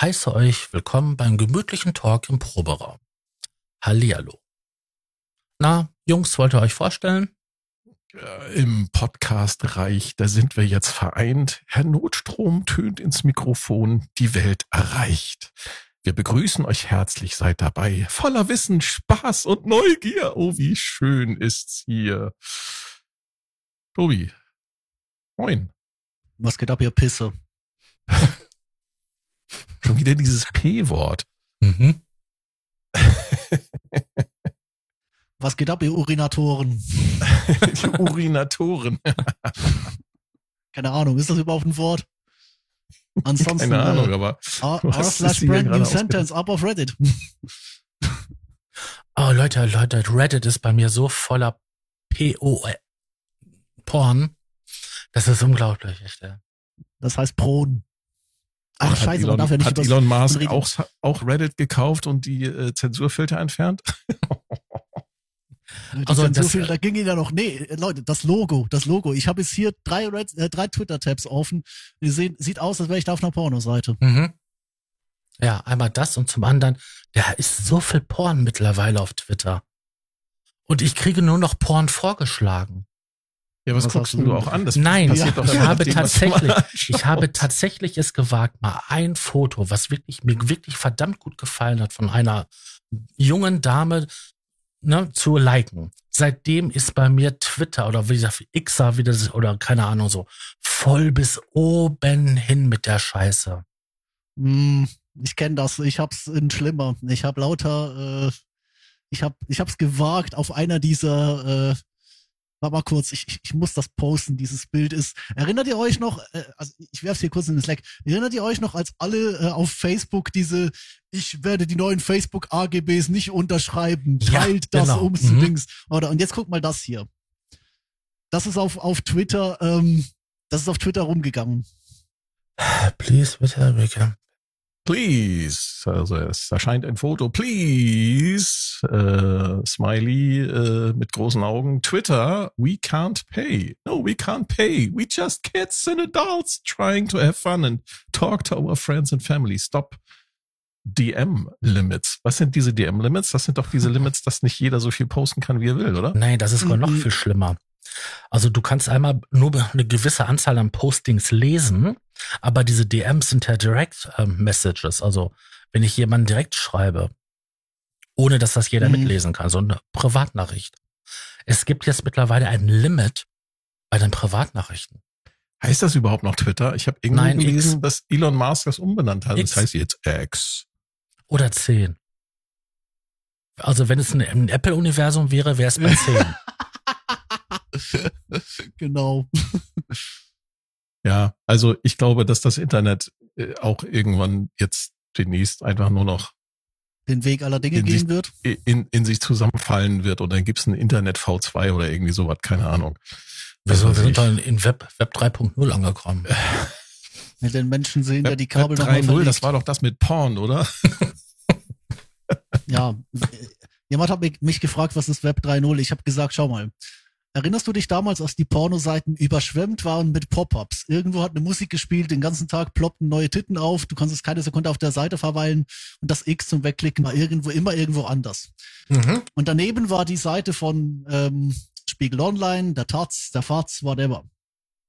heiße euch willkommen beim gemütlichen Talk im Proberaum. Hallihallo. Na, Jungs, wollt ihr euch vorstellen? Äh, Im Podcast-Reich, da sind wir jetzt vereint. Herr Notstrom tönt ins Mikrofon, die Welt erreicht. Wir begrüßen euch herzlich, seid dabei. Voller Wissen, Spaß und Neugier. Oh, wie schön ist's hier. Tobi. Moin. Was geht ab, ihr Pisse? Schon wieder dieses P-Wort. Mhm. Was geht ab, ihr Urinatoren? Die Urinatoren. Keine Ahnung, ist das überhaupt ein Wort? Ansonsten, Keine Ahnung, äh, aber R hast es slash brand new sentence up auf Reddit. Oh, Leute, Leute, Reddit ist bei mir so voller PO Porn. Das ist unglaublich, echt, ja. Das heißt Pron. Ach, hat scheiße, Elon, man darf ja nicht hat Elon Musk reden. auch, auch Reddit gekauft und die äh, Zensurfilter entfernt? Die Also das- Zensurfilter, da ging ihn ja noch, nee, Leute, das Logo, das Logo. Ich habe jetzt hier drei, Red, äh, drei Twitter-Tabs offen. Die sehen, sieht aus, als wäre ich da auf einer Pornoseite. Mhm. Ja, einmal das und zum anderen, da ist so viel Porn mittlerweile auf Twitter. Und ich kriege nur noch Porn vorgeschlagen. Ja, was, Was guckst du? auch an? Das Nein, doch ich habe tatsächlich, ich habe tatsächlich es gewagt, mal ein Foto, was wirklich, mir wirklich verdammt gut gefallen hat, von einer jungen Dame, ne, zu liken. Seitdem ist bei mir Twitter oder wie gesagt, Xer wieder, oder keine Ahnung so, voll bis oben hin mit der Scheiße. Hm, ich kenne das. Ich hab's in schlimmer. Ich hab lauter, äh, ich hab, ich hab's gewagt auf einer dieser, äh, warte mal kurz, ich, ich, ich muss das posten, dieses Bild ist. Erinnert ihr euch noch, äh, also ich werf's hier kurz in den Slack, erinnert ihr euch noch, als alle äh, auf Facebook diese, ich werde die neuen Facebook AGBs nicht unterschreiben, Ja, teilt das genau. ums Mhm. Dings. Oder, und jetzt guck mal das hier. Das ist auf, auf Twitter, ähm, das ist auf Twitter rumgegangen. Please, bitte, bitte. Please. Also es erscheint ein Foto. Please. Äh, Smiley äh, mit großen Augen. Twitter. We can't pay. No, we can't pay. We just kids and adults trying to have fun and talk to our friends and family. Stop. DM Limits. Was sind diese DM Limits? Das sind doch diese Limits, dass nicht jeder so viel posten kann, wie er will, oder? Nein, das ist sogar noch Mhm. viel schlimmer. Also du kannst einmal nur eine gewisse Anzahl an Postings lesen, aber diese DMs sind ja Direct ähm, Messages. Also wenn ich jemanden direkt schreibe, ohne dass das jeder Mhm. mitlesen kann, so eine Privatnachricht. Es gibt jetzt mittlerweile ein Limit bei den Privatnachrichten. Heißt das überhaupt noch Twitter? Ich habe irgendwo Nein, gelesen, X. dass Elon Musk das umbenannt hat. X. Das heißt jetzt X. Oder zehn. Also wenn es ein, ein Apple-Universum wäre, wäre es bei zehn. genau. Ja, also ich glaube, dass das Internet äh, auch irgendwann jetzt demnächst einfach nur noch Den Weg aller Dinge In gehen sich- wird. in, in sich zusammenfallen wird oder dann gibt's ein Internet V2 oder irgendwie sowas, keine Ahnung. Wieso? weiß Wir sind dann in Web, Web 3.0 angekommen. Mit den Menschen sehen ja die Kabel Web nochmal 3.0, verlegt. das war doch das mit Porn, oder? Ja. Jemand hat mich, mich gefragt, was ist Web 3.0? Ich habe gesagt, schau mal. Erinnerst du dich damals, als die Pornoseiten überschwemmt waren mit Pop-ups? Irgendwo hat eine Musik gespielt, den ganzen Tag ploppten neue Titten auf, du kannst es keine Sekunde auf der Seite verweilen und das X zum Wegklicken war irgendwo immer irgendwo anders. Mhm. Und daneben war die Seite von ähm, Spiegel Online, der Taz, der Faz, whatever.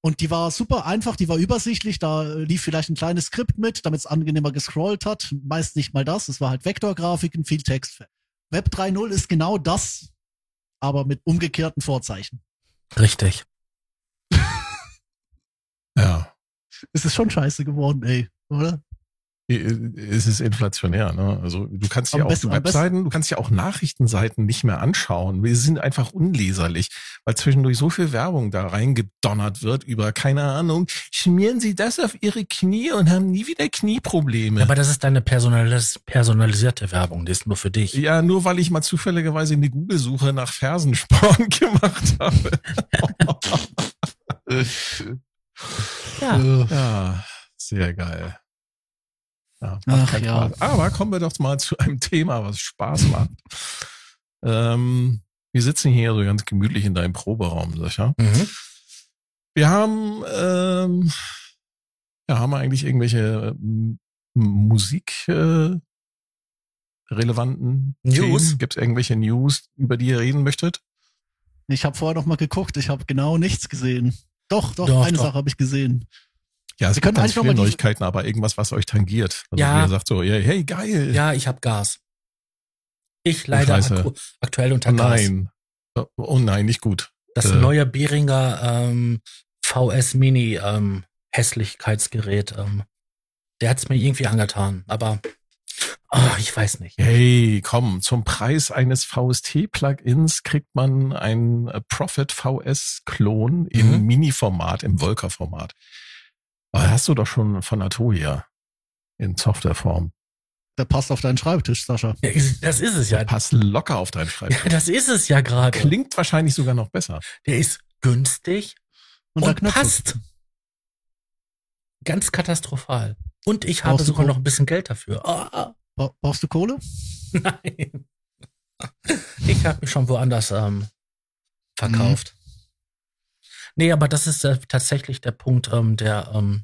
Und die war super einfach, die war übersichtlich, da lief vielleicht ein kleines Skript mit, damit es angenehmer gescrollt hat. Meist nicht mal das, es war halt Vektorgrafiken, viel Text. Web 3.0 ist genau das, aber mit umgekehrten Vorzeichen. Richtig. Ja. Es ist schon scheiße geworden, ey, oder? Es ist inflationär. Ne? Also du kannst ja auch besten- Webseiten, du kannst ja auch Nachrichtenseiten nicht mehr anschauen. Wir sind einfach unleserlich, weil zwischendurch so viel Werbung da reingedonnert wird über, keine Ahnung, schmieren Sie das auf Ihre Knie und haben nie wieder Knieprobleme. Aber das ist deine personalis personalisierte Werbung, die ist nur für dich. Ja, nur weil ich mal zufälligerweise eine Google-Suche nach Fersensporn gemacht habe. Ja. Äh, ja, sehr geil. Ja, Ach, ja. Aber kommen wir doch mal zu einem Thema, was Spaß macht. ähm, wir sitzen hier so ganz gemütlich in deinem Proberaum, Sascha. Mhm. Wir haben, ähm, ja, haben wir eigentlich irgendwelche ähm, Musik äh, relevanten News? Gibt es irgendwelche News, über die ihr reden möchtet? Ich habe vorher noch mal geguckt, ich habe genau nichts gesehen. Doch, doch, Doch, eine doch. Sache habe ich gesehen. Ja, es gibt können ganz viele Neuigkeiten, aber irgendwas, was euch tangiert. Also Ja. ihr sagt so, hey, hey geil. Ja, ich habe Gas. Ich leider aktu aktuell unter oh Gas. nein. Oh, Oh nein, nicht gut. Das Äh. neue Behringer ähm, VS Mini ähm, Hässlichkeitsgerät, ähm, der hat's mir irgendwie angetan. Aber ah, ich weiß nicht. Hey, komm, zum Preis eines VST-Plugins kriegt man ein äh, Profit VS-Klon im Mhm. Mini-Format, im Volker-Format. Aber hast du doch schon von Atolia in Softwareform. Der passt auf deinen Schreibtisch, Sascha. Ja, das ist es ja. Passt locker auf deinen Ja, Schreibtisch. das ist es ja gerade. Klingt wahrscheinlich sogar noch besser. Der ist günstig Und, der und passt. Ganz katastrophal. Und ich habe Brauchst du sogar noch ein bisschen Geld dafür. Bra- Brauchst du Kohle? nein. Ich habe mich schon woanders ähm, verkauft. Nee, aber das ist äh, tatsächlich der Punkt, ähm, der ähm,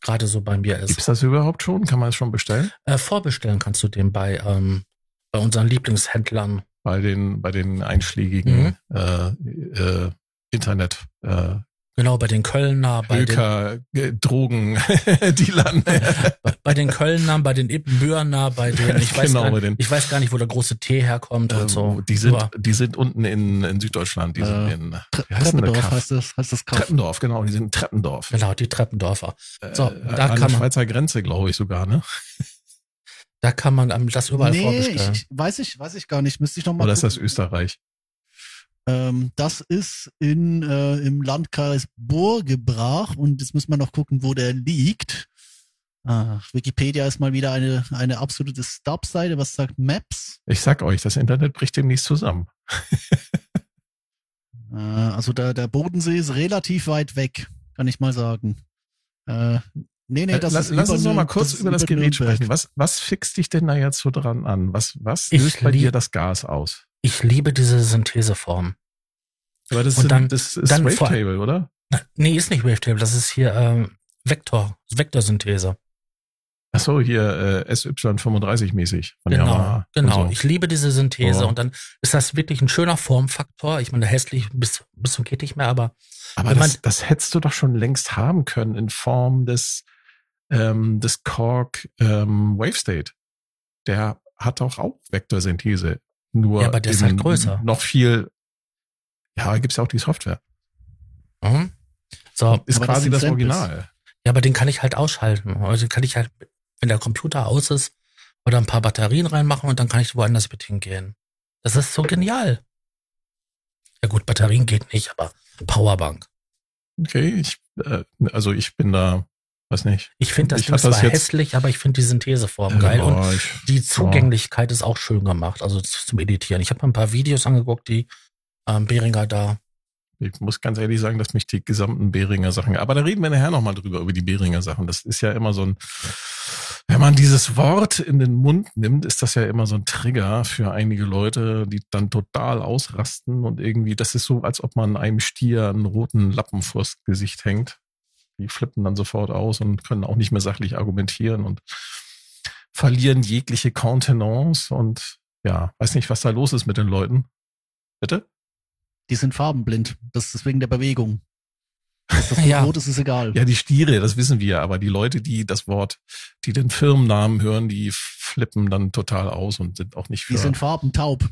gerade so bei mir ist. das überhaupt schon? Kann man es schon bestellen? Äh, vorbestellen kannst du den bei, ähm, bei unseren Lieblingshändlern. Bei den, bei den einschlägigen Mhm. äh, äh, Internet äh, Genau, bei den Kölner, bei den, Höker, äh, Drogen, Dealern. bei, bei den Kölnern, bei den Ibbenbürner, bei den, ich weiß, Genau, gar, bei den- ich weiß gar nicht, wo der große T herkommt und so. Ähm, Die sind, die sind unten in, in Süddeutschland. Die sind Äh, in Tre wie heißt denn der Treppendorf heißt das, heißt das Kaff. Treppendorf, genau. Die sind in Treppendorf. genau, die Treppendorfer. So, äh, da an kann der man- Schweizer Grenze, glaube ich sogar, ne? Da kann man ähm, das überall nee, ich, vorbestellen. ich, weiß ich, weiß ich gar nicht. Müsste ich noch mal Oder ist das gucken. Österreich? Ähm, das ist in, äh, im Landkreis Burgebrach und jetzt müssen wir noch gucken, wo der liegt. Ah, Wikipedia ist mal wieder eine, eine absolute Stop-Seite. Was sagt Maps? Ich sag euch, das Internet bricht demnächst zusammen. Äh, also der, der Bodensee ist relativ weit weg, kann ich mal sagen. Äh, nee, nee, Äh, das lass, ist lass uns noch mal kurz ist über das Gerät Nürnberg. sprechen. Was, was fixt dich denn da jetzt so dran an? Was, was Ich löst bei dir das Gas aus? Ich liebe diese Syntheseform. Aber das, Und dann- das ist dann vor- Wavetable, oder? Nee, ist nicht Wavetable, das ist hier ähm, Vektor, Vektorsynthese. Ach so, hier äh, SY35 mäßig von Genau, Yamaha. genau. So. Ich liebe diese Synthese Oh. und dann ist das wirklich ein schöner Formfaktor. Ich meine, hässlich bis, bis zum geht nicht mehr, aber Aber das, das hättest du doch schon längst haben können in Form des, ähm, des Korg ähm, WaveState. Der hat doch auch Vektorsynthese. Nur Ja, aber der ist halt größer. Noch viel. Ja, gibt's ja auch die Software. mhm. so, Ist das quasi das, Samples. Original. ja, aber den kann ich halt ausschalten. Also den kann ich halt, wenn der Computer aus ist, oder ein paar Batterien reinmachen und dann kann ich woanders mit hingehen. Das ist so genial. Ja gut, Batterien geht nicht, aber Powerbank. Okay, ich, äh, also ich bin da, weiß nicht. Ich finde das Ding das zwar hässlich, aber ich finde die Syntheseform geil Äh, und die Zugänglichkeit ist auch schön gemacht, also zum Editieren. Ich habe mir ein paar Videos angeguckt, die ähm, Behringer da. Ich muss ganz ehrlich sagen, dass mich die gesamten Behringer Sachen, aber da reden wir nachher nochmal drüber, über die Behringer Sachen. Das ist ja immer so ein, wenn man dieses Wort in den Mund nimmt, ist das ja immer so ein Trigger für einige Leute, die dann total ausrasten und irgendwie, das ist so, als ob man einem Stier einen roten Lappen vors Gesicht hängt. Die flippen dann sofort aus und können auch nicht mehr sachlich argumentieren und verlieren jegliche Kontenance und ja, weiß nicht, was da los ist mit den Leuten. Bitte? Die sind farbenblind. Das ist wegen der Bewegung. Dass das Ja. rot ist, ist egal. Ja, die Stiere, das wissen wir, aber die Leute, die das Wort, die den Firmennamen hören, die flippen dann total aus und sind auch nicht für. Die sind farbentaub.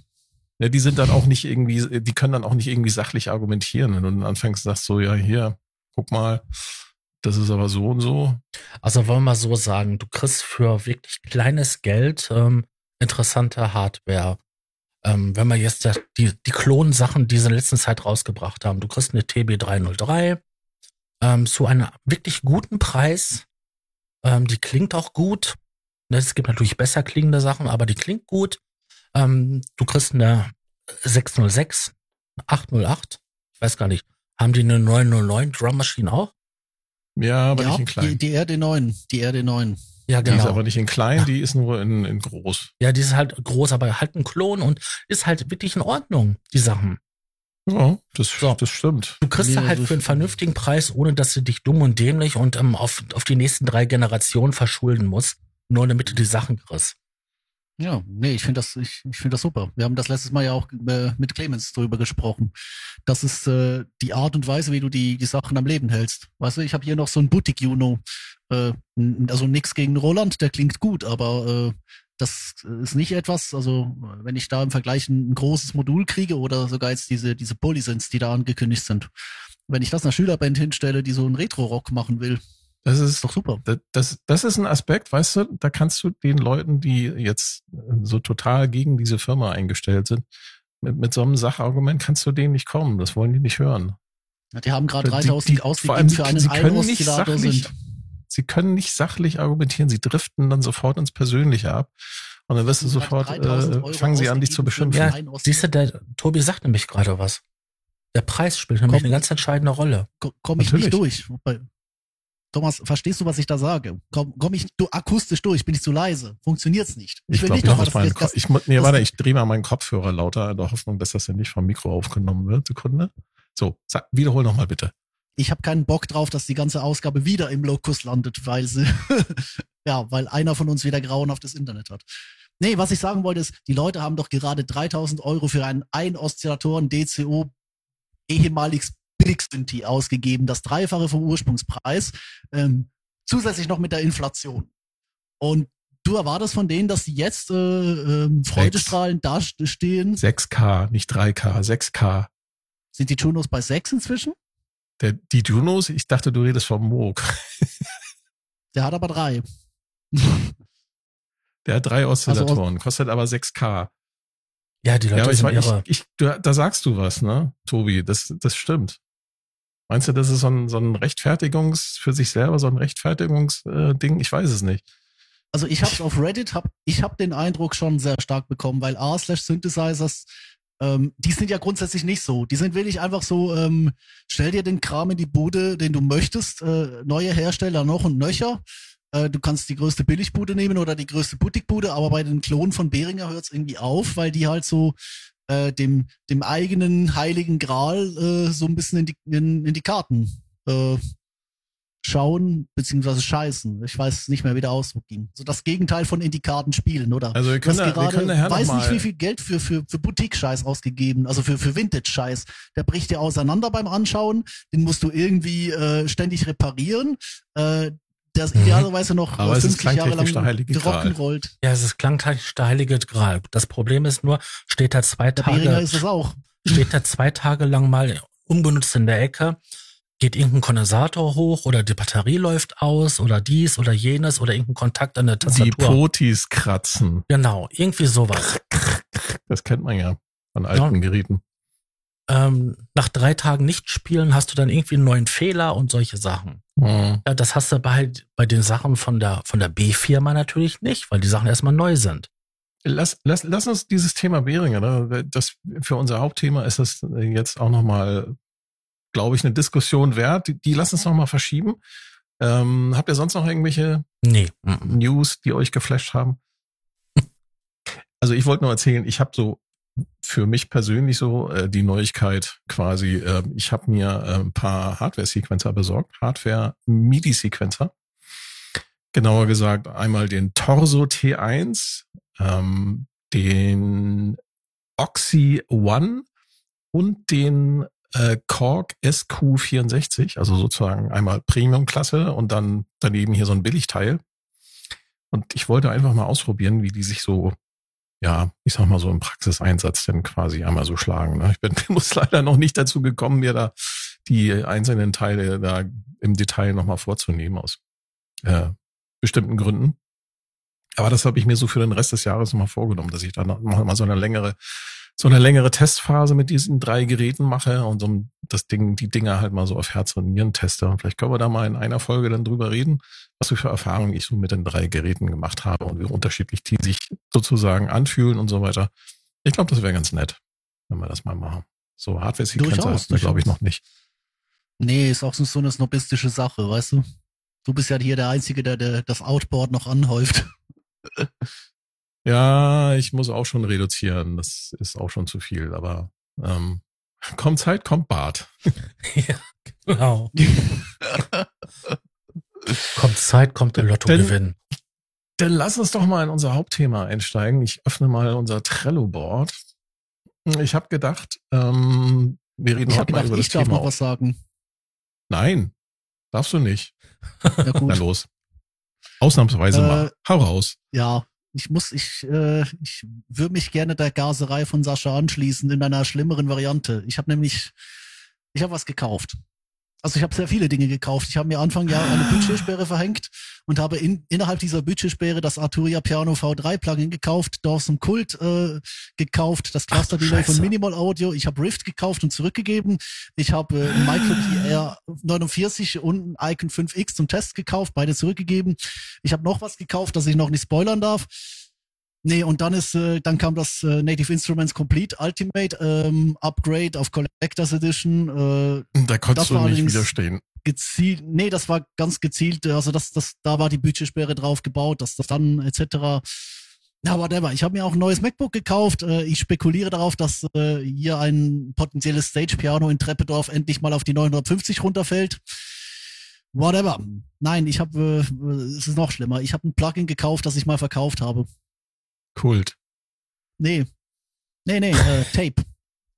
ja, die sind dann auch nicht irgendwie, die können dann auch nicht irgendwie sachlich argumentieren. Wenn du dann anfängst, sagst so, ja, hier, guck mal, das ist aber so und so. Also wollen wir mal so sagen, du kriegst für wirklich kleines Geld ähm, interessante Hardware. Ähm, wenn wir jetzt die, die Klonsachen, die sie in letzter Zeit rausgebracht haben, du kriegst eine TB303 ähm, zu einem wirklich guten Preis. Ähm, die klingt auch gut. Ne, Es gibt natürlich besser klingende Sachen, aber die klingt gut. Ähm, du kriegst eine 606, 808, ich weiß gar nicht. Haben die eine 909 Drum Machine auch? Ja, aber ja, nicht in klein. die, die RD9, die RD9. Ja, Die ist genau. aber nicht in klein, die ist nur in, in groß. Ja, die ist halt groß, aber halt ein Klon und ist halt wirklich in Ordnung, die Sachen. Ja, das, So. das stimmt. Du kriegst sie Nee, halt für einen vernünftigen Preis, ohne dass du dich dumm und dämlich und ähm, auf, auf die nächsten drei Generationen verschulden musst, nur damit du die Sachen kriegst. Ja, nee, ich finde das, ich, ich finde das super. Wir haben das letztes Mal ja auch äh, mit Clemens drüber gesprochen. Das ist äh, die Art und Weise, wie du die, die Sachen am Leben hältst. Weißt du, ich habe hier noch so ein Boutique Juno. Äh, also nix gegen Roland, der klingt gut, aber äh, das ist nicht etwas, also wenn ich da im Vergleich ein, ein großes Modul kriege oder sogar jetzt diese, diese Polysins, die da angekündigt sind. Wenn ich das einer Schülerband hinstelle, die so einen Retro-Rock machen will, Das ist ist, doch super. das, das, das ist ein Aspekt, weißt du, da kannst du den Leuten, die jetzt so total gegen diese Firma eingestellt sind, mit, mit so einem Sachargument kannst du denen nicht kommen. Das wollen die nicht hören. Ja, Die haben gerade Die- 3000 die- vor ausgegeben für einen sie können nicht sachlich, sind. sie können nicht sachlich argumentieren. Sie driften dann sofort ins Persönliche ab. Und dann wirst du sofort, 3000 äh, fangen sie an, dich zu beschimpfen. einen Ja, siehst du, der Tobi sagt nämlich gerade was. Der Preis spielt nämlich Komm. eine ganz entscheidende Rolle. Ko- Komm ich Natürlich. nicht durch. Thomas, verstehst du, was ich da sage? Komm, komm ich du, akustisch durch? Bin ich zu leise? Funktioniert's nicht? Ich will glaube, nicht ich nochmal, muss dass Ko- das, ich, nee, warte, ich drehe mal meinen Kopfhörer lauter in der Hoffnung, dass das ja nicht vom Mikro aufgenommen wird. Sekunde. So, sag, wiederhol nochmal bitte. ich habe keinen Bock drauf, dass die ganze Ausgabe wieder im Locus landet, weil sie, ja, weil einer von uns wieder grauenhaftes Internet hat. Nee, was ich sagen wollte ist, die Leute haben doch gerade 3000 Euro für einen Ein-Oszillatoren DCO ehemaliges Billigsynthi ausgegeben, das Dreifache vom Ursprungspreis, ähm, zusätzlich noch mit der Inflation. Und du erwartest von denen, dass sie jetzt äh, ähm, freudestrahlend dastehen. 6K, nicht 3K, 6K. Sind die Junos bei 6 inzwischen? Der, die Junos, ich dachte, du redest vom Moog. Der hat aber drei. Der hat drei Also Oszillatoren, kostet aber 6K. Ja, die Leute ja, aber ich, sind ich, ich, du, da sagst du was, ne, Tobi? Das, das stimmt. Meinst du, das ist so ein, so ein Rechtfertigungs, für sich selber so ein Rechtfertigungsding? Ich weiß es nicht. Also ich habe auf Reddit, hab, ich habe den Eindruck schon sehr stark bekommen, weil A slash Synthesizers, ähm, die sind ja grundsätzlich nicht so. Die sind wirklich einfach so, ähm, stell dir den Kram in die Bude, den du möchtest, äh, neue Hersteller noch und nöcher. Äh, du kannst die größte Billigbude nehmen oder die größte Boutiquebude, aber bei den Klonen von Behringer hört's irgendwie auf, weil die halt so äh, dem, dem eigenen heiligen Gral äh, so ein bisschen in die, in, in die Karten äh, schauen beziehungsweise scheißen. Ich weiß nicht mehr, wie der Ausdruck ging. So das Gegenteil von in die Karten spielen, oder? Also wir können, da- wir gerade, können nachher weiß nicht, wie viel Geld für, für, für Boutique-Scheiß ausgegeben, also für, für Vintage-Scheiß. Der bricht dir auseinander beim Anschauen, den musst du irgendwie äh, ständig reparieren. Äh, der ist Mhm. idealerweise noch Aber äh, es ist 50 Jahre lang gerockenrollt. Ja, es ist klangtechnisch der heilige Gral. Das Problem ist nur, steht da zwei Der Tage, ist es auch. steht da zwei Tage lang mal unbenutzt in der Ecke, geht irgendein Kondensator hoch oder die Batterie läuft aus oder dies oder jenes oder irgendein Kontakt an der die Tastatur. Potis kratzen. genau, irgendwie sowas. Das kennt man ja von alten Ja. Geräten. Ähm, nach drei Tagen nicht spielen hast du dann irgendwie einen neuen Fehler und solche Sachen. Hm. Ja, das hast du bei, bei den Sachen von der, von der B-Firma natürlich nicht, weil die Sachen erstmal neu sind. Lass, lass, lass uns dieses Thema Behringer, ne? das für unser Hauptthema ist das jetzt auch nochmal, glaube ich, eine Diskussion wert. Die, die lass uns nochmal verschieben. Ähm, habt ihr sonst noch irgendwelche Nee. mhm. News, die euch geflasht haben? Also ich wollte nur erzählen, ich habe so für mich persönlich so äh, die Neuigkeit quasi, äh, ich habe mir äh, ein paar Hardware-Sequencer besorgt, Hardware-MIDI-Sequencer. Genauer gesagt einmal den Torso T1, ähm, den Oxy One und den äh, Korg SQ64, also sozusagen einmal Premium-Klasse und dann daneben hier so ein Billigteil. Und ich wollte einfach mal ausprobieren, wie die sich so, ja, ich sag mal so im Praxiseinsatz denn quasi einmal so schlagen. Ne? Ich bin muss leider noch nicht dazu gekommen, mir da die einzelnen Teile da im Detail nochmal vorzunehmen aus äh, bestimmten Gründen. Aber das habe ich mir so für den Rest des Jahres nochmal vorgenommen, dass ich dann noch mal so eine längere, so eine längere Testphase mit diesen drei Geräten mache und so das Ding, die Dinger halt mal so auf Herz und Nieren teste. Und vielleicht können wir da mal in einer Folge dann drüber reden, was für Erfahrungen ich so mit den drei Geräten gemacht habe und wie unterschiedlich die sich sozusagen anfühlen und so weiter. Ich glaube, das wäre ganz nett, wenn wir das mal machen. So hast du, glaube ich, noch nicht. Nee, ist auch so eine snobistische Sache, weißt du? Du bist ja hier der Einzige, der, der das Outboard noch anhäuft. Ja, ich muss auch schon reduzieren. Das ist auch schon zu viel, aber ähm, kommt Zeit, kommt Bart. ja, genau. kommt Zeit, kommt der Lottogewinn. Dann lass uns doch mal in unser Hauptthema einsteigen. Ich öffne mal unser Trello-Board. Ich habe gedacht, ähm, wir reden ich heute gedacht, mal über das ich darf Thema. noch was sagen. Nein, darfst du nicht. Ja, gut. Na los. Ausnahmsweise Äh, mal. Hau raus. Ja, ich muss, ich, äh, ich würde mich gerne der Gaserei von Sascha anschließen in einer schlimmeren Variante. Ich habe nämlich, ich habe was gekauft. Also ich habe sehr viele Dinge gekauft. Ich habe mir Anfang Jahr eine Budgetsperre verhängt und habe in, innerhalb dieser Budgetsperre das Arturia Piano V3 Plugin gekauft, Dawson Kult äh, gekauft, das Cluster Delay von. Minimal Audio. Ich habe Rift gekauft und zurückgegeben. Ich habe äh, ein Micro PR 49 und ein Icon 5X zum Test gekauft, beide zurückgegeben. Ich habe noch was gekauft, das ich noch nicht spoilern darf. Nee, und dann ist, äh, dann kam das äh, Native Instruments Complete Ultimate ähm, Upgrade auf Collectors Edition. Äh, Da konntest du nicht widerstehen. gezielt, nee, das war ganz gezielt, also das, das, da war die Budgetsperre drauf gebaut, dass das dann etc. Ja, whatever. Ich habe mir auch ein neues MacBook gekauft. Äh, Ich spekuliere darauf, dass äh, hier ein potenzielles Stage-Piano in Treppedorf endlich mal auf die 950 runterfällt. Whatever. Nein, ich habe, äh, es ist noch schlimmer. Ich habe ein Plugin gekauft, das ich mal verkauft habe. Kult. Nee. Nee, nee, äh, Tape.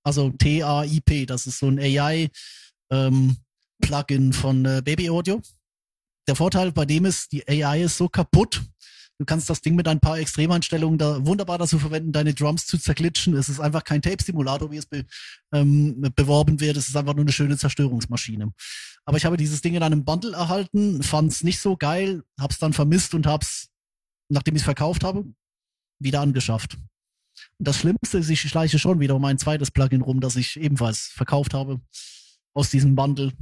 Also T-A-I-P. Das ist so ein AI ähm, Plugin von äh, Baby Audio. Der Vorteil bei dem ist, die AI ist so kaputt. Du kannst das Ding mit ein paar Extremeinstellungen da wunderbar dazu verwenden, deine Drums zu zerglitschen. Es ist einfach kein Tape-Simulator, wie es be, ähm, beworben wird. Es ist einfach nur eine schöne Zerstörungsmaschine. Aber ich habe dieses Ding in einem Bundle erhalten, fand es nicht so geil, hab's dann vermisst und hab's, nachdem ich es verkauft habe, wieder angeschafft. Und das Schlimmste ist, ich schleiche schon wieder um ein zweites Plugin rum, das ich ebenfalls verkauft habe aus diesem Bundle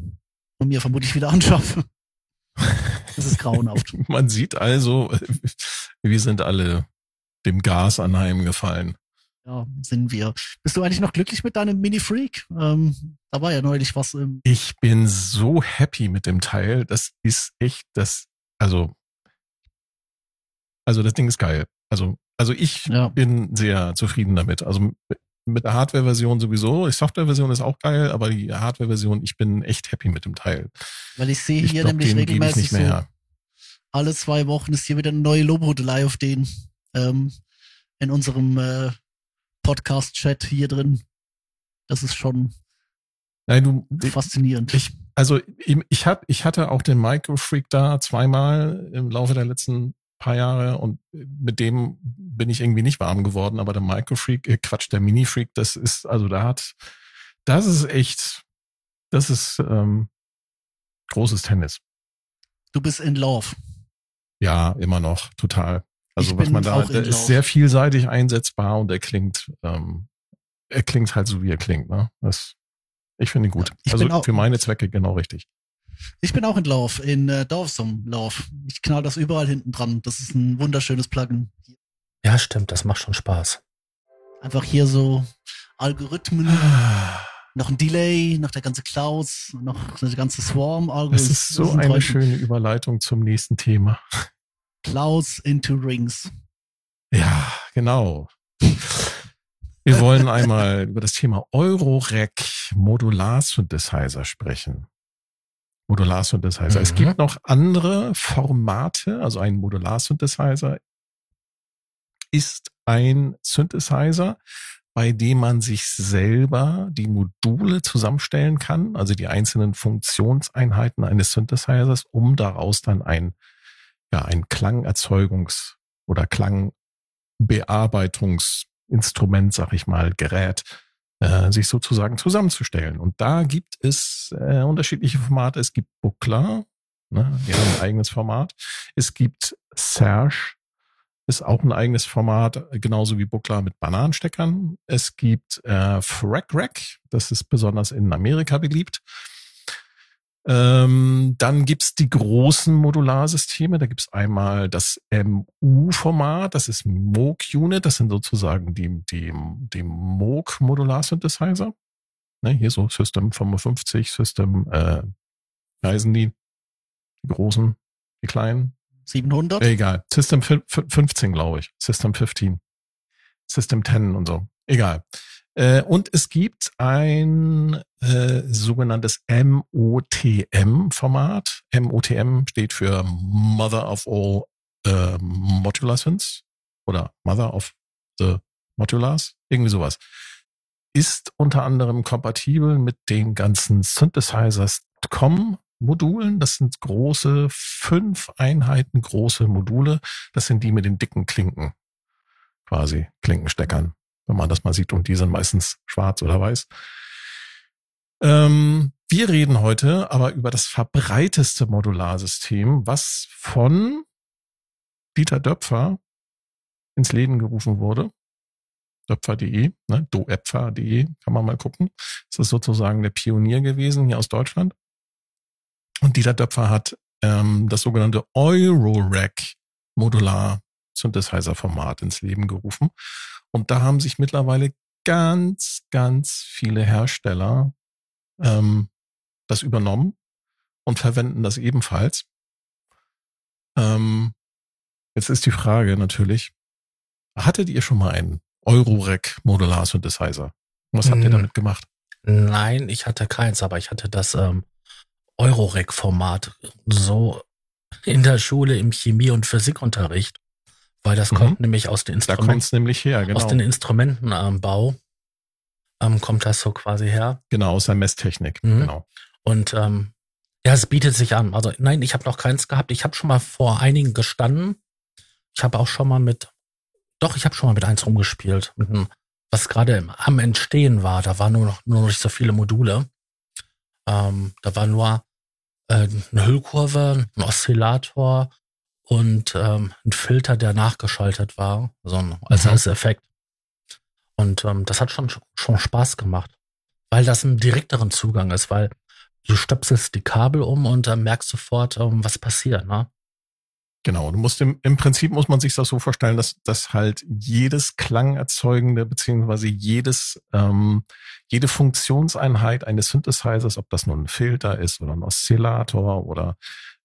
und mir vermutlich wieder anschaffe. Das ist grauenhaft. Man sieht also, wir sind alle dem Gas anheimgefallen. Ja, sind wir. Bist du eigentlich noch glücklich mit deinem Mini-Freak? Ähm, da war ja neulich was im. Ich bin so happy mit dem Teil. Das ist echt das, also, also das Ding ist geil. Also, also ich Ja. bin sehr zufrieden damit. Also mit der Hardware-Version sowieso. Die Software-Version ist auch geil, aber die Hardware-Version, ich bin echt happy mit dem Teil. Weil ich sehe Ich hier glaube, nämlich regelmäßig so, her. alle zwei Wochen ist hier wieder eine neue Lobhudelei auf den ähm, in unserem äh, Podcast-Chat hier drin. Das ist schon Nein, du, faszinierend. Ich, also ich, ich, hat, ich hatte auch den Microfreak da zweimal im Laufe der letzten paar Jahre und mit dem bin ich irgendwie nicht warm geworden, aber der Microfreak, äh, Quatsch, der Mini-Freak, das ist, also da hat, das ist echt, das ist ähm, großes Tennis. du bist in Love. Ja, immer noch, total. Also Ich was man da, auch der ist Love. sehr vielseitig einsetzbar und er klingt, ähm, er klingt halt so, wie er klingt, ne? Das, ich finde ihn gut. Ja, also auch- für meine Zwecke genau richtig. Ich bin auch in Love, in äh, Dorfsum Love. Ich knall das überall hinten dran. Das ist ein wunderschönes Plugin. Ja, stimmt, das macht schon Spaß. Einfach hier so Algorithmen, noch ein Delay, noch der ganze Clouds, noch der ganze Swarm. Algo. Das ist so ein eine schöne Überleitung zum nächsten Thema. Clouds into Rings. Ja, genau. Wir wollen einmal über das Thema Eurorec Modular Synthesizer sprechen. Modular Synthesizer. Es Mhm. gibt noch andere Formate, also ein Modular Synthesizer ist ein Synthesizer, bei dem man sich selber die Module zusammenstellen kann, also die einzelnen Funktionseinheiten eines Synthesizers, um daraus dann ein, ja, ein Klangerzeugungs- oder Klangbearbeitungsinstrument, sag ich mal, Gerät äh, sich sozusagen zusammenzustellen. Und da gibt es äh, unterschiedliche Formate. Es gibt Buckler, ne, die haben ein eigenes Format. Es gibt Serge, ist auch ein eigenes Format, genauso wie Buckler mit Bananensteckern. Es gibt äh, Frack Rack, das ist besonders in Amerika beliebt. Ähm, dann gibt's die großen Modularsysteme. Da gibt's einmal das MU-Format, das ist Moog Unit, das sind sozusagen die, die, die Moog Modular-Synthesizer. Ne, hier so System 55, System, äh, heißen die? Die großen, die kleinen? 700? Egal. System 15, glaube ich. System 15. System 10 und so. Egal. Äh, und es gibt ein äh, sogenanntes MOTM-Format. MOTM steht für Mother of All äh, Synths oder Mother of the Modulars, irgendwie sowas. Ist unter anderem kompatibel mit den ganzen Synthesizers.com Modulen. Das sind große, fünf Einheiten große Module. Das sind die mit den dicken Klinken, quasi Klinkensteckern wenn man das mal sieht. Und die sind meistens schwarz oder weiß. Ähm, wir reden heute aber über das verbreiteste Modularsystem, was von Dieter Döpfer ins Leben gerufen wurde. Döpfer.de, ne, doepfer.de, kann man mal gucken. Das ist sozusagen der Pionier gewesen hier aus Deutschland. Und Dieter Döpfer hat ähm, das sogenannte Eurorack Modular Synthesizer-Format ins Leben gerufen. Und da haben sich mittlerweile ganz, ganz viele Hersteller ähm, das übernommen und verwenden das ebenfalls. Ähm, jetzt ist die Frage natürlich, hattet ihr schon mal einen Eurorec Modular Synthesizer? Was habt ihr hm. damit gemacht? Nein, ich hatte keins, aber ich hatte das ähm, Eurorec-Format so in der Schule im Chemie- und Physikunterricht. Weil das mhm. kommt nämlich aus den Instrumenten. Her, genau. Aus den Instrumentenbau ähm, kommt das so quasi her. Genau, aus der Messtechnik. Mhm. Genau. Und ähm, ja, es bietet sich an. Also nein, ich habe noch keins gehabt. Ich habe schon mal vor einigen gestanden. Ich habe auch schon mal mit, doch, ich habe schon mal mit eins rumgespielt, mit einem, was gerade am Entstehen war. Da waren nur noch nur noch nicht so viele Module. Ähm, da war nur äh, eine Hüllkurve, ein Oszillator, und ähm, ein Filter, der nachgeschaltet war, so ein, als, mhm. als Effekt. Und ähm, das hat schon, schon Spaß gemacht, weil das ein direkteren Zugang ist, weil du stöpselst die Kabel um und dann merkst sofort, ähm, was passiert. Ne? Genau, du musst im, im Prinzip muss man sich das so vorstellen, dass, dass halt jedes Klangerzeugende beziehungsweise jedes ähm, jede Funktionseinheit eines Synthesizers, ob das nun ein Filter ist oder ein Oszillator oder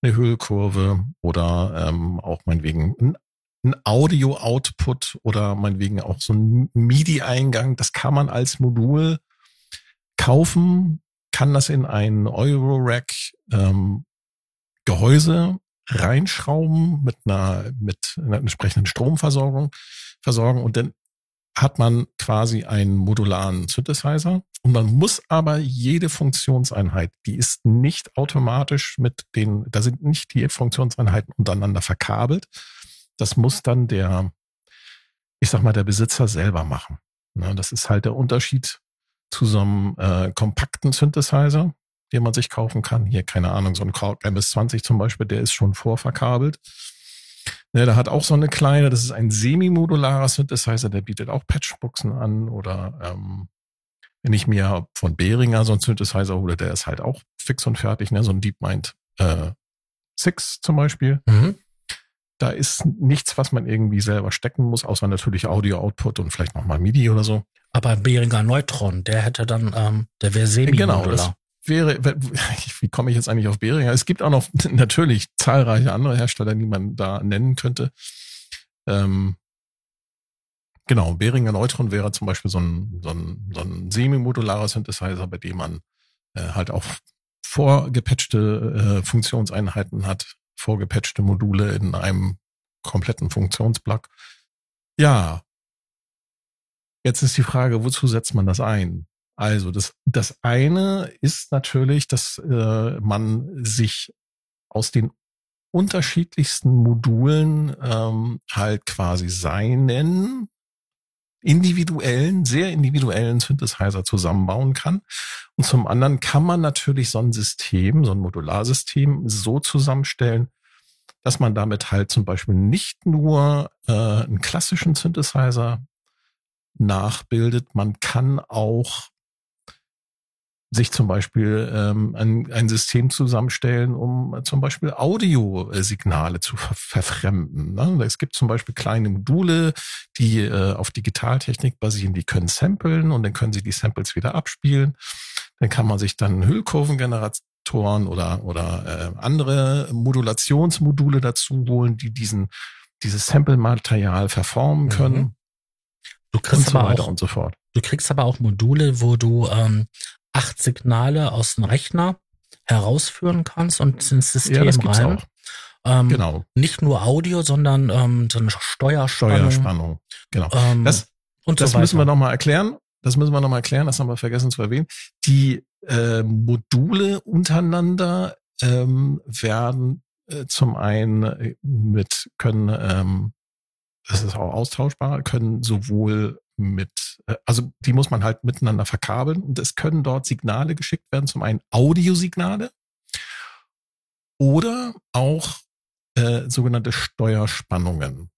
eine Hüllkurve oder ähm, auch meinetwegen ein, ein Audio-Output oder meinetwegen auch so ein MIDI-Eingang. Das kann man als Modul kaufen, kann das in ein Euro-Rack ähm, reinschrauben mit einer, mit einer entsprechenden Stromversorgung versorgen und dann hat man quasi einen modularen Synthesizer und man muss aber jede Funktionseinheit, die ist nicht automatisch mit den, da sind nicht die Funktionseinheiten untereinander verkabelt. Das muss dann der, ich sag mal, der Besitzer selber machen. Ne, das ist halt der Unterschied zu so einem äh, kompakten Synthesizer, den man sich kaufen kann. Hier, keine Ahnung, so ein Korg MS-20 zum Beispiel, der ist schon vorverkabelt. Ne, der hat auch so eine kleine, das ist ein semi-modularer Synthesizer, der bietet auch Patchboxen an oder ähm, wenn ich mir von Behringer so einen Synthesizer hole, der ist halt auch fix und fertig, ne? so ein DeepMind äh, 6 zum Beispiel. Mhm. Da ist nichts, was man irgendwie selber stecken muss, außer natürlich Audio-Output und vielleicht nochmal MIDI oder so. Aber Behringer Neutron, der hätte dann, ähm, der wäre semi-modular. Genau, das, wäre, wie komme ich jetzt eigentlich auf Behringer? Es gibt auch noch natürlich zahlreiche andere Hersteller, die man da nennen könnte. Ähm, genau, Behringer Neutron wäre zum Beispiel so ein, so ein, so ein semi-modularer Synthesizer, bei dem man äh, halt auch vorgepatchte äh, Funktionseinheiten hat, vorgepatchte Module in einem kompletten Funktionsblock. Ja, jetzt ist die Frage, wozu setzt man das ein? Also das, das eine ist natürlich, dass äh, man sich aus den unterschiedlichsten Modulen ähm, halt quasi seinen individuellen, sehr individuellen Synthesizer zusammenbauen kann. Und zum anderen kann man natürlich so ein System, so ein Modularsystem so zusammenstellen, dass man damit halt zum Beispiel nicht nur äh, einen klassischen Synthesizer nachbildet, man kann auch sich zum Beispiel ähm, ein, ein System zusammenstellen, um zum Beispiel Audiosignale zu ver verfremden. Ne? Es gibt zum Beispiel kleine Module, die äh, auf Digitaltechnik basieren, die können samplen und dann können sie die Samples wieder abspielen. Dann kann man sich dann Hüllkurvengeneratoren oder, oder äh, andere Modulationsmodule dazu holen, die diesen, dieses Sample-Material verformen mhm. können. Mhm. Du kriegst und so weiter auch, und so fort. Du kriegst aber auch Module, wo du ähm, acht Signale aus dem Rechner herausführen kannst und ins System ja, das rein. Ähm, genau. Nicht nur Audio, sondern ähm, so eine Steuerspannung. Steuerspannung, genau. Ähm, das und das so müssen wir nochmal erklären. Das müssen wir nochmal erklären, das haben wir vergessen zu erwähnen. Die äh, Module untereinander ähm, werden äh, zum einen äh, mit, können, ähm, das ist auch austauschbar, können sowohl mit, äh, also die muss man halt miteinander verkabeln und es können dort Signale geschickt werden, zum einen Audiosignale oder auch äh, sogenannte Steuerspannungen.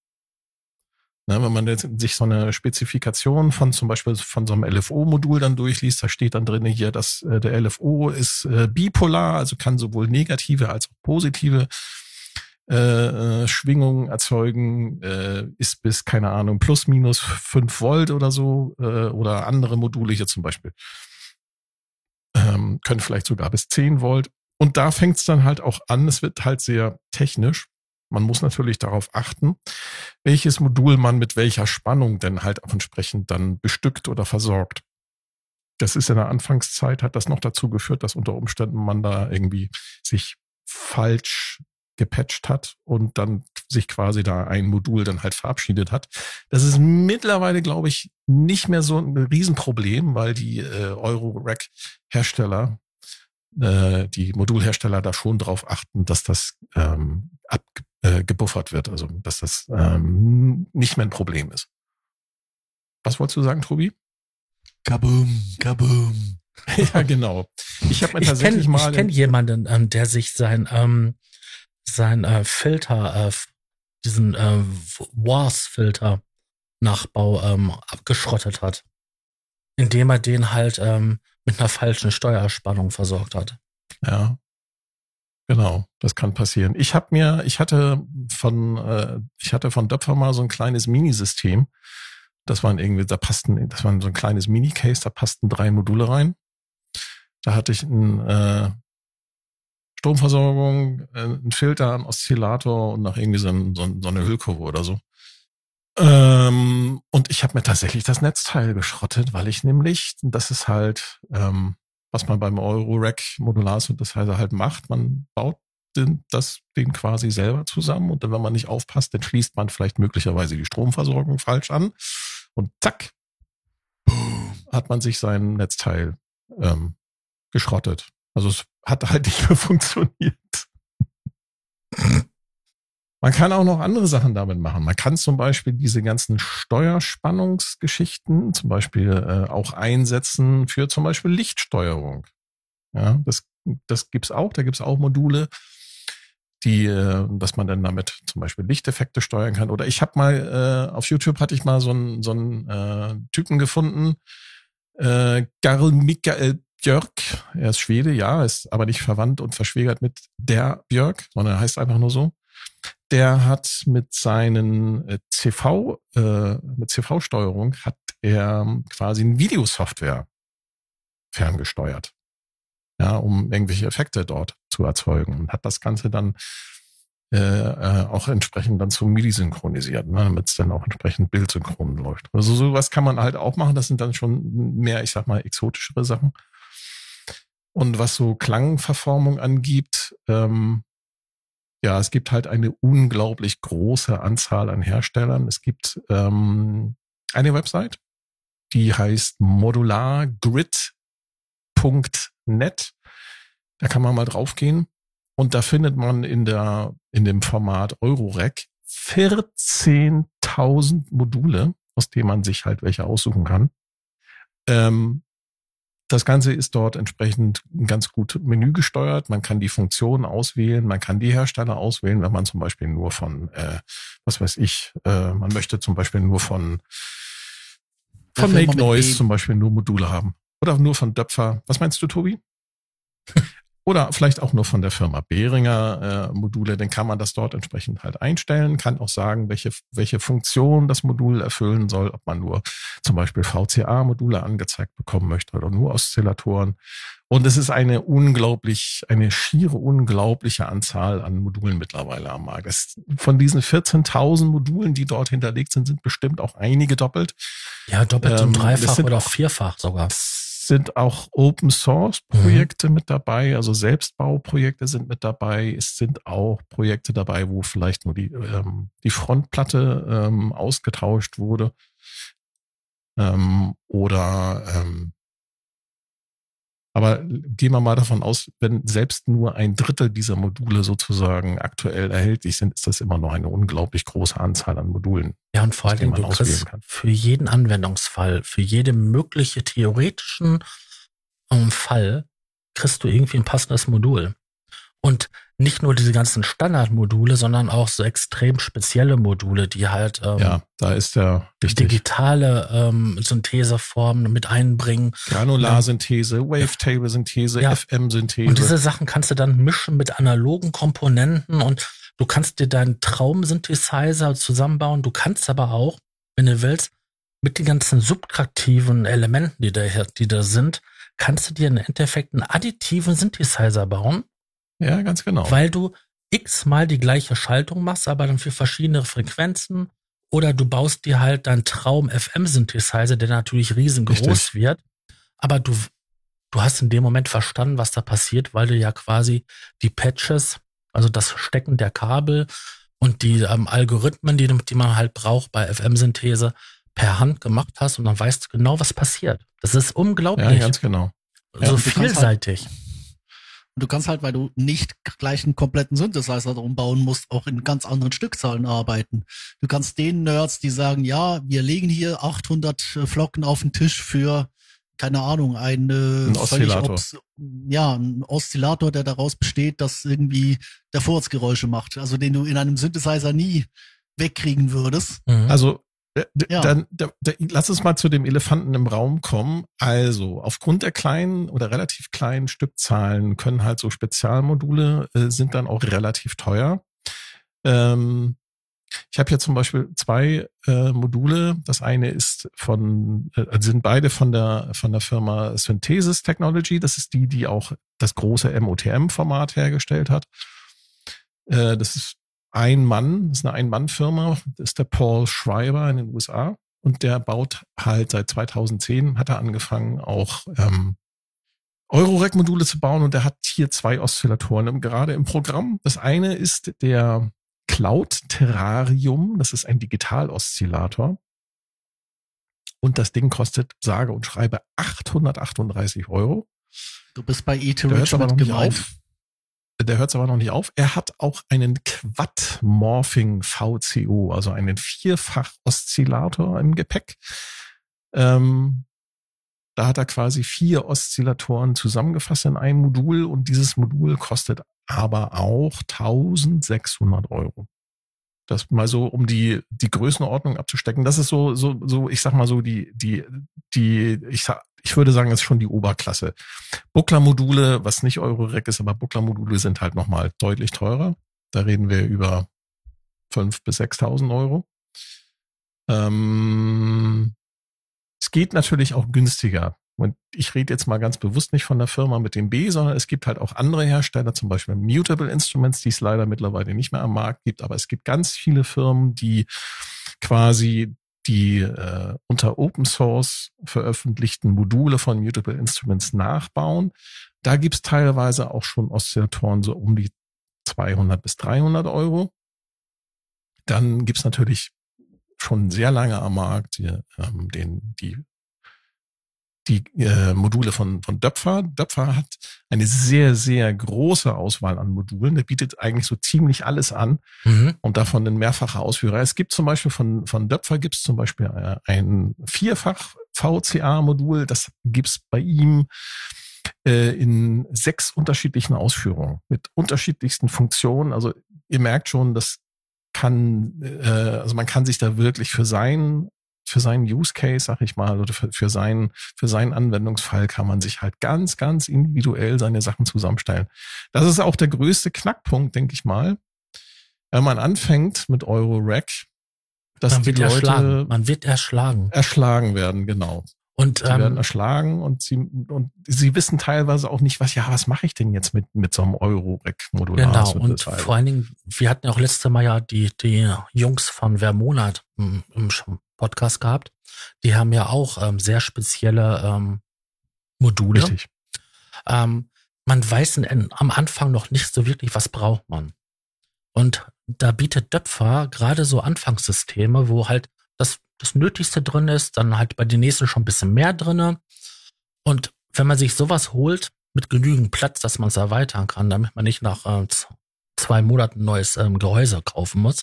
Na, wenn man jetzt sich so eine Spezifikation von zum Beispiel von so einem LFO-Modul dann durchliest, da steht dann drin hier, dass äh, der LFO ist äh, bipolar, also kann sowohl negative als auch positive äh, äh, Schwingungen erzeugen, äh, ist bis, keine Ahnung, plus minus fünf Volt oder so, äh, oder andere Module hier zum Beispiel, ähm, können vielleicht sogar bis zehn Volt. Und da fängt es dann halt auch an, es wird halt sehr technisch. Man muss natürlich darauf achten, welches Modul man mit welcher Spannung denn halt auch entsprechend dann bestückt oder versorgt. Das ist in der Anfangszeit, hat das noch dazu geführt, dass unter Umständen man da irgendwie sich falsch gepatcht hat und dann sich quasi da ein Modul dann halt verabschiedet hat. Das ist mittlerweile, glaube ich, nicht mehr so ein Riesenproblem, weil die äh, Euro-Rack-Hersteller, äh, die Modulhersteller da schon drauf achten, dass das ähm, abgebuffert äh, wird, also dass das ähm, nicht mehr ein Problem ist. Was wolltest du sagen, Tobi? Kaboom, kaboom. ja, genau. Ich habe mir tatsächlich kenn, mal. Ich kenne jemanden, ähm, der sich sein ähm, sein äh, Filter, äh, diesen äh, Wars-Filter Nachbau ähm, abgeschrottet hat. Indem er den halt ähm, mit einer falschen Steuerspannung versorgt hat. Ja. Genau, das kann passieren. Ich habe mir, ich hatte von, äh, ich hatte von Döpfer mal so ein kleines Minisystem. Das waren irgendwie, da passten, das war so ein kleines Mini-Case, da passten drei Module rein. Da hatte ich ein äh, Stromversorgung, äh, ein Filter, ein Oszillator und noch irgendwie so, ein, so, so eine Hüllkurve oder so. Ähm, und ich habe mir tatsächlich das Netzteil geschrottet, weil ich nämlich, das ist halt, ähm, was man beim Eurorack Modular Synthesizer halt macht, man baut den, das, den quasi selber zusammen und dann, wenn man nicht aufpasst, dann schließt man vielleicht möglicherweise die Stromversorgung falsch an und zack, hat man sich sein Netzteil ähm, geschrottet. Also es hat halt nicht mehr funktioniert. Man kann auch noch andere Sachen damit machen. Man kann zum Beispiel diese ganzen Steuerspannungsgeschichten zum Beispiel äh, auch einsetzen für zum Beispiel Lichtsteuerung. Ja, das, das gibt's auch. Da gibt's auch Module, die, äh, dass man dann damit zum Beispiel Lichteffekte steuern kann. Oder ich habe mal äh, auf YouTube hatte ich mal so einen so einen äh, Typen gefunden, äh, Garl Michael Björk, er ist Schwede, ja, ist aber nicht verwandt und verschwägert mit der Björk, sondern er heißt einfach nur so. Der hat mit seinen äh, CV, äh, mit CV-Steuerung hat er quasi ein Videosoftware ferngesteuert. Ja, um irgendwelche Effekte dort zu erzeugen und hat das Ganze dann äh, äh, auch entsprechend dann zum MIDI synchronisiert, ne, damit es dann auch entsprechend bildsynchron läuft. Also sowas kann man halt auch machen. Das sind dann schon mehr, ich sag mal, exotischere Sachen. Und was so Klangverformung angibt, ähm, ja, es gibt halt eine unglaublich große Anzahl an Herstellern. Es gibt ähm, eine Website, die heißt modulargrid.net. Da kann man mal draufgehen und da findet man in der in dem Format Eurorack 14.000 Module aus dem man sich halt welche aussuchen kann. Ähm, das Ganze ist dort entsprechend ganz gut menügesteuert. Man kann die Funktionen auswählen, man kann die Hersteller auswählen, wenn man zum Beispiel nur von, äh, was weiß ich, äh, man möchte zum Beispiel nur von, von Make Noise zum Beispiel nur Module haben. Oder nur von Döpfer. Was meinst du, Tobi? oder vielleicht auch nur von der Firma Behringer äh, Module, dann kann man das dort entsprechend halt einstellen, kann auch sagen, welche, welche Funktion das Modul erfüllen soll, ob man nur zum Beispiel VCA-Module angezeigt bekommen möchte oder nur Oszillatoren. Und es ist eine unglaublich, eine schiere unglaubliche Anzahl an Modulen mittlerweile am Markt. Es, von diesen 14.000 Modulen, die dort hinterlegt sind, sind bestimmt auch einige doppelt. Ja, doppelt ähm, und dreifach oder vierfach sogar sind auch Open Source Projekte mhm. mit dabei, also Selbstbauprojekte sind mit dabei. Es sind auch Projekte dabei, wo vielleicht nur die, ähm, die Frontplatte ähm, ausgetauscht wurde. Ähm, oder ähm, aber gehen wir mal davon aus, wenn selbst nur ein Drittel dieser Module sozusagen aktuell erhältlich sind, ist das immer noch eine unglaublich große Anzahl an Modulen. Ja, und vor allem, du kriegst für jeden Anwendungsfall, für jede mögliche theoretischen ähm, Fall, kriegst du irgendwie ein passendes Modul. Und nicht nur diese ganzen Standardmodule, sondern auch so extrem spezielle Module, die halt ähm, ja, da ist der digitale ähm, Syntheseformen mit einbringen. Granularsynthese, Wavetable-Synthese, ja. FM-Synthese. Und diese Sachen kannst du dann mischen mit analogen Komponenten und du kannst dir deinen Traum-Synthesizer zusammenbauen. Du kannst aber auch, wenn du willst, mit den ganzen subtraktiven Elementen, die da, die da sind, kannst du dir im Endeffekt einen additiven Synthesizer bauen ja, ganz genau. Weil du x-mal die gleiche Schaltung machst, aber dann für verschiedene Frequenzen. Oder du baust dir halt deinen Traum FM-Synthesizer, der natürlich riesengroß Richtig. wird. Aber du, du hast in dem Moment verstanden, was da passiert, weil du ja quasi die Patches, also das Stecken der Kabel und die ähm, Algorithmen, die, die man halt braucht bei FM-Synthese, per Hand gemacht hast und dann weißt du genau, was passiert. Das ist unglaublich. Ja, ganz genau. So ja, vielseitig. Und du kannst halt, weil du nicht gleich einen kompletten Synthesizer drum bauen musst, auch in ganz anderen Stückzahlen arbeiten. Du kannst den Nerds, die sagen, ja, wir legen hier 800 äh, Flocken auf den Tisch für, keine Ahnung, eine ein Oszillator. ja, ein Oszillator, der daraus besteht, dass irgendwie der Furzgeräusche macht. Also den du in einem Synthesizer nie wegkriegen würdest. Mhm. Also ja. Dann da, da, lass uns mal zu dem Elefanten im Raum kommen. Also aufgrund der kleinen oder relativ kleinen Stückzahlen können halt so Spezialmodule äh, sind dann auch relativ teuer. Ähm, ich habe hier zum Beispiel zwei äh, Module. Das eine ist von, äh, sind beide von der von der Firma Synthesis Technology. Das ist die, die auch das große MOTM-Format hergestellt hat. Äh, das ist ein Mann, das ist eine Ein-Mann-Firma, das ist der Paul Schreiber in den USA. Und der baut halt seit 2010, hat er angefangen, auch ähm, Eurorack-Module zu bauen. Und der hat hier zwei Oszillatoren gerade im Programm. Das eine ist der Cloud Terrarium. Das ist ein Digital-Oszillator. Und das Ding kostet, sage und schreibe, 838 Euro. Du bist bei E-Rich mit gemeint. Auf der hört aber noch nicht auf. Er hat auch einen Quad-Morphing VCO, also einen Vierfach-Oszillator im Gepäck. Ähm, da hat er quasi vier Oszillatoren zusammengefasst in einem Modul und dieses Modul kostet aber auch 1600 Euro. Das mal so, um die, die Größenordnung abzustecken. Das ist so, so, so, ich sag mal so, die, die, die, ich sag, ich würde sagen, ist schon die Oberklasse. Buckler-Module, was nicht Eurorack ist, aber Buckler-Module sind halt nochmal deutlich teurer. Da reden wir über 5.000 bis 6.000 Euro. Ähm, es geht natürlich auch günstiger. Und ich rede jetzt mal ganz bewusst nicht von der Firma mit dem B, sondern es gibt halt auch andere Hersteller, zum Beispiel Mutable Instruments, die es leider mittlerweile nicht mehr am Markt gibt. Aber es gibt ganz viele Firmen, die quasi die äh, unter Open Source veröffentlichten Module von Mutable Instruments nachbauen. Da gibt's teilweise auch schon Oszillatoren so um die 200 bis 300 Euro. Dann gibt's natürlich schon sehr lange am Markt die, ähm, den, die die äh, Module von, von Döpfer. Döpfer hat eine sehr, sehr große Auswahl an Modulen. Der bietet eigentlich so ziemlich alles an Mhm. und davon ein mehrfacher Ausführer. Es gibt zum Beispiel von, von Döpfer gibt es zum Beispiel äh, ein vierfach VCA-Modul. Das gibt's bei ihm äh, in sechs unterschiedlichen Ausführungen mit unterschiedlichsten Funktionen. Also ihr merkt schon, das kann, äh, also man kann sich da wirklich für sein für seinen Use Case, sag ich mal, oder für, für seinen für seinen Anwendungsfall kann man sich halt ganz ganz individuell seine Sachen zusammenstellen. Das ist auch der größte Knackpunkt, denke ich mal, wenn man anfängt mit Eurorack, dass Man die wird Leute erschlagen. Man wird erschlagen. erschlagen werden, genau. Und Sie werden ähm, erschlagen und sie und sie wissen teilweise auch nicht, was ja, was mache ich denn jetzt mit mit so einem Euro-Rack-Modular? genau. Und vor allen Dingen, wir hatten ja auch letzte Mal ja die, die Jungs von Vermonat im, im Podcast gehabt. Die haben ja auch ähm, sehr spezielle ähm, Module. Richtig. ähm, man weiß in, am Anfang noch nicht so wirklich, was braucht man. Und da bietet Döpfer gerade so Anfangssysteme, wo halt das, das Nötigste drin ist, dann halt bei den nächsten schon ein bisschen mehr drinne. Und wenn man sich sowas holt, mit genügend Platz, dass man es erweitern kann, damit man nicht nach äh, zwei Monaten neues ähm, Gehäuse kaufen muss,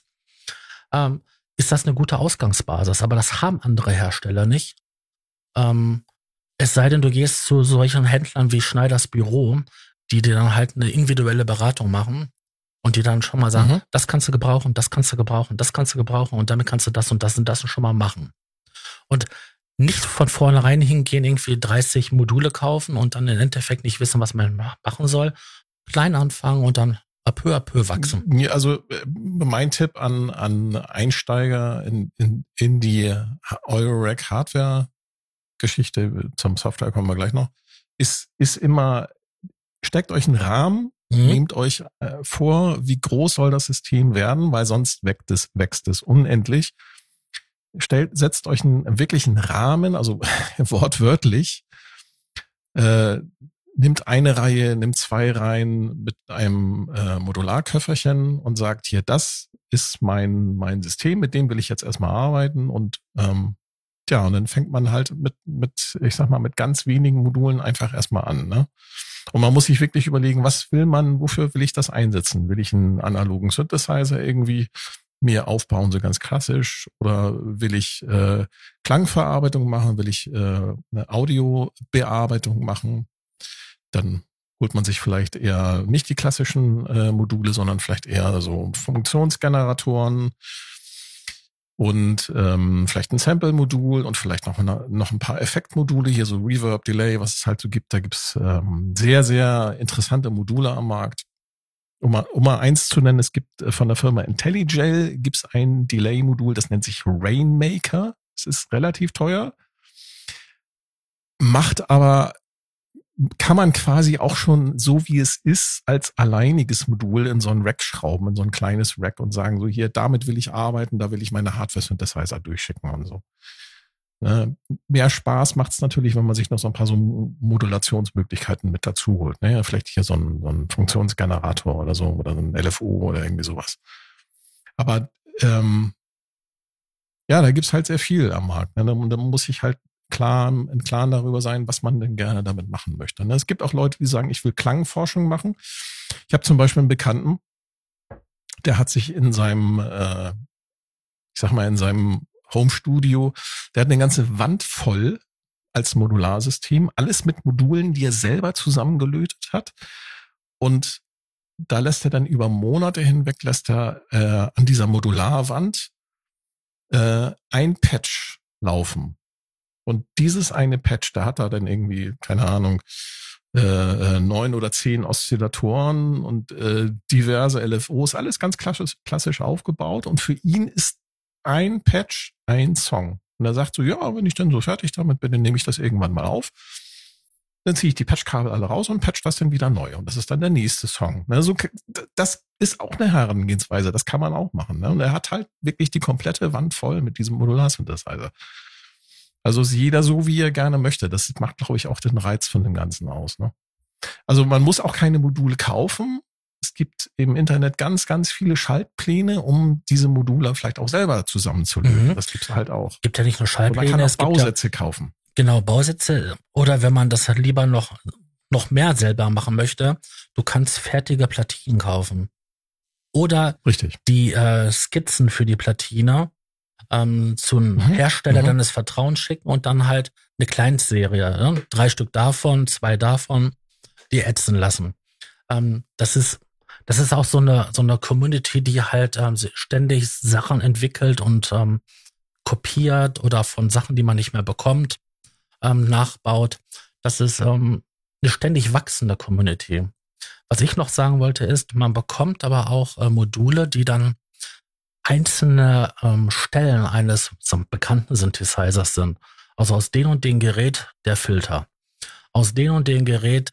ähm, ist das eine gute Ausgangsbasis. Aber das haben andere Hersteller nicht. Ähm, es sei denn, du gehst zu solchen Händlern wie Schneiders Büro, die dir dann halt eine individuelle Beratung machen und die dann schon mal sagen, Mhm. das kannst du gebrauchen, das kannst du gebrauchen, das kannst du gebrauchen und damit kannst du das und das und das schon mal machen. Und nicht von vornherein hingehen, irgendwie 30 Module kaufen und dann im Endeffekt nicht wissen, was man ma- machen soll. Klein anfangen und dann à peu à peu wachsen. Also äh, mein Tipp an an Einsteiger in in, in die Eurorack Hardware Geschichte zum Software kommen wir gleich noch ist ist immer steckt euch einen Rahmen Mhm. Nehmt euch äh, vor, wie groß soll das System werden, weil sonst wächst es, wächst es unendlich. Stellt, setzt euch einen wirklichen Rahmen, also wortwörtlich. Äh, nimmt eine Reihe, nimmt zwei Reihen mit einem äh, Modularköfferchen und sagt hier, das ist mein mein System, mit dem will ich jetzt erstmal arbeiten und ähm, Tja, und dann fängt man halt mit, mit, ich sag mal, mit ganz wenigen Modulen einfach erstmal an. Ne? Und man muss sich wirklich überlegen, was will man, wofür will ich das einsetzen? Will ich einen analogen Synthesizer irgendwie mir aufbauen, so ganz klassisch? Oder will ich äh, Klangverarbeitung machen? Will ich äh, eine Audiobearbeitung machen? Dann holt man sich vielleicht eher nicht die klassischen äh, Module, sondern vielleicht eher so Funktionsgeneratoren und ähm, vielleicht ein Sample-Modul und vielleicht noch, noch ein paar Effektmodule, hier so Reverb, Delay, was es halt so gibt. Da gibt's ähm, sehr, sehr interessante Module am Markt. Um mal, um mal eins zu nennen, es gibt äh, von der Firma IntelliGel gibt's ein Delay-Modul, das nennt sich Rainmaker. Es ist relativ teuer, macht aber kann man quasi auch schon so wie es ist als alleiniges Modul in so ein Rack schrauben, in so ein kleines Rack und sagen so hier, damit will ich arbeiten, da will ich meine Hardware-Synthesizer durchschicken und so. Ne? Mehr Spaß macht es natürlich, wenn man sich noch so ein paar so Modulationsmöglichkeiten mit dazu holt. Ne? Vielleicht hier so ein, so ein Funktionsgenerator oder so oder so ein LFO oder irgendwie sowas. Aber ähm, ja, da gibt's halt sehr viel am Markt. Ne? Da, da muss ich halt klar, im Klaren darüber sein, was man denn gerne damit machen möchte. Ne? Es gibt auch Leute, die sagen, ich will Klangforschung machen. Ich habe zum Beispiel einen Bekannten, der hat sich in seinem, äh, ich sag mal, in seinem Home-Studio, der hat eine ganze Wand voll als Modularsystem, alles mit Modulen, die er selber zusammengelötet hat. Und da lässt er dann über Monate hinweg, lässt er äh, an dieser Modularwand äh, ein Patch laufen. Und dieses eine Patch, da hat er dann irgendwie, keine Ahnung, äh, neun oder zehn Oszillatoren und äh, diverse LFOs, alles ganz klassisch, klassisch aufgebaut. Und für ihn ist ein Patch ein Song. Und er sagt so, ja, wenn ich dann so fertig damit bin, dann nehme ich das irgendwann mal auf. Dann ziehe ich die Patchkabel alle raus und patch das dann wieder neu. Und das ist dann der nächste Song. Ne, das ist auch eine Herangehensweise. Das kann man auch machen. Ne? Und er hat halt wirklich die komplette Wand voll mit diesem Modular-Synthesizer. Also ist jeder so, wie er gerne möchte. Das macht, glaube ich, auch den Reiz von dem Ganzen aus. Ne? Also man muss auch keine Module kaufen. Es gibt im Internet ganz, ganz viele Schaltpläne, um diese Module vielleicht auch selber zusammenzulöten. Mhm. Das gibt's halt auch. Gibt ja nicht nur Und man kann auch gibt ja, Bausätze kaufen. Genau, Bausätze. Oder wenn man das halt lieber noch, noch mehr selber machen möchte, du kannst fertige Platinen kaufen. Oder Richtig. die äh, Skizzen für die Platine ähm, zu einem Mhm, Hersteller mhm. deines Vertrauens schicken und dann halt eine Kleinstserie, ne? drei Stück davon, zwei davon, die ätzen lassen. Ähm, das ist das ist auch so eine so eine Community, die halt ähm, ständig Sachen entwickelt und ähm, kopiert oder von Sachen, die man nicht mehr bekommt, ähm, nachbaut. Das ist ähm, eine ständig wachsende Community. Was ich noch sagen wollte ist, man bekommt aber auch äh, Module, die dann einzelne ähm, Stellen eines so bekannten Synthesizers sind. Also aus dem und dem Gerät der Filter. Aus dem und dem Gerät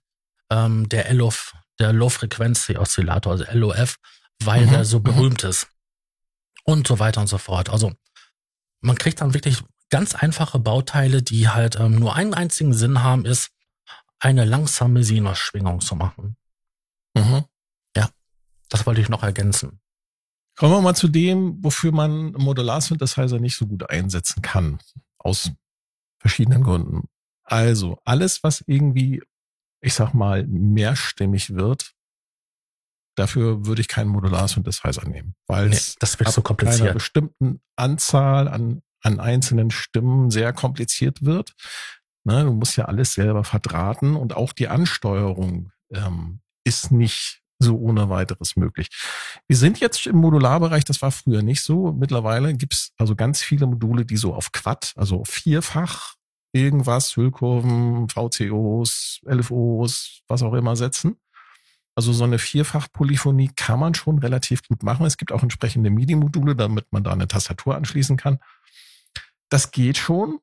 ähm, der LOF, der Low-Frequency-Oszillator, also LOF, weil Mhm, der so mhm. berühmt ist. Und so weiter und so fort. Also man kriegt dann wirklich ganz einfache Bauteile, die halt ähm, nur einen einzigen Sinn haben, ist, eine langsame Sinusschwingung zu machen. Mhm. Das wollte ich noch ergänzen. Kommen wir mal zu dem, wofür man Modular-Synthesizer nicht so gut einsetzen kann. Aus verschiedenen Gründen. Also, alles, was irgendwie, ich sag mal, mehrstimmig wird, dafür würde ich keinen Modular-Synthesizer nehmen. Weil Nee, es das wird ab so einer kompliziert. bestimmten Anzahl an, an einzelnen Stimmen sehr kompliziert wird. Ne, du musst ja alles selber verdrahten und auch die Ansteuerung ähm, ist nicht so ohne weiteres möglich. Wir sind jetzt im Modularbereich, das war früher nicht so. Mittlerweile gibt's also ganz viele Module, die so auf Quad, also vierfach irgendwas, Hüllkurven, VCOs, LFOs, was auch immer setzen. Also so eine Vierfach-Polyphonie kann man schon relativ gut machen. Es gibt auch entsprechende MIDI-Module, damit man da eine Tastatur anschließen kann. Das geht schon.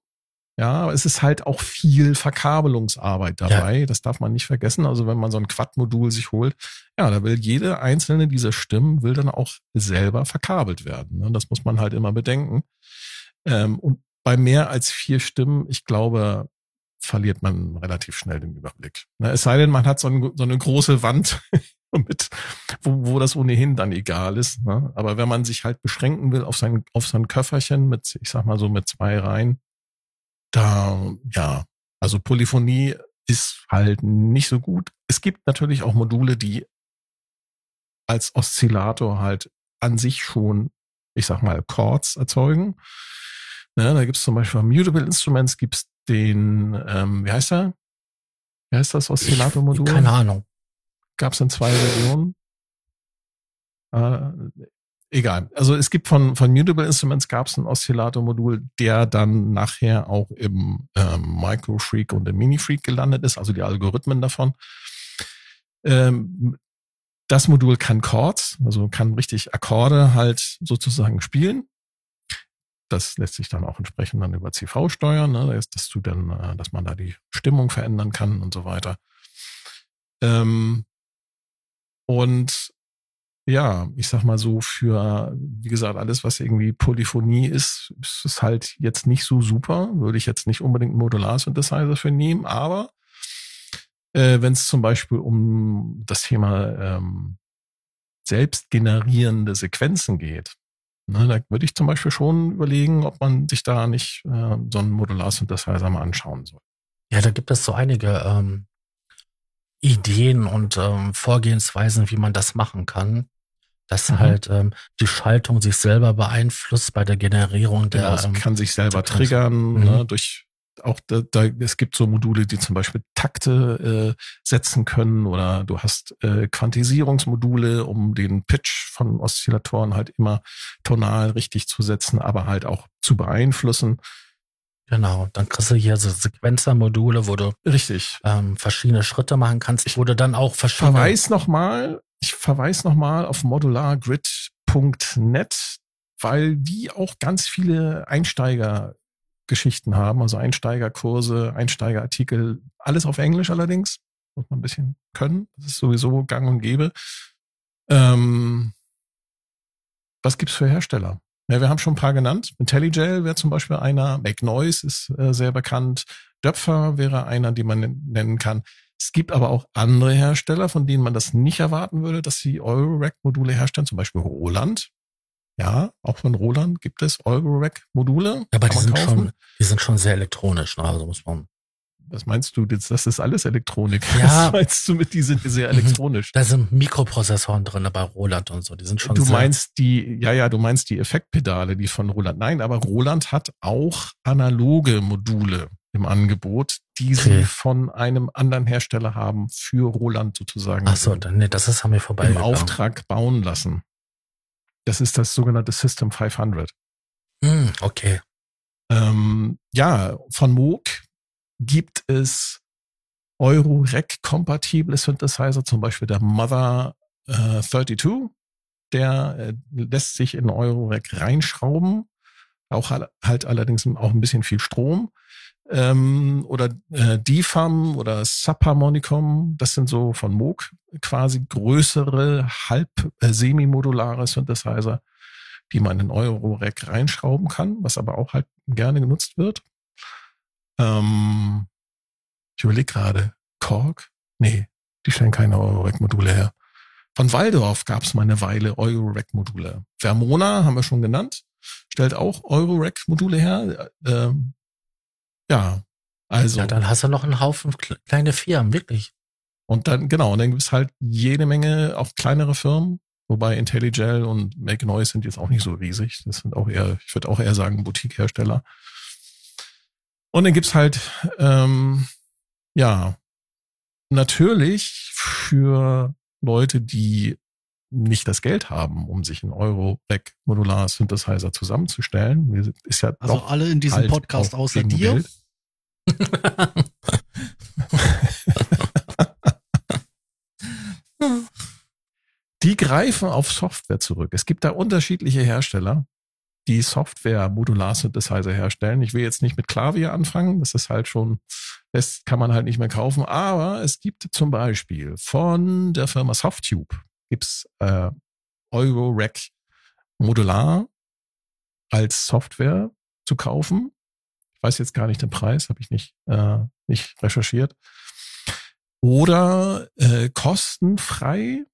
Ja, aber es ist halt auch viel Verkabelungsarbeit dabei. Das darf man nicht vergessen. Also wenn man so ein Quad-Modul sich holt, ja, da will jede einzelne dieser Stimmen will dann auch selber verkabelt werden. ne? Das muss man halt immer bedenken. Ähm, Und bei mehr als vier Stimmen, ich glaube, verliert man relativ schnell den Überblick. Ne, Es sei denn, man hat so, ein, so eine große Wand, mit, wo, wo das ohnehin dann egal ist. Ne? Aber wenn man sich halt beschränken will auf sein, auf sein Köfferchen mit, ich sag mal so mit zwei Reihen, da, ja, also Polyphonie ist halt nicht so gut. Es gibt natürlich auch Module, die als Oszillator halt an sich schon, ich sag mal, Chords erzeugen. Ne, da gibt's zum Beispiel Mutable Instruments gibt's den, ähm, wie heißt er? Wie heißt das Oszillator-Modul? Keine Ahnung. Gab's in zwei Versionen. Äh, egal. Also es gibt von, von Mutable Instruments gab's ein Oszillator-Modul, der dann nachher auch im ähm, Micro Freak und im Mini Freak gelandet ist, also die Algorithmen davon. Ähm, das Modul kann Chords, also kann richtig Akkorde halt sozusagen spielen. Das lässt sich dann auch entsprechend dann über CV steuern, ne, dass, dass du dann, äh, dass man da die Stimmung verändern kann und so weiter. Ähm, und ja, ich sag mal so, für, wie gesagt, alles, was irgendwie Polyphonie ist, ist es halt jetzt nicht so super. Würde ich jetzt nicht unbedingt einen Modular-Synthesizer für nehmen, aber äh, wenn es zum Beispiel um das Thema ähm, selbstgenerierende Sequenzen geht, ne, da würde ich zum Beispiel schon überlegen, ob man sich da nicht äh, so einen Modular-Synthesizer mal anschauen soll. Ja, da gibt es so einige ähm, Ideen und ähm, Vorgehensweisen, wie man das machen kann. Dass Mhm. halt ähm, die Schaltung sich selber beeinflusst bei der Generierung Genau, der. es ähm, kann sich selber triggern, Mhm. ne, durch auch da, da, es gibt so Module, die zum Beispiel Takte äh, setzen können oder du hast äh, Quantisierungsmodule, um den Pitch von Oszillatoren halt immer tonal richtig zu setzen, aber halt auch zu beeinflussen. genau, dann kriegst du hier so Sequenzer-Module, wo du Richtig. ähm, verschiedene Schritte machen kannst, wo du dann auch verschiedene. Verweis nochmal, verweise nochmal auf modulargrid.net, weil die auch ganz viele Einsteigergeschichten haben, also Einsteigerkurse, Einsteigerartikel, alles auf Englisch allerdings, muss man ein bisschen können, das ist sowieso gang und gäbe. Ähm, was gibt's für Hersteller? Ja, wir haben schon ein paar genannt. IntelliGel wäre zum Beispiel einer, Make Noise ist äh, sehr bekannt, Döpfer wäre einer, den man nennen kann. Es gibt aber auch andere Hersteller, von denen man das nicht erwarten würde, dass sie Eurorack-Module herstellen, zum Beispiel Roland. Ja, auch von Roland gibt es Eurorack-Module. Aber die sind, kaufen. schon, die sind schon sehr elektronisch, ne? Also muss man. Was meinst du jetzt? Das ist alles Elektronik. Ja. Was meinst du mit, die sind sehr Mhm. elektronisch? Da sind Mikroprozessoren drin bei Roland und so. Die sind schon Du meinst die, ja, ja, du meinst die Effektpedale, die von Roland. Nein, aber Roland hat auch analoge Module im Angebot, die sie Okay. von einem anderen Hersteller haben für Roland sozusagen Ach so, dann, nee, das ist an mir vorbei. im Auftrag bauen lassen. Das ist das sogenannte System 500. Hm, okay. Ähm, ja, von Moog gibt es Euro-Rec-kompatible Synthesizer, zum Beispiel der Mother äh, 32. Der äh, lässt sich in Euro-Rec reinschrauben, auch halt, allerdings auch ein bisschen viel Strom. Ähm, oder äh, DFAM oder Subharmonicum, das sind so von Moog quasi größere, halb äh, semi-modulare Synthesizer, die man in Euro-Rec reinschrauben kann, was aber auch halt gerne genutzt wird. Ähm, ich überlege gerade, Korg? Nee, die stellen keine Euro-Rec-Module her. Von Waldorf gab es mal eine Weile Euro-Rec-Module. Vermona haben wir schon genannt, stellt auch Euro-Rec-Module her. Ähm, ja, also. Ja, dann hast du noch einen Haufen kle- kleine Firmen, wirklich. Und dann, genau, und dann gibt es halt jede Menge auch kleinere Firmen, wobei IntelliGel und Make Noise sind jetzt auch nicht so riesig. Das sind auch eher, ich würde auch eher sagen, Boutique-Hersteller. Und dann gibt's halt, ähm, ja, natürlich für Leute, die nicht das Geld haben, um sich einen Euro-Back Modular Synthesizer zusammenzustellen. Ist ja Also doch alle in diesem halt Podcast außer dir. Die greifen auf Software zurück. Es gibt da unterschiedliche Hersteller, die Software Modular Synthesizer herstellen. Ich will jetzt nicht mit Klavier anfangen. Das ist halt schon, das kann man halt nicht mehr kaufen. Aber es gibt zum Beispiel von der Firma Softube gibt's äh, Eurorack Modular als Software zu kaufen. Ich weiß jetzt gar nicht den Preis, habe ich nicht, äh, nicht recherchiert. Oder äh, kostenfrei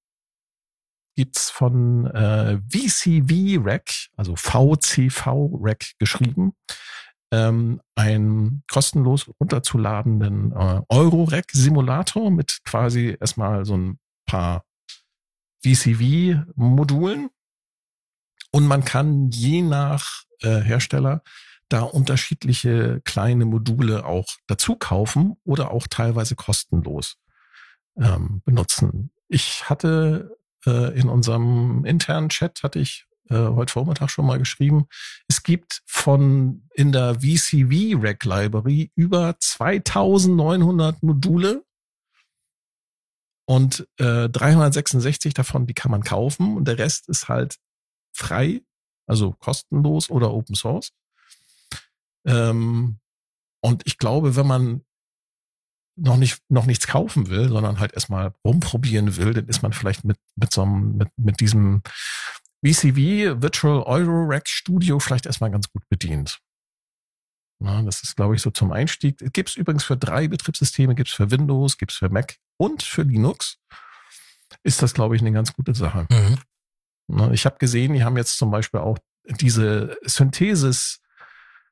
gibt's von äh, VCV Rack, also VCV Rack geschrieben, ähm, einen kostenlos runterzuladenden äh, Euro-Rack Simulator mit quasi erstmal so ein paar VCV-Modulen. Und man kann je nach äh, Hersteller da unterschiedliche kleine Module auch dazu kaufen oder auch teilweise kostenlos ähm, benutzen. Ich hatte äh, in unserem internen Chat, hatte ich äh, heute Vormittag schon mal geschrieben, es gibt von in der VCV Rack Library über 2900 Module und äh, 366 davon, die kann man kaufen und der Rest ist halt frei, also kostenlos oder Open Source. Ähm, und ich glaube, wenn man noch nicht noch nichts kaufen will, sondern halt erstmal rumprobieren will, dann ist man vielleicht mit mit so einem mit mit diesem VCV Virtual Euro Rack Studio vielleicht erstmal ganz gut bedient. Na, das ist, glaube ich, so zum Einstieg. Gibt's übrigens für drei Betriebssysteme, gibt's für Windows, gibt's für Mac und für Linux. Ist das, glaube ich, eine ganz gute Sache. Mhm. Ne, Ich habe gesehen, die haben jetzt zum Beispiel auch diese Synthesis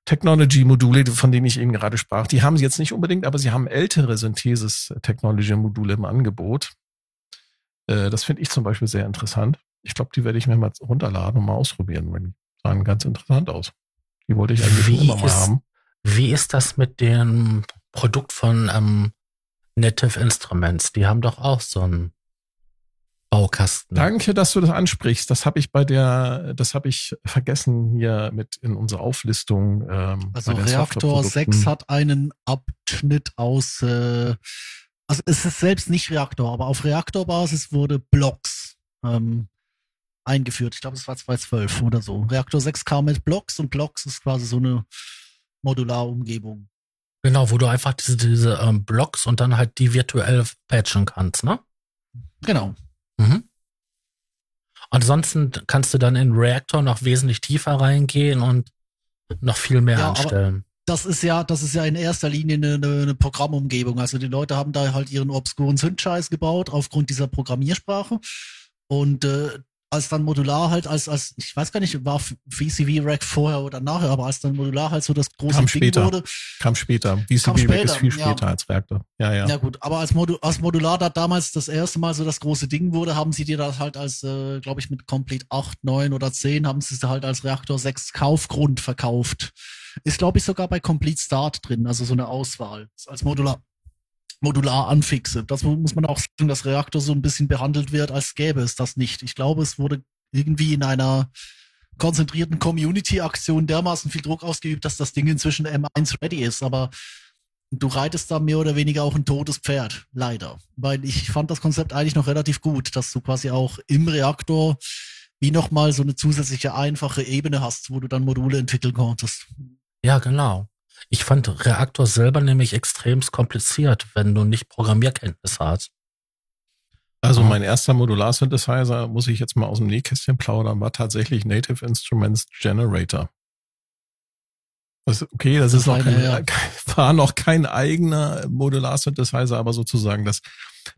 Technology Module, von denen ich eben gerade sprach. Die haben sie jetzt nicht unbedingt, aber sie haben ältere Synthesis Technology Module im Angebot. Äh, Das finde ich zum Beispiel sehr interessant. Ich glaube, die werde ich mir mal runterladen und mal ausprobieren, weil die sahen ganz interessant aus. Die wollte ich eigentlich Wie immer mal ist- haben. Wie ist das mit dem Produkt von ähm, Native Instruments? Die haben doch auch so einen Baukasten. Danke, dass du das ansprichst. Das habe ich bei der, das habe ich vergessen hier mit in unserer Auflistung. Ähm, Also Reaktor Softwareprodukten. 6 hat einen Abschnitt aus, äh, also es ist selbst nicht Reaktor, aber auf Reaktorbasis wurde Blocks ähm, eingeführt. Ich glaube, es war 2012 oder so. Reaktor 6 kam mit Blocks und Blocks ist quasi so eine Modularumgebung. Genau, wo du einfach diese, diese ähm, Blocks und dann halt die virtuell patchen kannst, ne? Genau. Ansonsten kannst du dann in Reactor noch wesentlich tiefer reingehen und noch viel mehr Ja, anstellen. Das ist ja, das ist ja in erster Linie eine, eine, eine Programmumgebung. Also die Leute haben da halt ihren obskuren Synth-Scheiß gebaut aufgrund dieser Programmiersprache. Und äh, als dann Modular halt, als, als, ich weiß gar nicht, war VCV Rack vorher oder nachher, aber als dann Modular halt so das große Kam Ding später. wurde. Kam später. VCB Kam Rack später, ist viel ja. später als Reaktor. Ja, ja. Ja gut, aber als, Modu als Modular da damals das erste Mal so das große Ding wurde, haben sie dir das halt als, äh, glaube ich, mit Complete 8, 9 oder 10 haben sie es halt als Reaktor 6 Kaufgrund verkauft. Ist, glaube ich, sogar bei Complete Start drin, also so eine Auswahl als Modular. Modular anfixe. Das mu- muss man auch sagen, dass Reaktor so ein bisschen behandelt wird, als gäbe es das nicht. Ich glaube, es wurde irgendwie in einer konzentrierten Community-Aktion dermaßen viel Druck ausgeübt, dass das Ding inzwischen M1 ready ist, aber du reitest da mehr oder weniger auch ein totes Pferd, leider. Weil ich fand das Konzept eigentlich noch relativ gut, dass du quasi auch im Reaktor wie nochmal so eine zusätzliche einfache Ebene hast, wo du dann Module entwickeln konntest. Ja, genau. Ich fand Reaktor selber nämlich extremst kompliziert, wenn du nicht Programmierkenntnis hast. Also mein erster Modular-Synthesizer, muss ich jetzt mal aus dem Nähkästchen plaudern, war tatsächlich Native Instruments Generator. Das, okay, das ist noch kein, ja. war noch kein eigener Modular-Synthesizer, aber sozusagen das,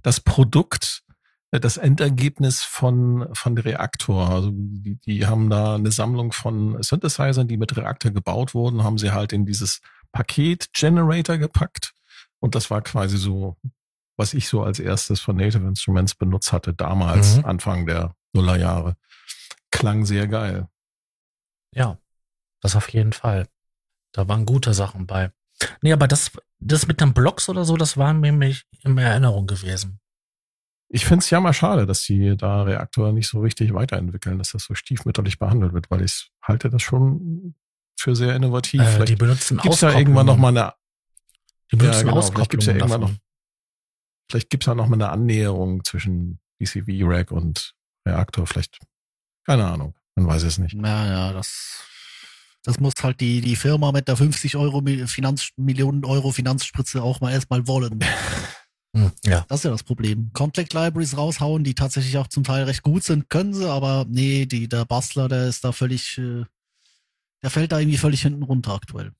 das Produkt, das Endergebnis von, von Reaktor. Also die, die haben da eine Sammlung von Synthesizern, die mit Reaktor gebaut wurden, haben sie halt in dieses Paket Generator gepackt. Und das war quasi so, was ich so als erstes von Native Instruments benutzt hatte, damals, Mhm. Anfang der Nullerjahre. Klang sehr geil. Ja, das auf jeden Fall. Da waren gute Sachen bei. Nee, aber das, das mit den Blocks oder so, das war mir nämlich in Erinnerung gewesen. Ich finde es ja mal schade, dass die da Reaktor nicht so richtig weiterentwickeln, dass das so stiefmütterlich behandelt wird, weil ich halte das schon für sehr innovativ. Äh, die vielleicht benutzen gibt's ja irgendwann noch mal eine, Die benutzen Ja, genau, vielleicht gibt's ja irgendwann davon. vielleicht gibt's ja noch mal eine Annäherung zwischen BCV-Rack und Reaktor. Vielleicht, keine Ahnung, man weiß es nicht. Ja, ja, das, das muss halt die, die Firma mit der 50 Euro Finanz, Millionen Euro Finanzspritze auch mal erstmal wollen. Hm, ja. Das ist ja das Problem. Contract Libraries raushauen, die tatsächlich auch zum Teil recht gut sind, können sie, aber nee, die, der Bastler, der ist da völlig, äh, der fällt da irgendwie völlig hinten runter aktuell.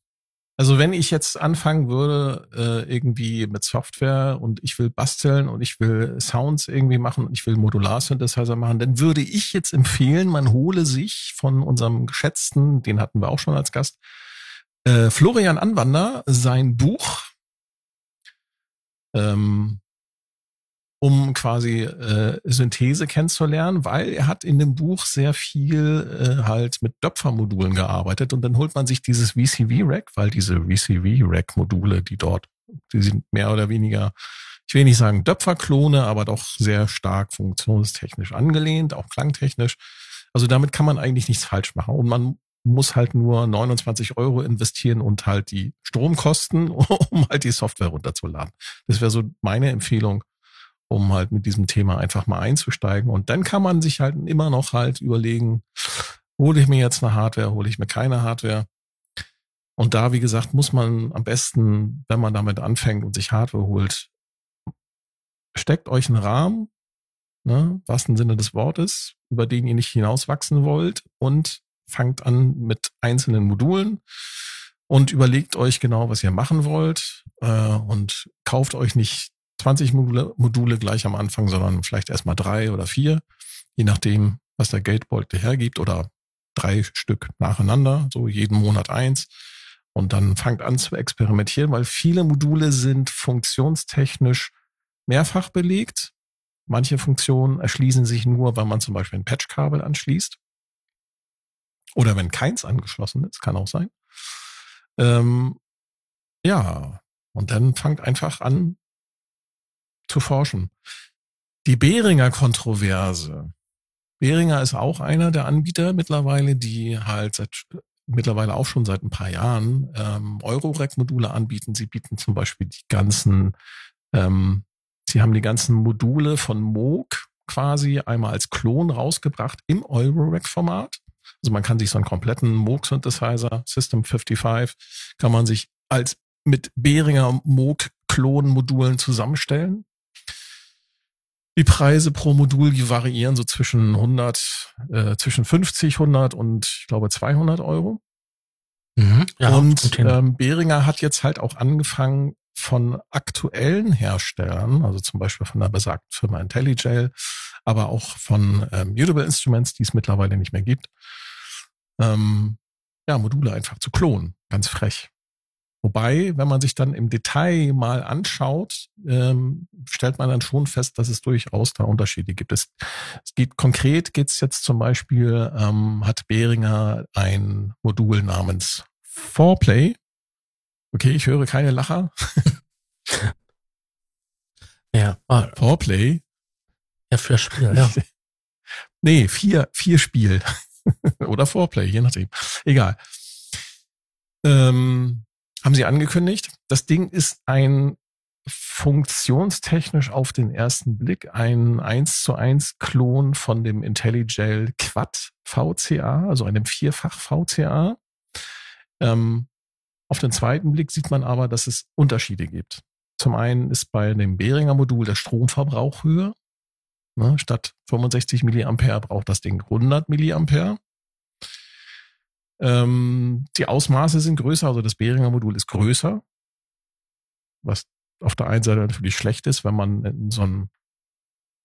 Also wenn ich jetzt anfangen würde, äh, irgendwie mit Software und ich will basteln und ich will Sounds irgendwie machen und ich will Modular-Synthesizer machen, dann würde ich jetzt empfehlen, man hole sich von unserem geschätzten, den hatten wir auch schon als Gast, äh, Florian Anwander, sein Buch, ähm, um quasi äh, Synthese kennenzulernen, weil er hat in dem Buch sehr viel äh, halt mit Döpfer-Modulen gearbeitet und dann holt man sich dieses VCV-Rack, weil diese VCV-Rack-Module, die dort, die sind mehr oder weniger, ich will nicht sagen Döpfer-Klone, aber doch sehr stark funktionstechnisch angelehnt, auch klangtechnisch. Also damit kann man eigentlich nichts falsch machen und man muss halt nur 29 Euro investieren und halt die Stromkosten, um halt die Software runterzuladen. Das wäre so meine Empfehlung, um halt mit diesem Thema einfach mal einzusteigen. Und dann kann man sich halt immer noch halt überlegen, hole ich mir jetzt eine Hardware, hole ich mir keine Hardware. Und da, wie gesagt, muss man am besten, wenn man damit anfängt und sich Hardware holt, steckt euch einen Rahmen, ne, was im Sinne des Wortes, über den ihr nicht hinauswachsen wollt und fangt an mit einzelnen Modulen und überlegt euch genau, was ihr machen wollt äh, und kauft euch nicht 20 Module, Module gleich am Anfang, sondern vielleicht erstmal drei oder vier, je nachdem, was der Geldbeutel hergibt oder drei Stück nacheinander, so jeden Monat eins. Und dann fangt an zu experimentieren, weil viele Module sind funktionstechnisch mehrfach belegt. Manche Funktionen erschließen sich nur, wenn man zum Beispiel ein Patchkabel anschließt. Oder wenn keins angeschlossen ist, kann auch sein. Ähm, ja, und dann fangt einfach an zu forschen. Die Behringer Kontroverse. Behringer ist auch einer der Anbieter mittlerweile, die halt seit mittlerweile auch schon seit ein paar Jahren ähm, Eurorack-Module anbieten. Sie bieten zum Beispiel die ganzen, ähm, sie haben die ganzen Module von Moog quasi einmal als Klon rausgebracht im Eurorack-Format. Also man kann sich so einen kompletten Moog-Synthesizer, System 55, kann man sich als mit Behringer Moog-Klon-Modulen zusammenstellen. Die Preise pro Modul, die variieren so zwischen 100, äh, zwischen 50, 100 und ich glaube 200 Euro. Mhm. Ja, und ähm, Behringer hat jetzt halt auch angefangen von aktuellen Herstellern, also zum Beispiel von der besagten Firma IntelliGel, aber auch von ähm, Mutable Instruments, die es mittlerweile nicht mehr gibt. Ähm, ja, Module einfach zu klonen. Ganz frech. Wobei, wenn man sich dann im Detail mal anschaut, ähm, stellt man dann schon fest, dass es durchaus da Unterschiede gibt. Es, es geht konkret geht es jetzt zum Beispiel, ähm, hat Behringer ein Modul namens Foreplay. Okay, ich höre keine Lacher. ja. Ah, Foreplay. Ja, für Spiel, ja. nee, vier, vier Spiel. Oder Foreplay, je nachdem. Egal. Ähm, haben sie angekündigt. Das Ding ist ein funktionstechnisch auf den ersten Blick ein 1 zu 1 Klon von dem IntelliGel Quad VCA, also einem Vierfach VCA. Ähm, auf den zweiten Blick sieht man aber, dass es Unterschiede gibt. Zum einen ist bei dem Behringer Modul der Stromverbrauch höher. Ne, statt 65 Milliampere braucht das Ding 100 Milliampere. Ähm, die Ausmaße sind größer, also das Behringer Modul ist größer, was auf der einen Seite natürlich schlecht ist, wenn man in so einem,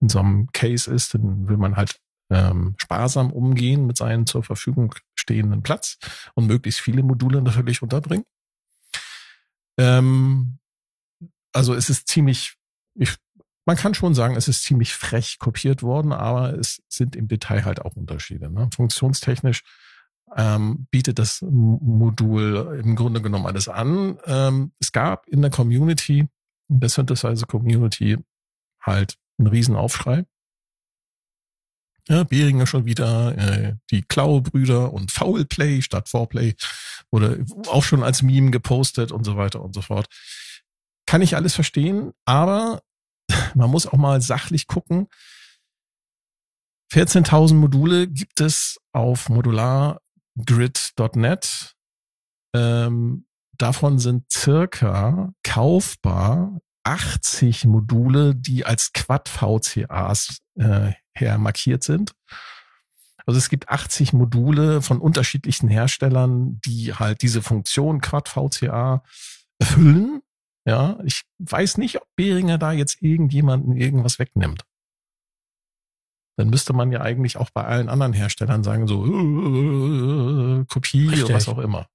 in so einem Case ist, dann will man halt ähm, sparsam umgehen mit seinem zur Verfügung stehenden Platz und möglichst viele Module natürlich unterbringen. Ähm, also es ist ziemlich, ich, man kann schon sagen, es ist ziemlich frech kopiert worden, aber es sind im Detail halt auch Unterschiede. Ne? Funktionstechnisch ähm, bietet das Modul im Grunde genommen alles an. Ähm, es gab in der Community, in der Synthesizer Community, halt einen Riesenaufschrei. Ja, Behringer schon wieder, äh, die Klaue-Brüder und Foulplay statt Foreplay wurde auch schon als Meme gepostet und so weiter und so fort. Kann ich alles verstehen, aber man muss auch mal sachlich gucken. 14.000 Module gibt es auf Modular grid.net. Ähm, davon sind circa kaufbar 80 Module, die als Quad-VCAs äh, her markiert sind. Also es gibt 80 Module von unterschiedlichen Herstellern, die halt diese Funktion Quad-VCA erfüllen. Ja, ich weiß nicht, ob Behringer da jetzt irgendjemanden irgendwas wegnimmt dann müsste man ja eigentlich auch bei allen anderen Herstellern sagen, so äh, Kopie Richtig. oder was auch immer.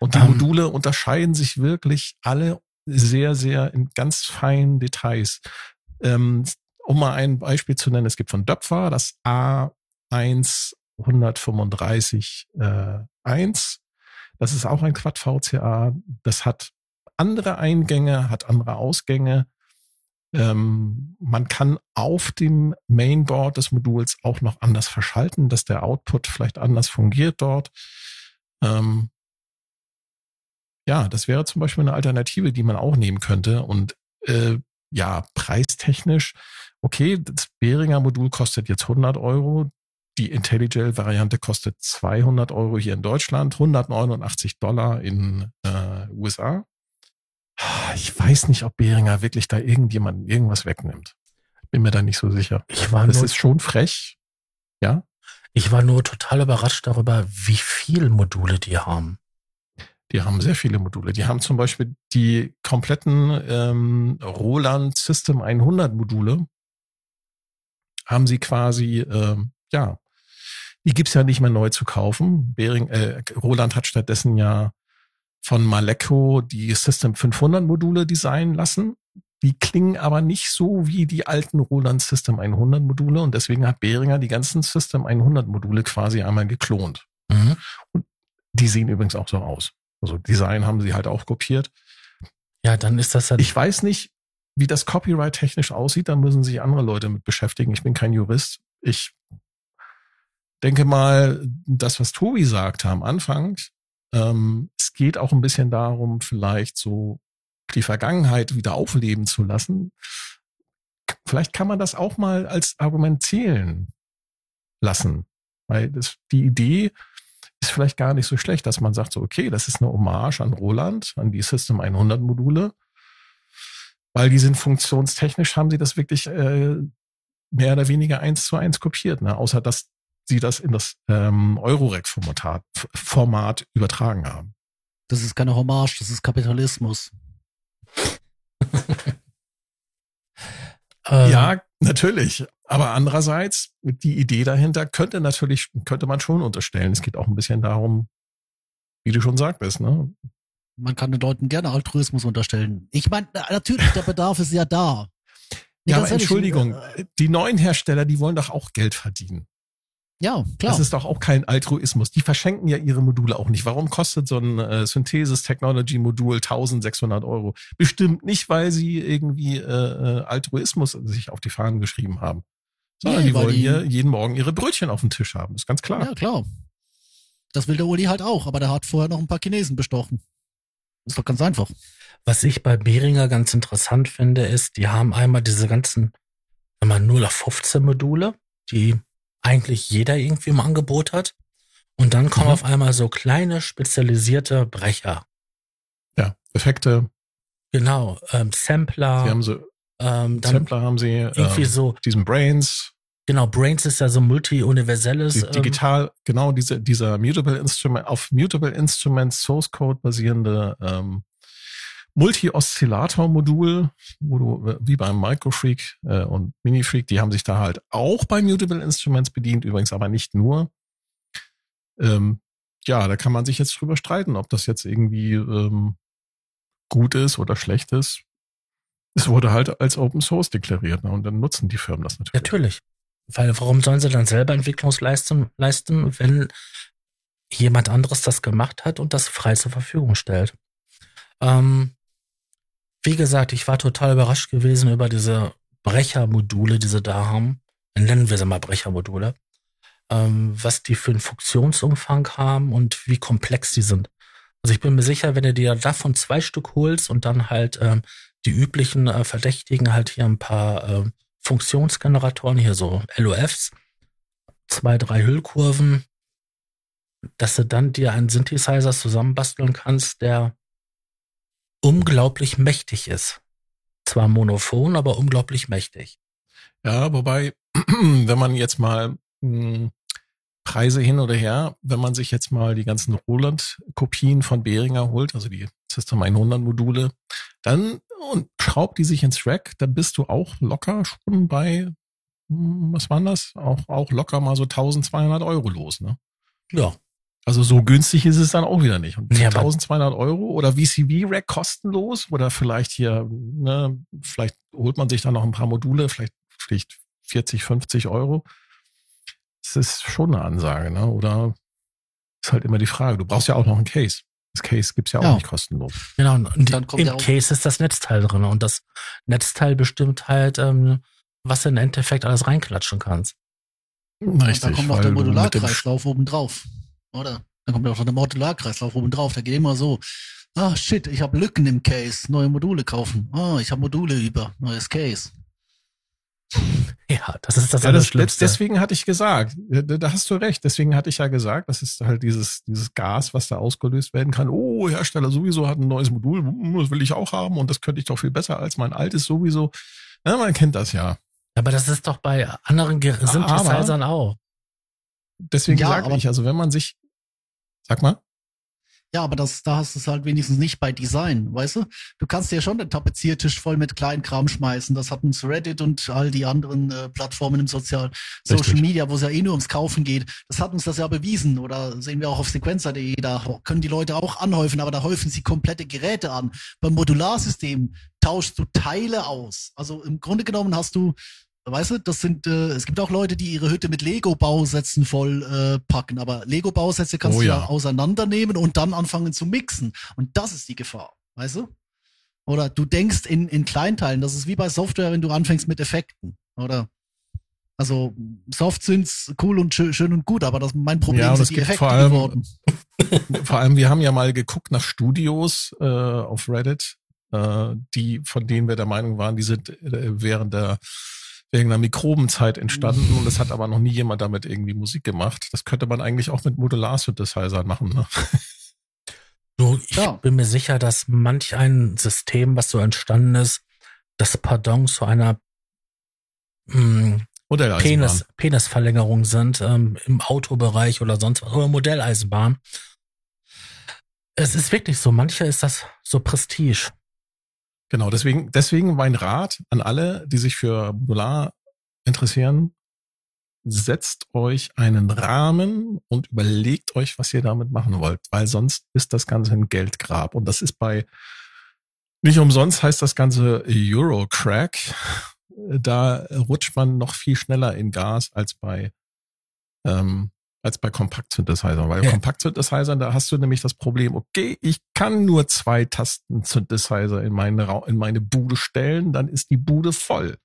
Und die um, ähm. Module unterscheiden sich wirklich alle sehr, sehr in ganz feinen Details. Ähm, um mal ein Beispiel zu nennen, es gibt von Döpfer das A1 135 äh, 1. Das ist auch ein Quad VCA. Das hat andere Eingänge, hat andere Ausgänge. Ähm, man kann auf dem Mainboard des Moduls auch noch anders verschalten, dass der Output vielleicht anders fungiert dort. Ähm, ja, das wäre zum Beispiel eine Alternative, die man auch nehmen könnte. Und äh, ja, preistechnisch, okay, das Behringer Modul kostet jetzt 100 Euro. Die IntelliGel-Variante kostet 200 Euro hier in Deutschland, 189 Dollar in äh, USA. Ich weiß nicht, ob Behringer wirklich da irgendjemanden irgendwas wegnimmt. Bin mir da nicht so sicher. Ich war das nur, ist schon frech. Ja. Ich war nur total überrascht darüber, wie viel Module die haben. Die haben sehr viele Module. Die haben zum Beispiel die kompletten ähm, Roland System 100 Module. Haben sie quasi, ähm, ja, die gibt's ja nicht mehr neu zu kaufen. Bering, äh, Roland hat stattdessen ja von Maleco die System 500 Module designen lassen. Die klingen aber nicht so wie die alten Roland System 100 Module und deswegen hat Behringer die ganzen System 100 Module quasi einmal geklont. Mhm. Und die sehen übrigens auch so aus. Also Design haben sie halt auch kopiert. Ja, dann ist das halt. Ich weiß nicht, wie das Copyright technisch aussieht, da müssen sich andere Leute mit beschäftigen. Ich bin kein Jurist. Ich denke mal, das, was Tobi sagte am Anfang, ähm, es geht auch ein bisschen darum, vielleicht so die Vergangenheit wieder aufleben zu lassen. Vielleicht kann man das auch mal als Argument zählen lassen. Weil das, die Idee ist vielleicht gar nicht so schlecht, dass man sagt so, okay, das ist eine Hommage an Roland, an die System 100 Module. Weil die sind funktionstechnisch, haben sie das wirklich äh, mehr oder weniger eins zu eins kopiert. Ne? Außer dass sie das in das ähm, Eurorec-Format Format übertragen haben. Das ist keine Hommage, das ist Kapitalismus. ähm, ja, natürlich. Aber andererseits, die Idee dahinter könnte natürlich, könnte man schon unterstellen. Es geht auch ein bisschen darum, wie du schon sagtest, ne? Man kann den Leuten gerne Altruismus unterstellen. Ich meine, natürlich, der Bedarf ist ja da. Ja, aber Entschuldigung, äh, die neuen Hersteller, die wollen doch auch Geld verdienen. Ja, klar. Das ist doch auch kein Altruismus. Die verschenken ja ihre Module auch nicht. Warum kostet so ein äh, Synthesis Technology Modul 1600 Euro? Bestimmt nicht, weil sie irgendwie äh, äh, Altruismus sich auf die Fahnen geschrieben haben. Sondern nee, die wollen die, hier jeden Morgen ihre Brötchen auf dem Tisch haben. Ist ganz klar. Ja, klar. Das will der Uli halt auch, aber der hat vorher noch ein paar Chinesen bestochen. Ist doch ganz einfach. Was ich bei Behringer ganz interessant finde, ist, die haben einmal diese ganzen, wenn man 0 auf 15 Module, die eigentlich jeder irgendwie im Angebot hat. Und dann kommen mhm. auf einmal so kleine spezialisierte Brecher. Ja, Effekte. Genau, ähm, Sampler. Sie haben so, ähm, Sampler haben sie. Irgendwie ähm, so. Diesen Brains. Genau, Brains ist ja so multi-universelles. Die, ähm, digital, genau, diese, dieser Mutable Instrument, auf Mutable Instruments Source Code basierende ähm, Multi-Oszillator-Modul, wo du, äh, wie beim Microfreak äh, und Minifreak, die haben sich da halt auch bei Mutable Instruments bedient, übrigens aber nicht nur. Ähm, ja, da kann man sich jetzt drüber streiten, ob das jetzt irgendwie ähm, gut ist oder schlecht ist. Es wurde halt als Open Source deklariert ne? und dann nutzen die Firmen das natürlich. Natürlich. Weil warum sollen sie dann selber Entwicklungsleistung leisten, wenn jemand anderes das gemacht hat und das frei zur Verfügung stellt? Ähm, wie gesagt, ich war total überrascht gewesen über diese Brechermodule, die sie da haben. Nennen wir sie mal Brechermodule. Ähm, was die für einen Funktionsumfang haben und wie komplex die sind. Also ich bin mir sicher, wenn du dir davon zwei Stück holst und dann halt ähm, die üblichen äh, Verdächtigen halt hier ein paar äh, Funktionsgeneratoren, hier so LOFs, zwei, drei Hüllkurven, dass du dann dir einen Synthesizer zusammenbasteln kannst, der unglaublich mächtig ist. Zwar monophon, aber unglaublich mächtig. Ja, wobei, wenn man jetzt mal mh, hm, Preise hin oder her, wenn man sich jetzt mal die ganzen Roland-Kopien von Behringer holt, also die System 100 Module, dann und schraubt die sich ins Rack, dann bist du auch locker schon bei, hm, was waren das? Auch, auch locker mal so 1200 Euro los, ne? Ja. Also so günstig ist es dann auch wieder nicht. Und ja, 1200 Euro oder VCV-Rack kostenlos oder vielleicht hier, ne, vielleicht holt man sich da noch ein paar Module, vielleicht, vielleicht 40, 50 Euro. Das ist schon eine Ansage, ne? Oder ist halt immer die Frage. Du brauchst ja auch noch ein Case. Das Case gibt's ja auch ja. nicht kostenlos. Genau, und, und dann kommt im Case ist das Netzteil drin und das Netzteil bestimmt halt, ähm, was du im Endeffekt alles reinklatschen kannst. Richtig, und da kommt noch der Modularkreislauf oben drauf. Oder? Dann kommt ja auch noch der Modularkreislauf oben drauf. Da geht immer so, ah shit, ich habe Lücken im Case, neue Module kaufen. Ah, ich habe Module über, neues Case. Ja, das ist das, ja, das Schlimmste. Deswegen hatte ich gesagt, da hast du recht. Deswegen hatte ich ja gesagt, das ist halt dieses, dieses Gas, was da ausgelöst werden kann. Oh, Hersteller sowieso hat ein neues Modul, hm, das will ich auch haben und das könnte ich doch viel besser als mein altes sowieso. Ja, man kennt das ja. Aber das ist doch bei anderen Synthesizern auch. Deswegen ja, sage ich, also wenn man sich, sag mal. Ja, aber das, da hast du es halt wenigstens nicht bei Design, weißt du? Du kannst ja schon den Tapeziertisch voll mit Kleinkram schmeißen. Das hat uns Reddit und all die anderen äh, Plattformen im Sozial Social Richtig. Media, wo es ja eh nur ums Kaufen geht. Das hat uns das ja bewiesen. Oder sehen wir auch auf sequencer.de, da können die Leute auch anhäufen, aber da häufen sie komplette Geräte an. Beim Modularsystem tauschst du Teile aus. Also im Grunde genommen hast du Weißt du, das sind, äh, es gibt auch Leute, die ihre Hütte mit Lego-Bausätzen voll äh, packen, aber Lego-Bausätze kannst oh, du ja. ja auseinandernehmen und dann anfangen zu mixen. Und das ist die Gefahr, weißt du? Oder du denkst in, in Kleinteilen, das ist wie bei Software, wenn du anfängst mit Effekten, oder? Also Soft sind cool und schön, schön, und gut, aber das mein Problem ja, sind die Effekte vor allem, geworden. Vor allem, wir haben ja mal geguckt nach Studios äh, auf Reddit, äh, die von denen wir der Meinung waren, die sind äh, während der wegen einer Mikrobenzeit entstanden und es hat aber noch nie jemand damit irgendwie Musik gemacht. Das könnte man eigentlich auch mit Modular-Synthesizern machen. Ne? Du, ich ja. bin mir sicher, dass manch ein System, was so entstanden ist, das Pardon zu einer mh, hm, Penis, Penisverlängerung sind, ähm, im Autobereich oder sonst was, oder Modelleisenbahn. Es ist wirklich so, mancher ist das so Prestige. Genau, deswegen, deswegen mein Rat an alle, die sich für Modular interessieren. Setzt euch einen Rahmen und überlegt euch, was ihr damit machen wollt, weil sonst ist das Ganze ein Geldgrab. Und das ist bei, nicht umsonst heißt das Ganze Eurocrack. Da rutscht man noch viel schneller in Gas als bei, ähm, als bei Kompakt-Synthesizern. Weil Ja. Kompakt-Synthesizern, da hast du nämlich das Problem, okay, ich kann nur zwei Tasten-Synthesizer in meine, in meine Bude stellen, dann ist die Bude voll.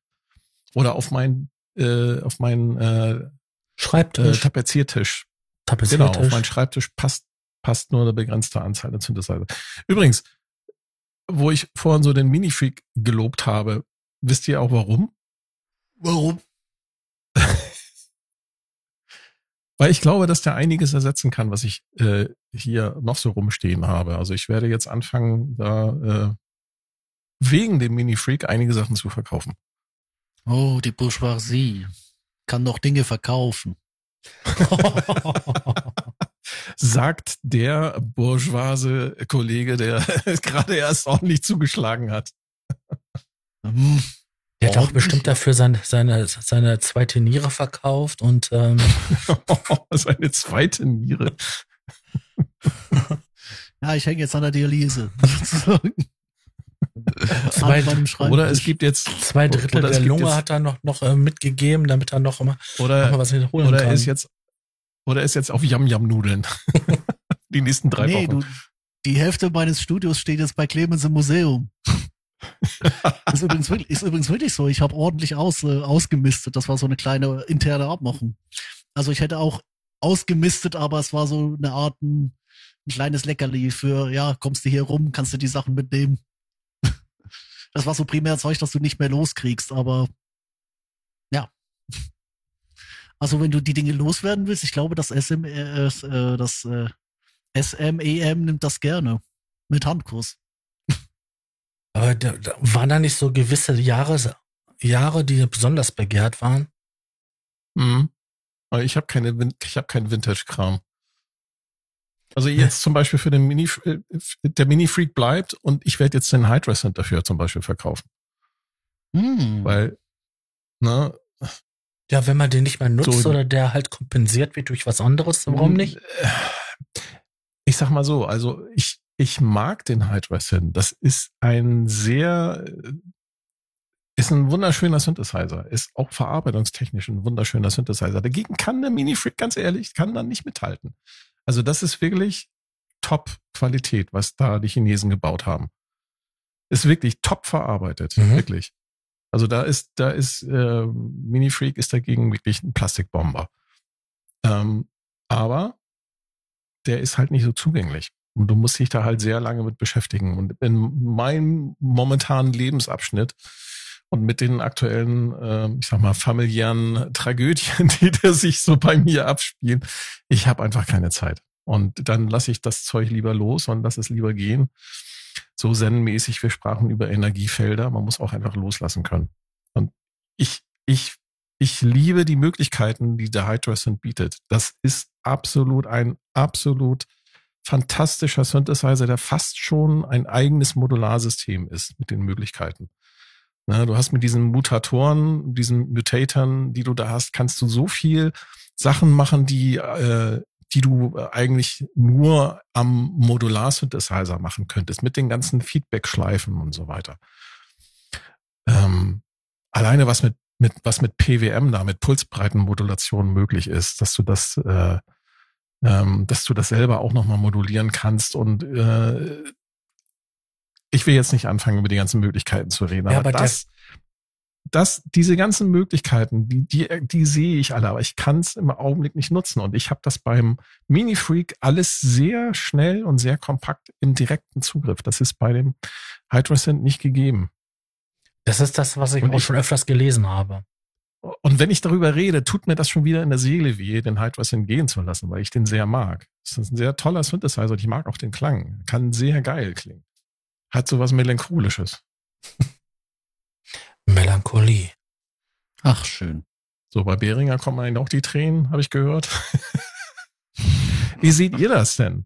Oder auf mein, äh, auf meinen äh, äh, Schreibtisch, Tapeziertisch. Genau, Tapeziertisch. auf meinen Schreibtisch passt, passt nur eine begrenzte Anzahl an Synthesizer. Übrigens, wo ich vorhin so den Mini-Freak gelobt habe, wisst ihr auch warum? Warum? Weil ich glaube, dass der einiges ersetzen kann, was ich äh, hier noch so rumstehen habe. Also ich werde jetzt anfangen, da äh, wegen dem Mini-Freak einige Sachen zu verkaufen. Oh, die Bourgeoisie kann doch Dinge verkaufen. Sagt der bourgeoise Kollege, der gerade erst ordentlich zugeschlagen hat. Der hat auch bestimmt dafür seine, seine, seine zweite Niere verkauft und ähm, Seine zweite Niere. Ja, ich hänge jetzt an der Dialyse. sozusagen. Zwei-. Oder es gibt jetzt, zwei Drittel Oder der Lunge jetzt- hat er noch, noch äh, mitgegeben, damit er noch immer noch mal oder, was holen oder kann. er ist jetzt, oder er ist jetzt auf Yam-Yam-Nudeln. Die nächsten drei nee, Wochen. du, die Hälfte meines Studios steht jetzt bei Clemens im Museum. Ist, übrigens wirklich, ist übrigens wirklich so. Ich habe ordentlich aus, äh, ausgemistet. Das war so eine kleine interne Abmachung. Also ich hätte auch ausgemistet, aber es war so eine Art ein, ein kleines Leckerli für, ja, kommst du hier rum, kannst du die Sachen mitnehmen. Das war so primär Zeug, das du nicht mehr loskriegst, aber ja. Also wenn du die Dinge loswerden willst, ich glaube, das SM, äh, äh, das äh, SMEM nimmt das gerne. Mit Handkuss. Aber da, da waren da nicht so gewisse Jahre, Jahre, die besonders begehrt waren? Mhm. Aber ich habe keine, ich habe keinen Vintage-Kram. Also jetzt zum Beispiel für den Mini, äh, der Mini-Freak bleibt und ich werde jetzt den Hydra Cent dafür zum Beispiel verkaufen. Hm. Weil, ne, Ja, wenn man den nicht mehr nutzt So- oder der halt kompensiert wird durch was anderes, warum nicht? Ich sag mal so, also ich, ich mag den Hydra Cent. Das ist ein sehr, äh, ist ein wunderschöner Synthesizer. Ist auch verarbeitungstechnisch ein wunderschöner Synthesizer. Dagegen kann der Mini-Freak, ganz ehrlich, kann da nicht mithalten. Also das ist wirklich Top-Qualität, was da die Chinesen gebaut haben. Ist wirklich top verarbeitet, Mhm. wirklich. Also da ist, da ist äh, Mini-Freak ist dagegen wirklich ein Plastikbomber. Ähm, aber der ist halt nicht so zugänglich. Und du musst dich da halt sehr lange mit beschäftigen. Und in meinem momentanen Lebensabschnitt und mit den aktuellen, äh, ich sag mal, familiären Tragödien, die da sich so bei mir abspielen, ich habe einfach keine Zeit. Und dann lasse ich das Zeug lieber los und lass es lieber gehen. So zen-mäßig, wir sprachen über Energiefelder, man muss auch einfach loslassen können. Und ich, ich, ich liebe die Möglichkeiten, die der Hydra Synth bietet. Das ist absolut ein absolut fantastischer Synthesizer, der fast schon ein eigenes Modularsystem ist mit den Möglichkeiten. Na, du hast mit diesen Mutatoren, diesen Mutatern, die du da hast, kannst du so viel Sachen machen, die, äh, die du eigentlich nur am Modular-Synthesizer machen könntest, mit den ganzen Feedback-Schleifen und so weiter. Ähm, alleine was mit, mit, was mit PWM da, mit Pulsbreitenmodulation möglich ist, dass du das, äh, ähm, dass du das selber auch nochmal modulieren kannst und äh, ich will jetzt nicht anfangen, über die ganzen Möglichkeiten zu reden, Ja, aber, aber das, das, diese ganzen Möglichkeiten, die, die, die sehe ich alle, aber ich kann es im Augenblick nicht nutzen. Und ich habe das beim Mini-Freak alles sehr schnell und sehr kompakt im direkten Zugriff. Das ist bei dem Hydrosynth nicht gegeben. Das ist das, was ich Und auch ich- schon öfters gelesen habe. Und wenn ich darüber rede, tut mir das schon wieder in der Seele weh, den Hydrosynth gehen zu lassen, weil ich den sehr mag. Das ist ein sehr toller Synthesizer und ich mag auch den Klang. Kann sehr geil klingen. Hat sowas Melancholisches. Melancholie. Ach, schön. So, bei Behringer kommen eigentlich auch die Tränen, habe ich gehört. Wie seht ihr das denn?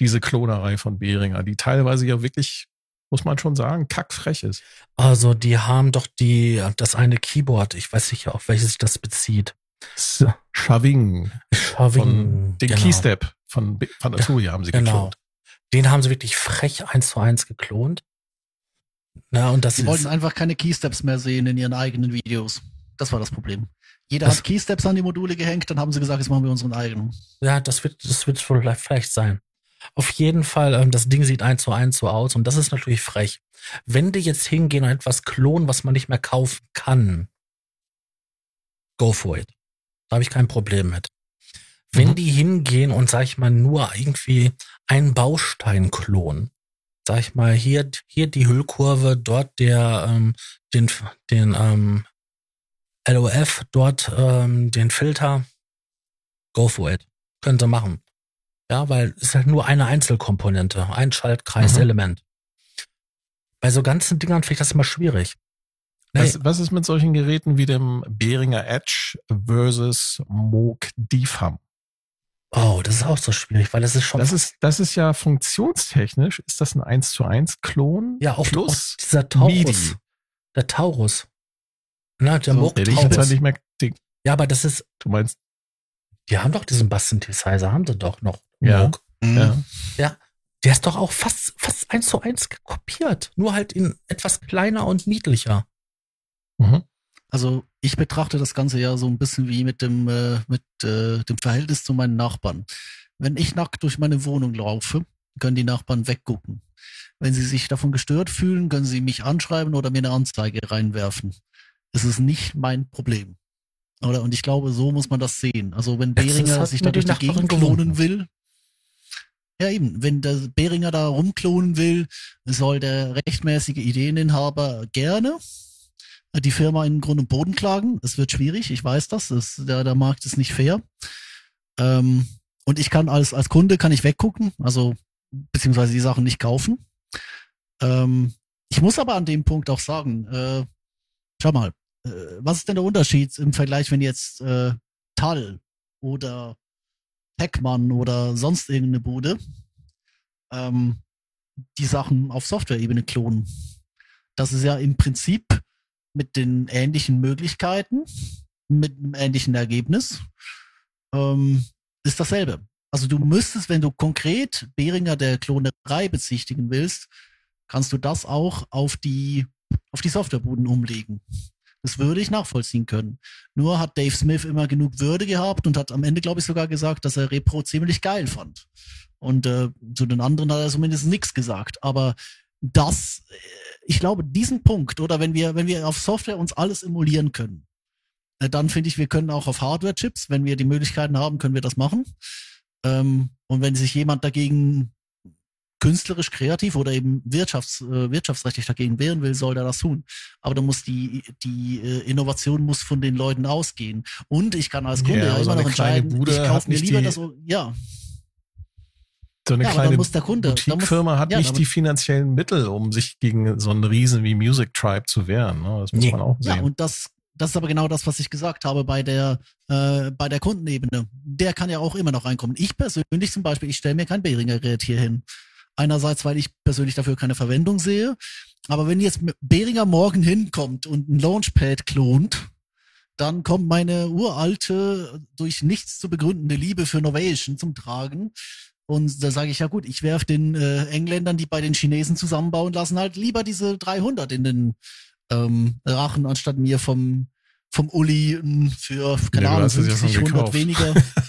Diese Klonerei von Behringer, die teilweise ja wirklich muss man schon sagen, kackfrech ist. Also die haben doch die, das eine Keyboard, ich weiß nicht, auf welches sich das bezieht. Shaving. Shaving. Den genau. Keystep von, von Asuya haben sie Genau. geklont. Den haben sie wirklich frech eins zu eins geklont. Na, und das Sie ist, wollten einfach keine Keysteps mehr sehen in ihren eigenen Videos. Das war das Problem. Jeder Das- hat Keysteps an die Module gehängt, dann haben sie gesagt, jetzt machen wir unseren eigenen. ja, das wird, das wird wohl vielleicht sein. Auf jeden Fall, ähm, das Ding sieht eins zu eins so aus und das ist natürlich frech. Wenn die jetzt hingehen und etwas klonen, was man nicht mehr kaufen kann, go for it. Da habe ich kein Problem mit. Wenn Mhm. die hingehen und, sag ich mal, nur irgendwie einen Baustein klonen, sag ich mal, hier, hier die Hüllkurve, dort der, ähm, den, den, ähm, LOF, dort ähm, den Filter, go for it. Können sie machen. Ja, weil es ist halt nur eine Einzelkomponente, ein Schaltkreiselement. Bei so ganzen Dingern finde ich das immer schwierig. Nee, Was, was ist mit solchen Geräten wie dem Behringer Edge versus Moog DFAM? oh, das ist auch so schwierig, weil das ist schon Das ist, das ist ja funktionstechnisch, ist das ein 1 zu 1 Klon? ja auch plus dieser Taurus. MIDI. Der Taurus. Na, der So, Moog Der dich jetzt Taurus. nicht mehr, Ja, aber das ist, du meinst, die haben doch diesen Bass-Synthesizer, haben sie doch noch. Ja. Moog. ja. Der ist doch auch fast, fast eins zu eins kopiert. Nur halt in etwas kleiner und niedlicher. Mhm. Also ich betrachte das Ganze ja so ein bisschen wie mit dem, äh, mit äh, dem Verhältnis zu meinen Nachbarn. Wenn ich nackt durch meine Wohnung laufe, können die Nachbarn weggucken. Wenn sie sich davon gestört fühlen, können sie mich anschreiben oder mir eine Anzeige reinwerfen. Es ist nicht mein Problem. Oder? Und ich glaube, so muss man das sehen. Also wenn hat sich da durch die Gegend klonen gewunken. will, ja eben, wenn der Behringer da rumklonen will, soll der rechtmäßige Ideeninhaber gerne die Firma in Grund und Boden klagen. Es wird schwierig, ich weiß das. das der, der Markt ist nicht fair. Ähm, und ich kann als, als Kunde kann ich weggucken, also beziehungsweise die Sachen nicht kaufen. Ähm, ich muss aber an dem Punkt auch sagen, äh, schau mal, äh, was ist denn der Unterschied im Vergleich, wenn jetzt äh, Tal oder Heckmann oder sonst irgendeine Bude ähm, die Sachen auf Software-Ebene klonen? Das ist ja im Prinzip mit den ähnlichen Möglichkeiten, mit einem ähnlichen Ergebnis, ähm, ist dasselbe. Also du müsstest, wenn du konkret Behringer der Klonerei bezichtigen willst, kannst du das auch auf die, auf die Softwarebuden umlegen. Das würde ich nachvollziehen können. Nur hat Dave Smith immer genug Würde gehabt und hat am Ende, glaube ich, sogar gesagt, dass er Repro ziemlich geil fand. Und äh, zu den anderen hat er zumindest nichts gesagt. Aber das, äh, ich glaube, diesen Punkt, oder wenn wir, wenn wir auf Software uns alles emulieren können, äh, dann finde ich, wir können auch auf Hardware-Chips, wenn wir die Möglichkeiten haben, können wir das machen. Ähm, und wenn sich jemand dagegen künstlerisch, kreativ oder eben wirtschafts, äh, wirtschaftsrechtlich dagegen wehren will, soll er das tun. Aber da muss die, die äh, Innovation muss von den Leuten ausgehen. Und ich kann als Kunde Ja, ja, so immer noch entscheiden, Bude ich kaufe mir lieber die- das, ja, So eine Ja, aber dann kleine muss der Kunde- dann muss- Boutique-Firma hat ja, nicht die finanziellen Mittel, um sich gegen so einen Riesen wie Music Tribe zu wehren. Ne? Das muss Nee. man auch Ja, sehen. und das, das ist aber genau das, was ich gesagt habe bei der, äh, bei der Kundenebene. Der kann ja auch immer noch reinkommen. Ich persönlich zum Beispiel, ich stelle mir kein Behringer-Gerät hier hin. Einerseits, weil ich persönlich dafür keine Verwendung sehe. Aber wenn jetzt Behringer morgen hinkommt und ein Launchpad klont, dann kommt meine uralte, durch nichts zu begründende Liebe für Novation zum Tragen. Und da sage ich, ja gut, ich werf den äh, Engländern, die bei den Chinesen zusammenbauen lassen, halt lieber diese 300 in den ähm, Rachen, anstatt mir vom, vom Uli m, für, keine du Ahnung, hast es ja schon 50, 100 gekauft. weniger.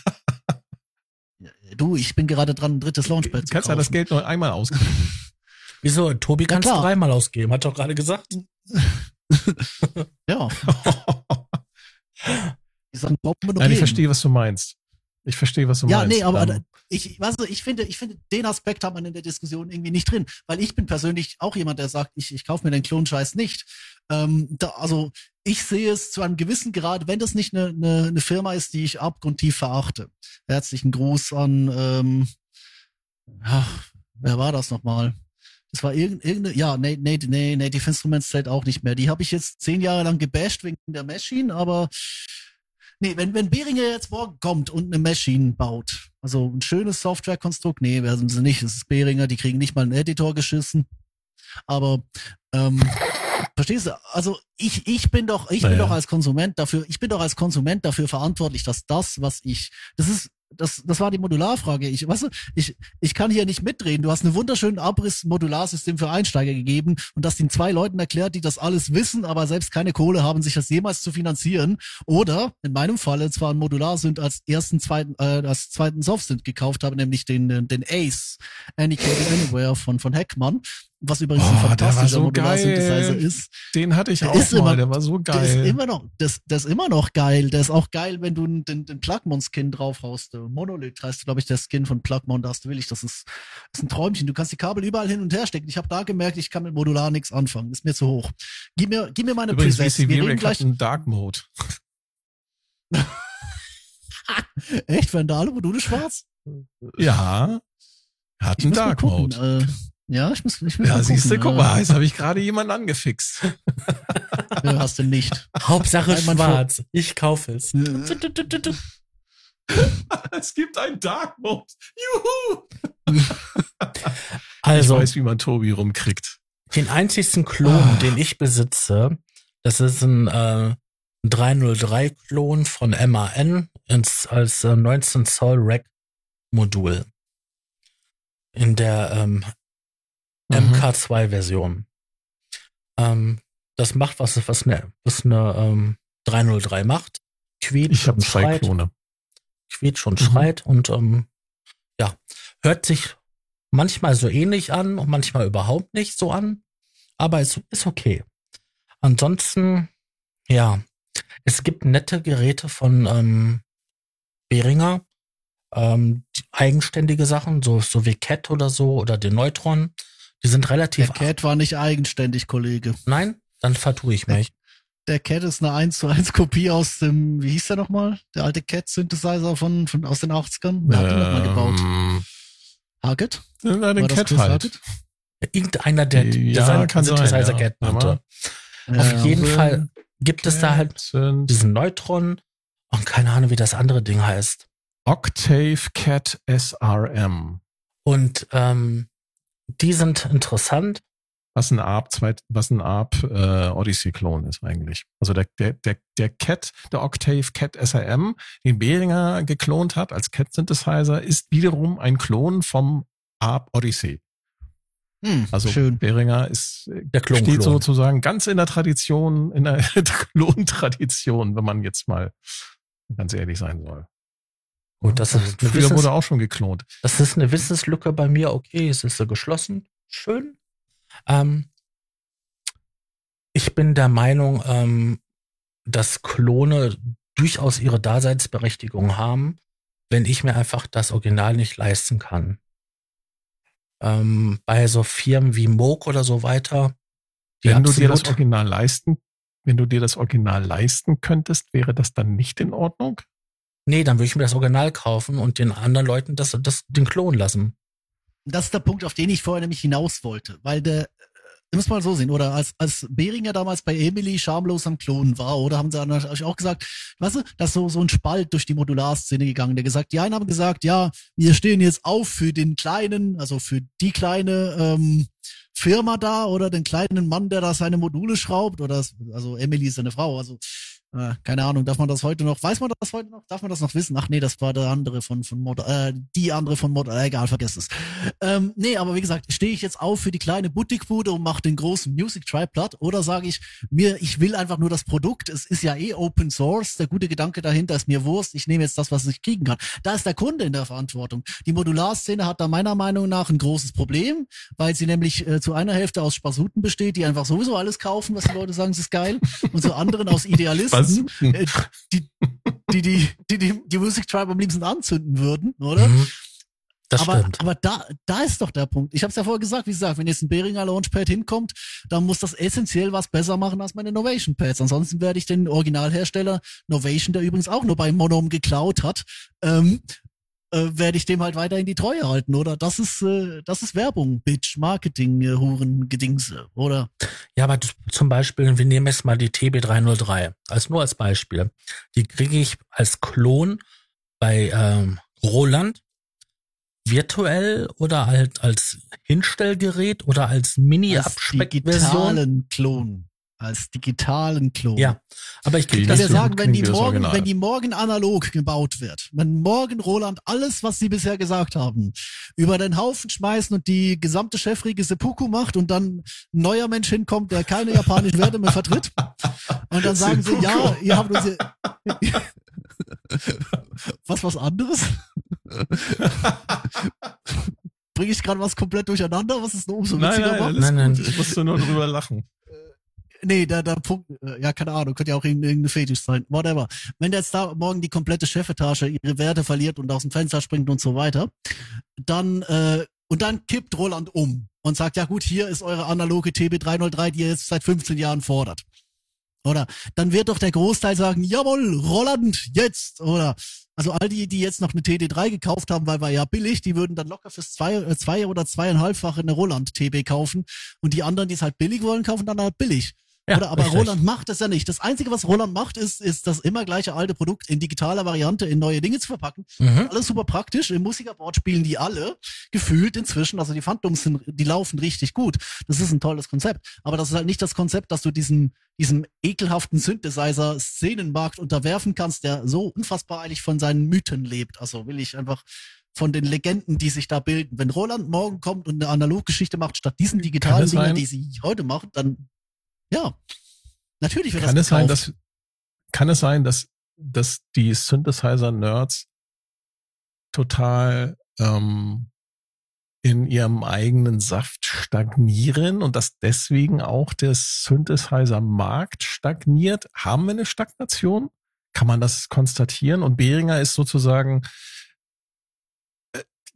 Ja, du, ich bin gerade dran, ein drittes Launchpad Du zu kannst ja das kaufen. Geld nur einmal ausgeben. Wieso? Tobi kannst du dreimal ausgeben, hat doch gerade gesagt. Ja, Nein, ich verstehe, was du meinst. Ich verstehe, was du Ja, meinst. nee, aber ich, weißt du, ich finde, ich finde, den Aspekt hat man in der Diskussion irgendwie nicht drin, weil ich bin persönlich auch jemand, der sagt, ich, ich kaufe mir den Klonscheiß nicht. Ähm, da, also ich sehe es zu einem gewissen Grad, wenn das nicht eine, eine, eine Firma ist, die ich abgrundtief verachte. Herzlichen Gruß an, ähm, ach, wer war das nochmal? Das war irgend- irgendeine, ja, nee, nee, nee, Native Instruments zählt auch nicht mehr. Die habe ich jetzt zehn Jahre lang gebasht wegen der Machine, aber Nee, wenn, wenn Behringer jetzt morgen kommt und eine Machine baut, also ein schönes Softwarekonstrukt, nee, werden sie nicht, es ist Behringer, die kriegen nicht mal einen Editor geschissen. Aber ähm, verstehst du? Also ich, ich bin doch, ich bin Naja. doch als Konsument dafür, ich bin doch als Konsument dafür verantwortlich, dass das, was ich, das ist, das, das war die Modularfrage. Ich, weißt du, ich, ich kann hier nicht mitreden. Du hast einen wunderschönen Abriss-Modularsystem für Einsteiger gegeben und das den zwei Leuten erklärt, die das alles wissen, aber selbst keine Kohle haben, sich das jemals zu finanzieren. Oder in meinem Falle zwar ein Modularsynth als ersten, zweiten, äh, als zweiten Softsynth gekauft habe, nämlich den, äh, den Ace Anycated Anywhere von, von Heckmann. Was übrigens ein Oh, war fantastischer so Modularsynthesizer geil. ist. Den hatte ich Der auch ist mal, immer- der war so Der ist geil. immer noch, das, der ist immer noch geil. Der ist auch geil, wenn du den, den Plugmon-Skin draufhaust. Monolith heißt, glaube ich, der Skin von Plugmon, da hast du willig. Das ist, das ist ein Träumchen. Du kannst die Kabel überall hin und her stecken. Ich habe da gemerkt, ich kann mit Modular nichts anfangen. Ist mir zu hoch. Gib mir, gib mir meine Übrigens, Presets. Wir reden gleich. einen Dark Mode. Echt? Alle Module schwarz? Ja, hat einen Dark. Mode. Äh, ja, ich muss, ich muss Ja, mal siehst du, guck mal, jetzt habe ich gerade jemanden angefixt. Äh, hast du nicht. Hauptsache Nein, man schwarz. Ich kaufe es. Äh, es gibt einen Dark Mode. Juhu! Also, ich weiß, wie man Tobi rumkriegt. den einzigsten Klon, Ah. den ich besitze, das ist ein äh, 303-Klon von MAN ins, als äh, 19 Zoll Rack Modul. In der ähm, Mhm. MK2-Version. Ähm, das macht, was, was eine, was eine ähm, 303 macht. Quietscht Ich habe zwei schreit, Klone. quietscht und Mhm. schreit und ähm, ja, hört sich manchmal so ähnlich an und manchmal überhaupt nicht so an, aber es ist okay. Ansonsten, ja, es gibt nette Geräte von ähm, Behringer, ähm, eigenständige Sachen, so, so wie Cat oder so oder den Neutron. Die sind relativ. Der Cat war nicht eigenständig, Kollege. Nein, dann vertue ich mich. Der Cat ist eine 1 zu 1 Kopie aus dem, wie hieß der nochmal? Der alte Cat-Synthesizer von, von, aus den 80ern. Wer hat den nochmal gebaut? Ähm, Hackett? na, War den Cat halt. Hackett? Irgendeiner, der Ja, seinen kann sein, Synthesizer ja. Cat nannte. Aber- Auf Ja. jeden Fall gibt es da halt Cat sind diesen Neutron und keine Ahnung, wie das andere Ding heißt. Octave Cat SRM. Und ähm, die sind interessant. Was ein ARP, zweit, was ein ARP äh, Odyssey-Klon ist eigentlich. Also der, der, der, der Cat, der Octave Cat SRM, den Behringer geklont hat als Cat-Synthesizer, ist wiederum ein Klon vom ARP Odyssey. Hm, Also schön. Behringer ist, Der Klon. steht Klon. sozusagen ganz in der Tradition, in der Klon-Tradition, wenn man jetzt mal ganz ehrlich sein soll. Gut, das ist, eine Früher Wissens, wurde auch schon geklont. das ist eine Wissenslücke bei mir. Okay, es ist so geschlossen. Schön. Ähm, ich bin der Meinung, ähm, dass Klone durchaus ihre Daseinsberechtigung haben, wenn ich mir einfach das Original nicht leisten kann. Ähm, bei so Firmen wie Moog oder so weiter, die Wenn du dir das Original leisten, wenn du dir das Original leisten könntest, wäre das dann nicht in Ordnung? Nee, dann würde ich mir das Original kaufen und den anderen Leuten das, das, den Klon lassen. Das ist der Punkt, auf den ich vorher nämlich hinaus wollte, weil der, äh, ihr müsst mal so sehen, oder als, als Behringer damals bei Emily schamlos am Klonen war, oder haben sie auch gesagt, weißt du, da ist so, so ein Spalt durch die Modularszene gegangen, der gesagt, die einen haben gesagt, ja, wir stehen jetzt auf für den kleinen, also für die kleine ähm, Firma da oder den kleinen Mann, der da seine Module schraubt, oder also Emily ist seine Frau, also äh, keine Ahnung, darf man das heute noch, weiß man das heute noch, darf man das noch wissen? Ach nee, das war der andere von, von Mod, äh, die andere von Mod, äh, egal, vergesst es. Ähm, nee, aber wie gesagt, stehe ich jetzt auf für die kleine Boutiquebude und mache den großen Music Tribe platt oder sage ich mir, ich will einfach nur das Produkt, es ist ja eh Open Source, der gute Gedanke dahinter ist mir Wurst, ich nehme jetzt das, was ich kriegen kann. Da ist der Kunde in der Verantwortung. Die Modularszene hat da meiner Meinung nach ein großes Problem, weil sie nämlich äh, zu einer Hälfte aus Spasuten besteht, die einfach sowieso alles kaufen, was die Leute sagen, es ist geil, und zu anderen aus Idealisten, äh, die, die, die, die, die, die Music Tribe am liebsten anzünden würden, oder? Mhm. Das aber, stimmt. aber da, da ist doch der Punkt. Ich habe es ja vorher gesagt, wie gesagt, wenn jetzt ein Behringer Launchpad hinkommt, dann muss das essentiell was besser machen als meine Novation Pads. Ansonsten werde ich den Originalhersteller Novation, der übrigens auch nur bei Monom geklaut hat, ähm, äh, werde ich dem halt weiterhin die Treue halten, oder? Das ist, äh, das ist Werbung, Bitch, Marketing, äh, Huren, Gedingse, oder? Ja, aber zum Beispiel, wir nehmen jetzt mal die TB303, als nur als Beispiel. Die kriege ich als Klon bei ähm, Roland virtuell oder halt als Hinstellgerät oder als Mini-Abspeckversion? digitalen Klon. Als digitalen Klon. Ja, aber ich wir Klingt sagen, wenn die, morgen, wenn die morgen analog gebaut wird, wenn morgen Roland alles, was sie bisher gesagt haben, über den Haufen schmeißen und die gesamte Chefriege Seppuku macht und dann ein neuer Mensch hinkommt, der keine japanischen Werte mehr vertritt. Und dann sagen sie, ja, ihr habt uns hier was was anderes? Bringe ich gerade was komplett durcheinander, was es nur umso Nein, witziger nein, Nein, nein. Ich musste nur drüber lachen. Nee, der Punkt, äh, ja, keine Ahnung, könnte ja auch irgendein irgendein Fetisch sein, whatever. Wenn jetzt da morgen die komplette Chefetage ihre Werte verliert und aus dem Fenster springt und so weiter, dann, äh, und dann kippt Roland um und sagt, ja gut, hier ist eure analoge TB303, die ihr jetzt seit 15 Jahren fordert. Oder dann wird doch der Großteil sagen, jawohl, Roland, jetzt. Oder also all die, die jetzt noch eine TD3 gekauft haben, weil war ja billig, die würden dann locker fürs zwei, äh, zwei oder zweieinhalbfache eine Roland TB kaufen. Und die anderen, die es halt billig wollen, kaufen dann halt billig. Ja, Oder aber richtig. Roland macht das ja nicht. Das Einzige, was Roland macht, ist, ist das immer gleiche alte Produkt in digitaler Variante in neue Dinge zu verpacken. Mhm. Alles super praktisch. Im Musikerboard spielen die alle gefühlt inzwischen. Also die Phantoms sind, die laufen richtig gut. Das ist ein tolles Konzept. Aber das ist halt nicht das Konzept, dass du diesen, diesem ekelhaften Synthesizer Szenenmarkt unterwerfen kannst, der so unfassbar eilig von seinen Mythen lebt. Also will ich einfach von den Legenden, die sich da bilden. Wenn Roland morgen kommt und eine Analoggeschichte macht, statt diesen digitalen Dingen, die sie heute machen, dann, ja. Natürlich wird Kann das es sein, gekauft. dass, kann es sein, dass, dass die Synthesizer-Nerds total ähm, in ihrem eigenen Saft stagnieren und dass deswegen auch der Synthesizer-Markt stagniert? Haben wir eine Stagnation? Kann man das konstatieren? Und Behringer ist sozusagen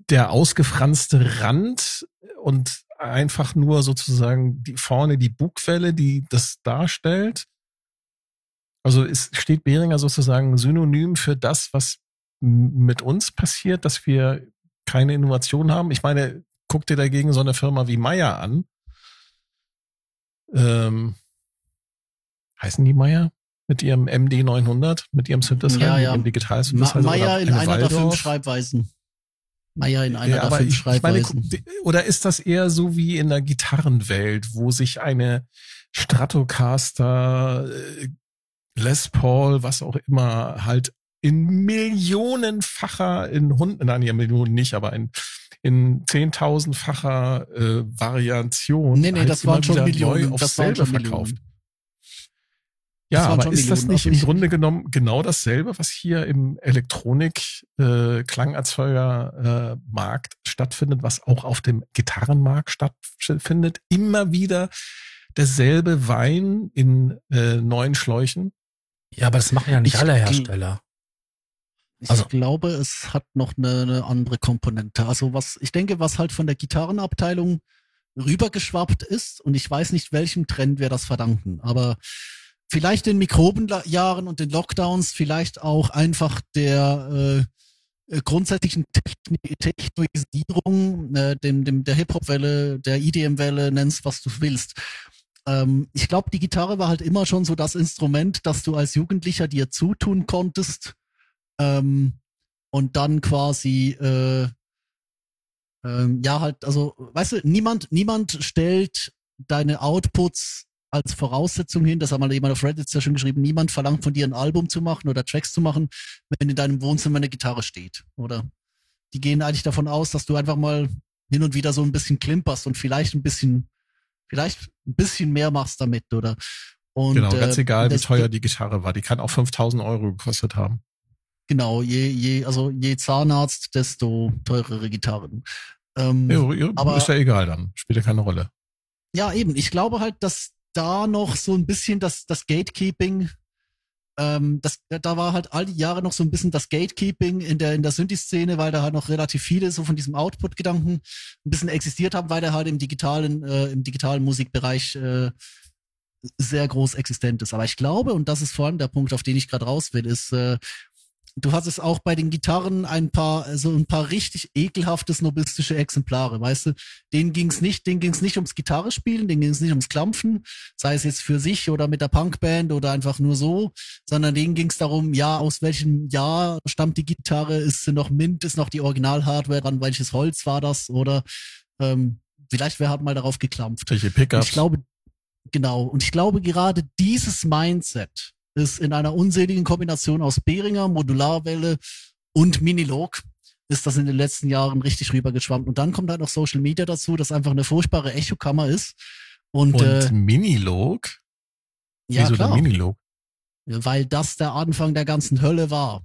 der ausgefranste Rand und einfach nur sozusagen die vorne die Bugwelle, die das darstellt. Also ist, steht Behringer sozusagen synonym für das, was mit uns passiert, dass wir keine Innovation haben. Ich meine, guck dir dagegen so eine Firma wie Meyer an. Ähm, heißen die Meyer? Mit ihrem MD900, mit ihrem Synthesizer, Ja, mit ja. ihrem Digital Ma Synthesizer oder in eine einer der fünf Waldorf. Schreibweisen. Meier in einer Ja, aber ich, meine, oder ist das eher so wie in der Gitarrenwelt, wo sich eine Stratocaster, äh, Les Paul, was auch immer, halt in millionenfacher, in Hunden, nein, ja, Millionen nicht, aber in, in zehntausendfacher äh, Variation. Nee, nee, halt das waren schon Millionen. Das waren schon verkauft. Millionen. Ja, aber ist das nicht im Grunde genommen genau dasselbe, was hier im Elektronik-Klangerzeuger-Markt äh, Markt stattfindet, was auch auf dem Gitarrenmarkt stattfindet? Immer wieder derselbe Wein in äh, neuen Schläuchen? Ja, aber das machen ja nicht Ich alle Hersteller. Ich Also- glaube, es hat noch eine, eine andere Komponente. Also was, ich denke, was halt von der Gitarrenabteilung rübergeschwappt ist, und ich weiß nicht, welchem Trend wir das verdanken, aber vielleicht den Mikrobenjahren und den Lockdowns, vielleicht auch einfach der äh, äh, grundsätzlichen Techni Technologisierung, äh, dem, dem, der Hip-Hop-Welle, der EDM-Welle, nenn's, was du willst. Ähm, ich glaube, die Gitarre war halt immer schon so das Instrument, das du als Jugendlicher dir zutun konntest, ähm, und dann quasi äh, ähm, ja halt also weißt du niemand niemand stellt deine Outputs als Voraussetzung hin, das hat mal jemand auf Reddit sehr schön geschrieben, niemand verlangt von dir ein Album zu machen oder Tracks zu machen, wenn in deinem Wohnzimmer eine Gitarre steht, oder? Die gehen eigentlich davon aus, dass du einfach mal hin und wieder so ein bisschen klimperst und vielleicht ein bisschen, vielleicht ein bisschen mehr machst damit, oder? Und, genau, ganz äh, egal, wie teuer die Gitarre war. Die kann auch 5000 Euro gekostet haben. Genau, je, je, also je Zahnarzt, desto teurere Gitarren. Ähm, Ja, ja, aber- ist ja egal dann. Spielt ja keine Rolle. ja, eben. Ich glaube halt, dass da noch so ein bisschen das, das Gatekeeping, ähm, das, da war halt all die Jahre noch so ein bisschen das Gatekeeping in der, in der Synthi-Szene, weil da halt noch relativ viele so von diesem Output-Gedanken ein bisschen existiert haben, weil der halt im digitalen, äh, im digitalen Musikbereich äh, sehr groß existent ist. Aber ich glaube, und das ist vor allem der Punkt, auf den ich gerade raus will, ist, äh, du hattest auch bei den Gitarren ein paar, so ein paar richtig ekelhafte snobistische Exemplare, weißt du? Denen ging's nicht, denen ging's nicht ums Gitarre spielen, denen ging's nicht ums Klampfen, sei es jetzt für sich oder mit der Punkband oder einfach nur so, sondern denen ging's darum, ja, aus welchem Jahr stammt die Gitarre, ist sie noch Mint, ist noch die Original-Hardware dran, welches Holz war das oder ähm, vielleicht wer hat mal darauf geklampft. Welche Pickups? Ich glaube, genau. Und ich glaube, gerade dieses Mindset ist in einer unseligen Kombination aus Behringer, Modularwelle und Minilog ist das in den letzten Jahren richtig rübergeschwammt. Und dann kommt halt noch Social Media dazu, das einfach eine furchtbare Echokammer ist. Und, Und äh, Minilog? ja, Wieso klar, Minilog? weil das der Anfang der ganzen Hölle war.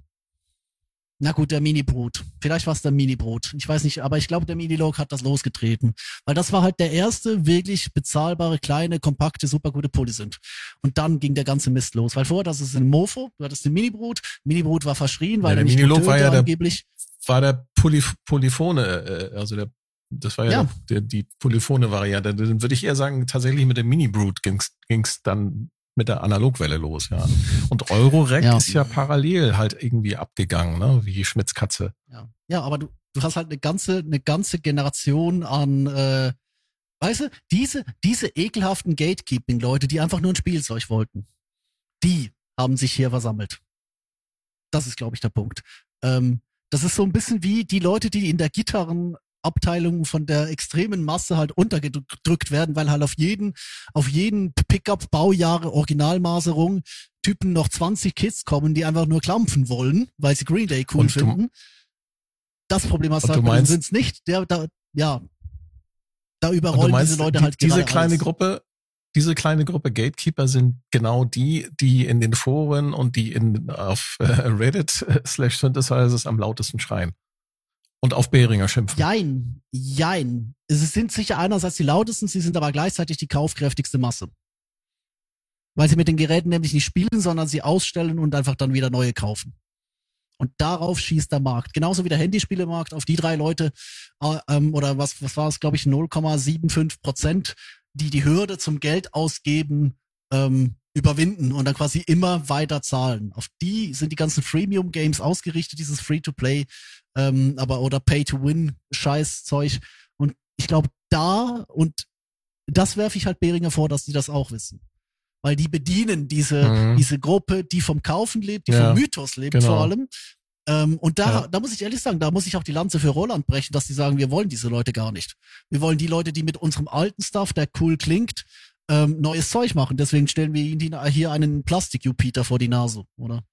Na gut, der Mini-Brut. Vielleicht war es der Mini-Brut. Ich weiß nicht, aber ich glaube, der Minilog hat das losgetreten. Weil das war halt der erste wirklich bezahlbare, kleine, kompakte, super gute Polysynth. Und dann ging der ganze Mist los. Weil vorher, das ist ein Mofo, du hattest den Mini-Brut. Mini-Brut war verschrien, weil Ja, der er nicht Minilog war ja der- angeblich. War der Poly Polyphone, äh, also der, das war ja, Ja. Der, die Polyphone-Variante. Dann würde ich eher sagen, tatsächlich mit dem Mini-Brute ging's, ging's dann mit der Analogwelle los, ja. Und Eurorec Ja. ist ja parallel halt irgendwie abgegangen, ne, wie Schmitz Katze. Ja, ja aber du, du hast halt eine ganze, eine ganze Generation an, äh, weißt du, diese, diese ekelhaften Gatekeeping-Leute, die einfach nur ein Spielzeug wollten, die haben sich hier versammelt. Das ist, glaube ich, der Punkt. Ähm, das ist so ein bisschen wie die Leute, die in der Gitarrenabteilung von der extremen Masse halt untergedrückt werden, weil halt auf jeden, auf jeden Pickup, Baujahre, Originalmaserung Typen noch 20 Kids kommen, die einfach nur klampfen wollen, weil sie Green Day cool Und du- finden. Das Problem hast du halt meinst- Sins nicht. Der, da, ja, da überrollen meinst, diese Leute die, halt diese kleine alles. Gruppe, diese kleine Gruppe Gatekeeper sind genau die, die in den Foren und die in auf äh, Reddit äh, slash Synthesizers am lautesten schreien. Und auf Behringer schimpfen. Jein, jein. Es sind sicher einerseits die lautesten, sie sind aber gleichzeitig die kaufkräftigste Masse. Weil sie mit den Geräten nämlich nicht spielen, sondern sie ausstellen und einfach dann wieder neue kaufen. Und darauf schießt der Markt. Genauso wie der Handyspielemarkt auf die drei Leute, äh, ähm, oder was, was war es, glaube ich, 0,75 Prozent, die die Hürde zum Geld ausgeben, ähm, überwinden und dann quasi immer weiter zahlen. Auf die sind die ganzen Freemium-Games ausgerichtet, dieses Free-to-Play, ähm, aber oder Pay-to-Win-Scheißzeug. Und ich glaube, da, und das werfe ich halt Behringer vor, dass die das auch wissen. Weil die bedienen diese, Mhm. diese Gruppe, die vom Kaufen lebt, die Ja, vom Mythos lebt genau. vor allem. Ähm, und da, Ja. da muss ich ehrlich sagen, da muss ich auch die Lanze für Roland brechen, dass die sagen, wir wollen diese Leute gar nicht. Wir wollen die Leute, die mit unserem alten Stuff, der cool klingt, ähm, neues Zeug machen. Deswegen stellen wir ihnen hier einen Plastik-Jupiter vor die Nase, oder?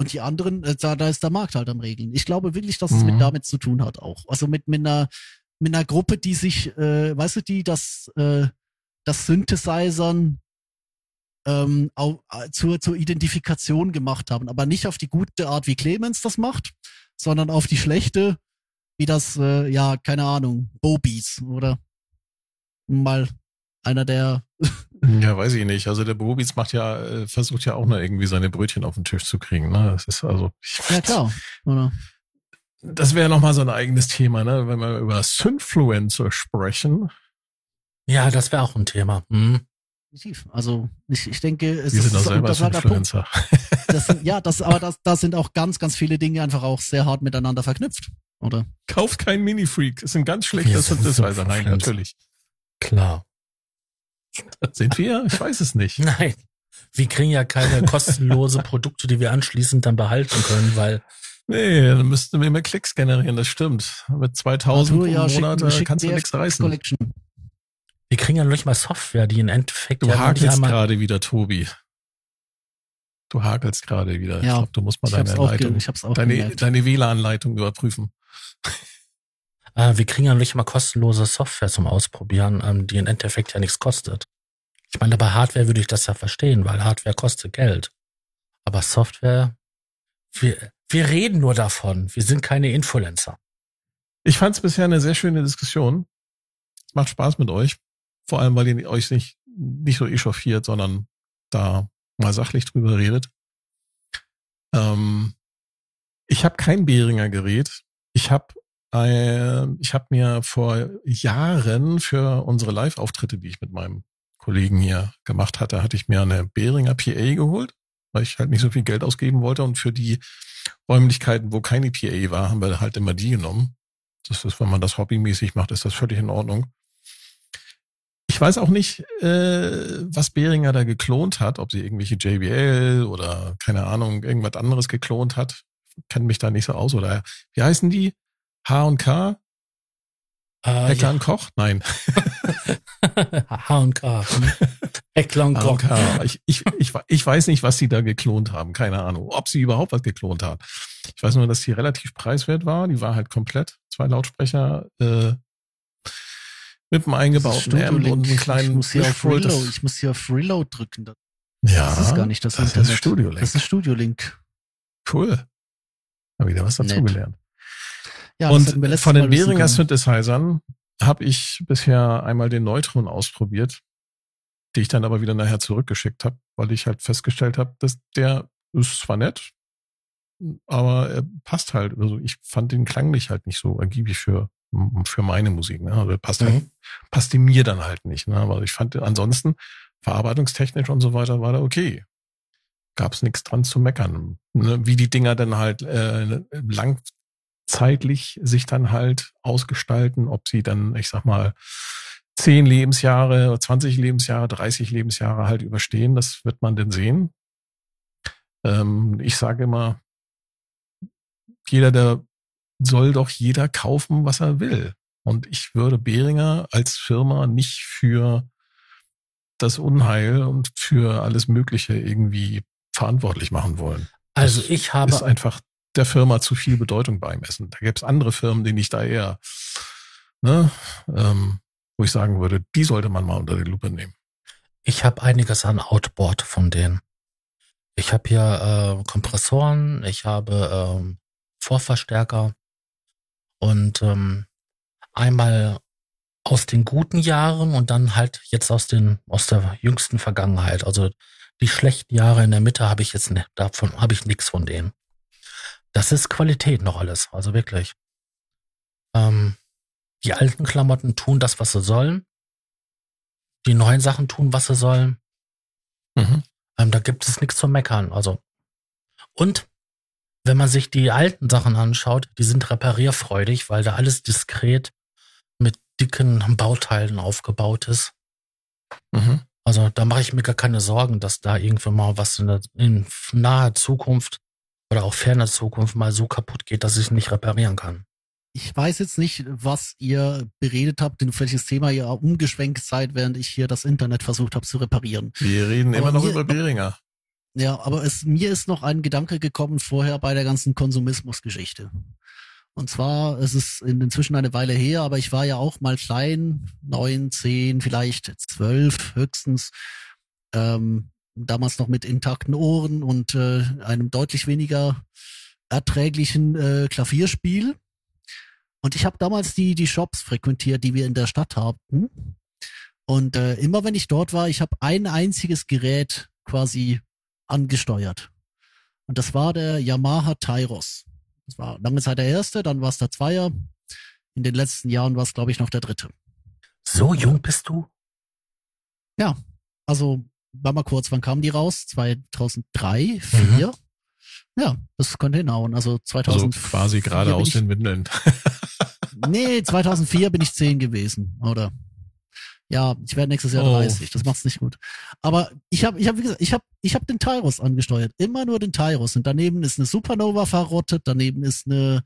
Und die anderen, äh, da, da ist der Markt halt am Regeln. Ich glaube wirklich, dass es Mhm. mit damit zu tun hat auch. Also mit, mit einer, mit einer Gruppe, die sich, äh, weißt du, die das, äh, das Synthesizern ähm, au, äh, zur, zur Identifikation gemacht haben. Aber nicht auf die gute Art, wie Clemens das macht, sondern auf die schlechte, wie das, äh, ja, keine Ahnung, Bobies oder mal einer der Ja, weiß ich nicht. Also der Bobis macht ja, äh, versucht ja auch nur irgendwie seine Brötchen auf den Tisch zu kriegen. Ne? Das ist also. Ich, Ja, klar. Oder? Das wäre nochmal so ein eigenes Thema, ne? Wenn wir über Synfluencer sprechen. Ja, das wäre auch ein Thema. Hm. Definitiv. Also ich, ich denke, es Wir sind doch ist, selber das. Synfluencer. Das sind, ja, das, aber das, das sind auch ganz, ganz viele Dinge einfach auch sehr hart miteinander verknüpft. Oder? Kauft kein Mini-Freak. Das ist ein ganz schlechter sind Synthesizer. Nein, natürlich. Klar. Sind wir? Ich weiß es nicht. Nein. Wir kriegen ja keine kostenlose Produkte, die wir anschließend dann behalten können, weil Nee, dann müssten wir mehr Klicks generieren, das stimmt. Mit 2000 Natur, pro schick- Monat äh, schick kannst du nichts reißen. Collection. wir kriegen ja nicht mal Software, die im Endeffekt Du ja hakelst gerade wieder, Tobi. Du hakelst gerade wieder. Ich Ja, glaube, du musst mal Ich hab's deine Leitung, ich hab's auch deine, gemerkt. deine WLAN-Leitung überprüfen. Äh, wir kriegen ja nicht mal kostenlose Software zum Ausprobieren, ähm, die im Endeffekt ja nichts kostet. Ich meine, bei Hardware würde ich das ja verstehen, weil Hardware kostet Geld. Aber Software, wir, wir reden nur davon. Wir sind keine Influencer. Ich fand es bisher eine sehr schöne Diskussion. Es macht Spaß mit euch. Vor allem, weil ihr euch nicht, nicht so echauffiert, sondern da mal sachlich drüber redet. Ähm, ich habe kein Behringer Gerät. Ich habe ich habe mir vor Jahren für unsere Live-Auftritte, die ich mit meinem Kollegen hier gemacht hatte, hatte ich mir eine Behringer PA geholt, weil ich halt nicht so viel Geld ausgeben wollte und für die Räumlichkeiten, wo keine PA war, haben wir halt immer die genommen. Das ist, wenn man das hobbymäßig macht, ist das völlig in Ordnung. Ich weiß auch nicht, äh, was Behringer da geklont hat, ob sie irgendwelche JBL oder keine Ahnung, irgendwas anderes geklont hat. Kenne mich da nicht so aus. Oder wie heißen die? H und K? Äh, Heckler und Koch? Nein. H und K. Heckler und Koch. Ich, ich, ich, ich weiß nicht, was sie da geklont haben. Keine Ahnung. Ob sie überhaupt was geklont haben. Ich weiß nur, dass die relativ preiswert war. Die war halt komplett. Zwei Lautsprecher, äh, mit einem eingebauten Amp und einem ich kleinen muss hier auf Reload, ich muss hier auf Reload drücken. Das Ja, das ist gar nicht das, das Internet. ist Studio Link. Das ist Studio Link. Cool. Hab wieder was dazugelernt. Ja, das hatten wir und von den Behringer. Synthesizern habe ich bisher einmal den Neutron ausprobiert, die ich dann aber wieder nachher zurückgeschickt habe, weil ich halt festgestellt habe, dass der ist zwar nett, aber er passt halt. Also ich fand den klanglich halt nicht so ergiebig für für meine Musik. Ne? Also er passt Mhm. halt, passte mir dann halt nicht. Ne? Aber ich fand ansonsten verarbeitungstechnisch und so weiter war da okay. Gab es nichts dran zu meckern. Ne? Wie die Dinger dann halt äh, langzeitlich sich dann halt ausgestalten, ob sie dann, ich sag mal, 10 Lebensjahre, 20 Lebensjahre, 30 Lebensjahre halt überstehen, das wird man denn sehen. Ähm, ich sage immer, jeder, der soll doch jeder kaufen, was er will. Und ich würde Behringer als Firma nicht für das Unheil und für alles Mögliche irgendwie verantwortlich machen wollen. Also Das ich ist habe, einfach der Firma zu viel Bedeutung beimessen. Da gäbe es andere Firmen, die ich da eher, ne, ähm, wo ich sagen würde, die sollte man mal unter die Lupe nehmen. ich habe einiges an Outboard von denen. Ich habe hier äh, Kompressoren, ich habe ähm, Vorverstärker und ähm, einmal aus den guten Jahren und dann halt jetzt aus den aus der jüngsten Vergangenheit. Also die schlechten Jahre in der Mitte habe ich jetzt ne, davon habe ich nichts von denen. Das ist Qualität noch alles, also wirklich. Ähm, die alten Klamotten tun das, was sie sollen. Die neuen Sachen tun, was sie sollen. Mhm. Ähm, da gibt es nichts zu meckern. Also und wenn man sich die alten Sachen anschaut, die sind reparierfreudig, weil da alles diskret mit dicken Bauteilen aufgebaut ist. Mhm. Also da mache ich mir gar keine Sorgen, dass da irgendwann mal was in, der, in naher Zukunft oder auch ferner Zukunft mal so kaputt geht, dass ich es nicht reparieren kann. Ich weiß jetzt nicht, was ihr beredet habt, in welches Thema ihr umgeschwenkt seid, während ich hier das Internet versucht habe zu reparieren. Wir reden Aber immer noch mir- über Behringer. Ja, aber es, mir ist noch ein Gedanke gekommen vorher bei der ganzen Konsumismusgeschichte. Und zwar, es ist in- inzwischen eine Weile her, aber ich war ja auch mal klein, neun, zehn, vielleicht zwölf höchstens, ähm, damals noch mit intakten Ohren und äh, einem deutlich weniger erträglichen äh, Klavierspiel. Und ich habe damals die, die Shops frequentiert, die wir in der Stadt hatten. Und äh, immer wenn ich dort war, ich habe ein einziges Gerät quasi angesteuert. Und das war der Yamaha Tyros. Das war lange Zeit der erste, dann war es der Zweier. In den letzten Jahren war es, glaube ich, noch der dritte. So jung bist du? Also, war mal kurz, wann kamen die raus? 2003, 4? Ja, das könnte hinhauen. Also Also 2000 quasi gerade aus den Windeln. Nee, 2004 bin ich 10 gewesen, oder? Ja, ich werde nächstes Jahr Oh. 30. Das macht's nicht gut. Aber ich habe, ich habe, wie gesagt, ich habe, ich habe den Tyros angesteuert. Immer nur den Tyros. Und daneben ist eine Supernova verrottet. Daneben ist eine,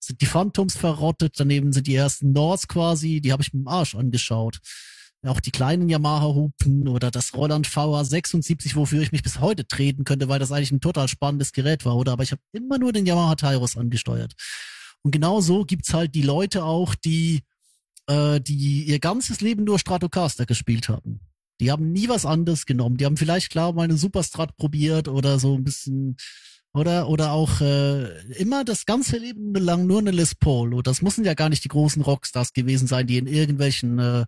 sind die Phantoms verrottet. Daneben sind die ersten Nords quasi. Die habe ich mit dem Arsch angeschaut. Auch die kleinen Yamaha-Hupen oder das Roland VR76, wofür ich mich bis heute treten könnte, weil das eigentlich ein total spannendes Gerät war, oder? Aber ich habe immer nur den Yamaha Tyros angesteuert. Und genau so gibt's halt die Leute auch, die, äh, die ihr ganzes Leben nur Stratocaster gespielt haben. Die haben nie was anderes genommen. Die haben vielleicht klar mal eine Superstrat probiert oder so ein bisschen oder oder auch äh, immer das ganze Leben lang nur eine Les Paul. Und das müssen ja gar nicht die großen Rockstars gewesen sein, die in irgendwelchen äh,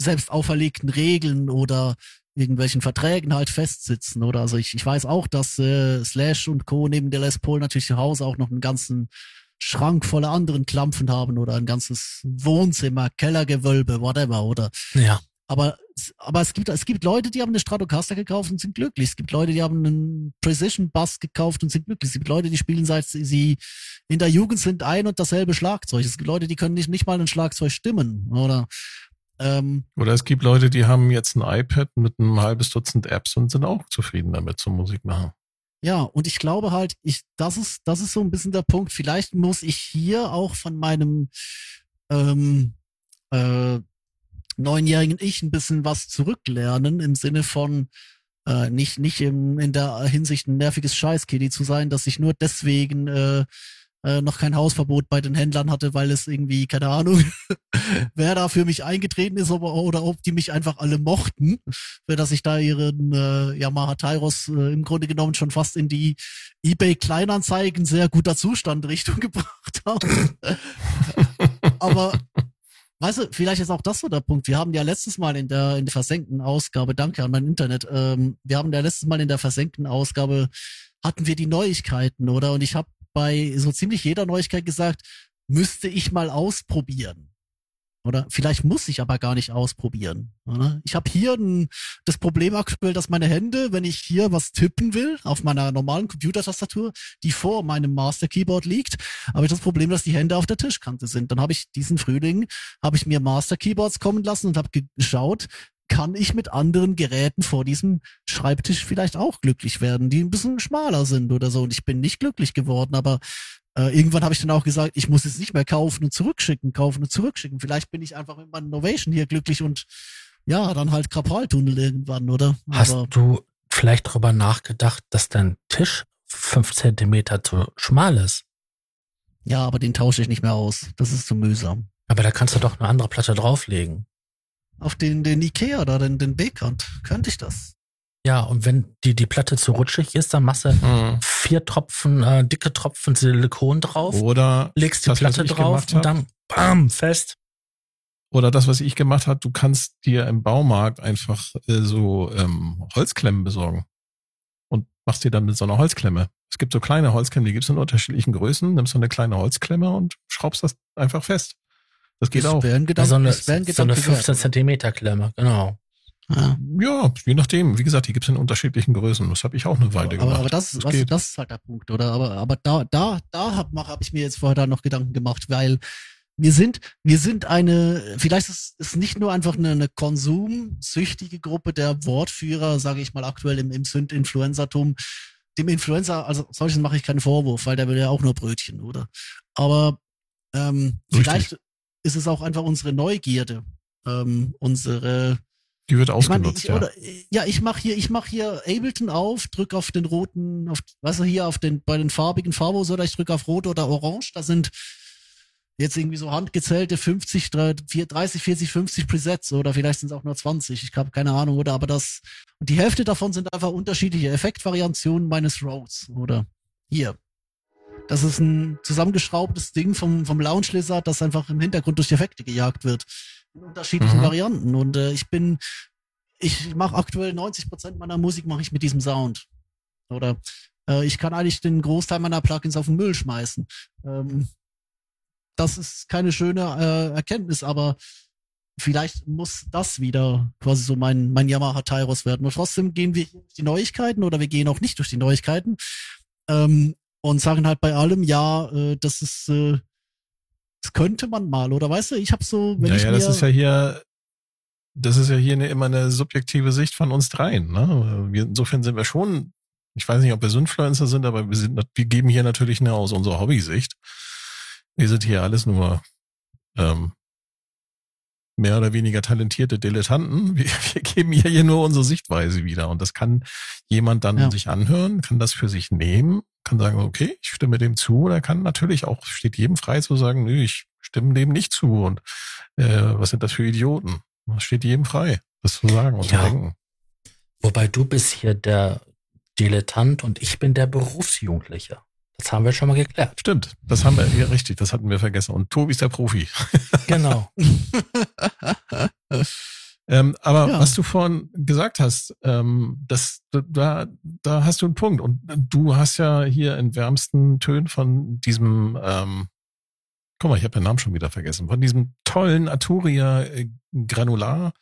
selbst auferlegten Regeln oder irgendwelchen Verträgen halt festsitzen. Oder also ich, ich weiß auch, dass äh, Slash und Co. neben der Les Paul natürlich zu Hause auch noch einen ganzen Schrank voller anderen Klampfen haben oder ein ganzes Wohnzimmer, Kellergewölbe, whatever, oder? Ja. Aber, aber es gibt, es gibt Leute, die haben eine Stratocaster gekauft und sind glücklich. Es gibt Leute, die haben einen Precision Bass gekauft und sind glücklich. Es gibt Leute, die spielen seit sie in der Jugend sind ein und dasselbe Schlagzeug. Es gibt Leute, die können nicht, nicht mal ein Schlagzeug stimmen, oder? Ähm, oder es gibt Leute, die haben jetzt ein iPad mit einem halbes Dutzend Apps und sind auch zufrieden damit zum Musik machen. Ja, und ich glaube halt, ich, das ist, das ist so ein bisschen der Punkt. Vielleicht muss ich hier auch von meinem ähm, äh, neunjährigen Ich ein bisschen was zurücklernen im Sinne von äh, nicht nicht im, in der Hinsicht ein nerviges Scheißkiddy zu sein, dass ich nur deswegen äh, äh, noch kein Hausverbot bei den Händlern hatte, weil es irgendwie, keine Ahnung, wer da für mich eingetreten ist oder, oder ob die mich einfach alle mochten, für dass ich da ihren äh, Yamaha Tyros äh, im Grunde genommen schon fast in die eBay Kleinanzeigen sehr guter Zustand Richtung gebracht habe. Aber Weißt du, vielleicht ist auch das so der Punkt. Wir haben ja letztes Mal in der, in der versenkten Ausgabe, danke an mein Internet, ähm, wir haben ja letztes Mal in der versenkten Ausgabe, hatten wir die Neuigkeiten, oder? Und ich habe bei so ziemlich jeder Neuigkeit gesagt, müsste ich mal ausprobieren. Oder vielleicht muss ich aber gar nicht ausprobieren. Oder? Ich habe hier ein, das Problem aktuell, dass meine Hände, wenn ich hier was tippen will, auf meiner normalen Computertastatur, die vor meinem Master Keyboard liegt, habe ich das Problem, dass die Hände auf der Tischkante sind. Dann habe ich diesen Frühling, habe ich mir Master Keyboards kommen lassen und habe geschaut, kann ich mit anderen Geräten vor diesem Schreibtisch vielleicht auch glücklich werden, die ein bisschen schmaler sind oder so. Und ich bin nicht glücklich geworden, aber äh, irgendwann habe ich dann auch gesagt, ich muss es nicht mehr kaufen und zurückschicken, kaufen und zurückschicken. Vielleicht bin ich einfach mit meinem Innovation hier glücklich und ja, dann halt Krapaltunnel irgendwann, oder? Hast Aber, du vielleicht darüber nachgedacht, dass dein Tisch fünf Zentimeter zu schmal ist? Ja, aber den tausche ich nicht mehr aus. Das ist zu mühsam. Aber da kannst du doch eine andere Platte drauflegen. Auf den, den Ikea da, den, den B-Kant, könnte ich das. Ja, und wenn die, die Platte zu rutschig ist, dann machst du mhm. vier Tropfen, äh, dicke Tropfen Silikon drauf. Oder legst die das, Platte drauf und dann bam, fest. Oder das, was ich gemacht habe, du kannst dir im Baumarkt einfach äh, so ähm, Holzklemmen besorgen. Und machst dir dann mit so einer Holzklemme. Es gibt so kleine Holzklemmen, die gibt es in unterschiedlichen Größen. Nimmst so eine kleine Holzklemme und schraubst das einfach fest. Das geht das auch. Gedanken, so eine, so eine 15 Zentimeter Klemme, genau. Ja. ja, je nachdem. Wie gesagt, die gibt's in unterschiedlichen Größen. Das habe ich auch eine Weile aber, gemacht. Aber das, das, was, das ist halt der Punkt, oder? Aber, aber da, da, da habe hab ich mir jetzt vorher da noch Gedanken gemacht, weil wir sind, wir sind eine, vielleicht ist es nicht nur einfach eine, eine konsumsüchtige Gruppe der Wortführer, sage ich mal aktuell im, im Sünd-Influencertum. Dem Influencer, also solches mache ich keinen Vorwurf, weil der will ja auch nur Brötchen, oder? Aber ähm, vielleicht ist es auch einfach unsere Neugierde, ähm, unsere die wird ausgenutzt, ich meine, ich, ja. Oder, ja, ich mache hier, ich mache hier Ableton auf, drück auf den roten, auf, was er hier auf den bei den farbigen Farbos oder ich drücke auf rot oder orange. Da sind jetzt irgendwie so handgezählte 50, 30, 40, 50 Presets oder vielleicht sind es auch nur 20. Ich habe keine Ahnung, oder? Aber das und die Hälfte davon sind einfach unterschiedliche Effektvariationen meines Rhodes, oder? Hier. Das ist ein zusammengeschraubtes Ding vom, vom Lounge Lizard, das einfach im Hintergrund durch Effekte gejagt wird in unterschiedlichen mhm. Varianten. Und äh, ich bin, ich mache aktuell 90 Prozent meiner Musik mache ich mit diesem Sound. Oder äh, ich kann eigentlich den Großteil meiner Plugins auf den Müll schmeißen. Ähm, das ist keine schöne äh, Erkenntnis, aber vielleicht muss das wieder quasi so mein, mein Yamaha Tyros werden. Und trotzdem gehen wir durch die Neuigkeiten oder wir gehen auch nicht durch die Neuigkeiten ähm, und sagen halt bei allem, ja, äh, das ist äh, das könnte man mal, oder weißt du, ich habe so, wenn ja, ich ja, mir das ist ja hier, das ist ja hier eine, immer eine subjektive Sicht von uns dreien. Ne? Wir, insofern sind wir schon, ich weiß nicht, ob wir Influencer sind, aber wir sind, wir geben hier natürlich eine aus unserer Hobbysicht. Wir sind hier alles nur ähm, mehr oder weniger talentierte Dilettanten. Wir, wir geben hier, hier nur unsere Sichtweise wieder. Und das kann jemand dann ja. sich anhören, kann das für sich nehmen, kann sagen, okay, ich stimme dem zu. Oder kann natürlich auch, steht jedem frei zu sagen, nö, ich stimme dem nicht zu. Und äh, was sind das für Idioten? Das steht jedem frei, das zu sagen und ja. zu denken. Wobei du bist hier der Dilettant und ich bin der Berufsjugendliche. Das haben wir schon mal geklärt. Stimmt, das haben wir, ja richtig, das hatten wir vergessen. Und Tobi ist der Profi. Genau. ähm, aber ja. was du vorhin gesagt hast, ähm, das, da, da hast du einen Punkt. Und du hast ja hier in wärmsten Tönen von diesem, ähm, guck mal, ich habe den Namen schon wieder vergessen, von diesem tollen Arturia äh, Granular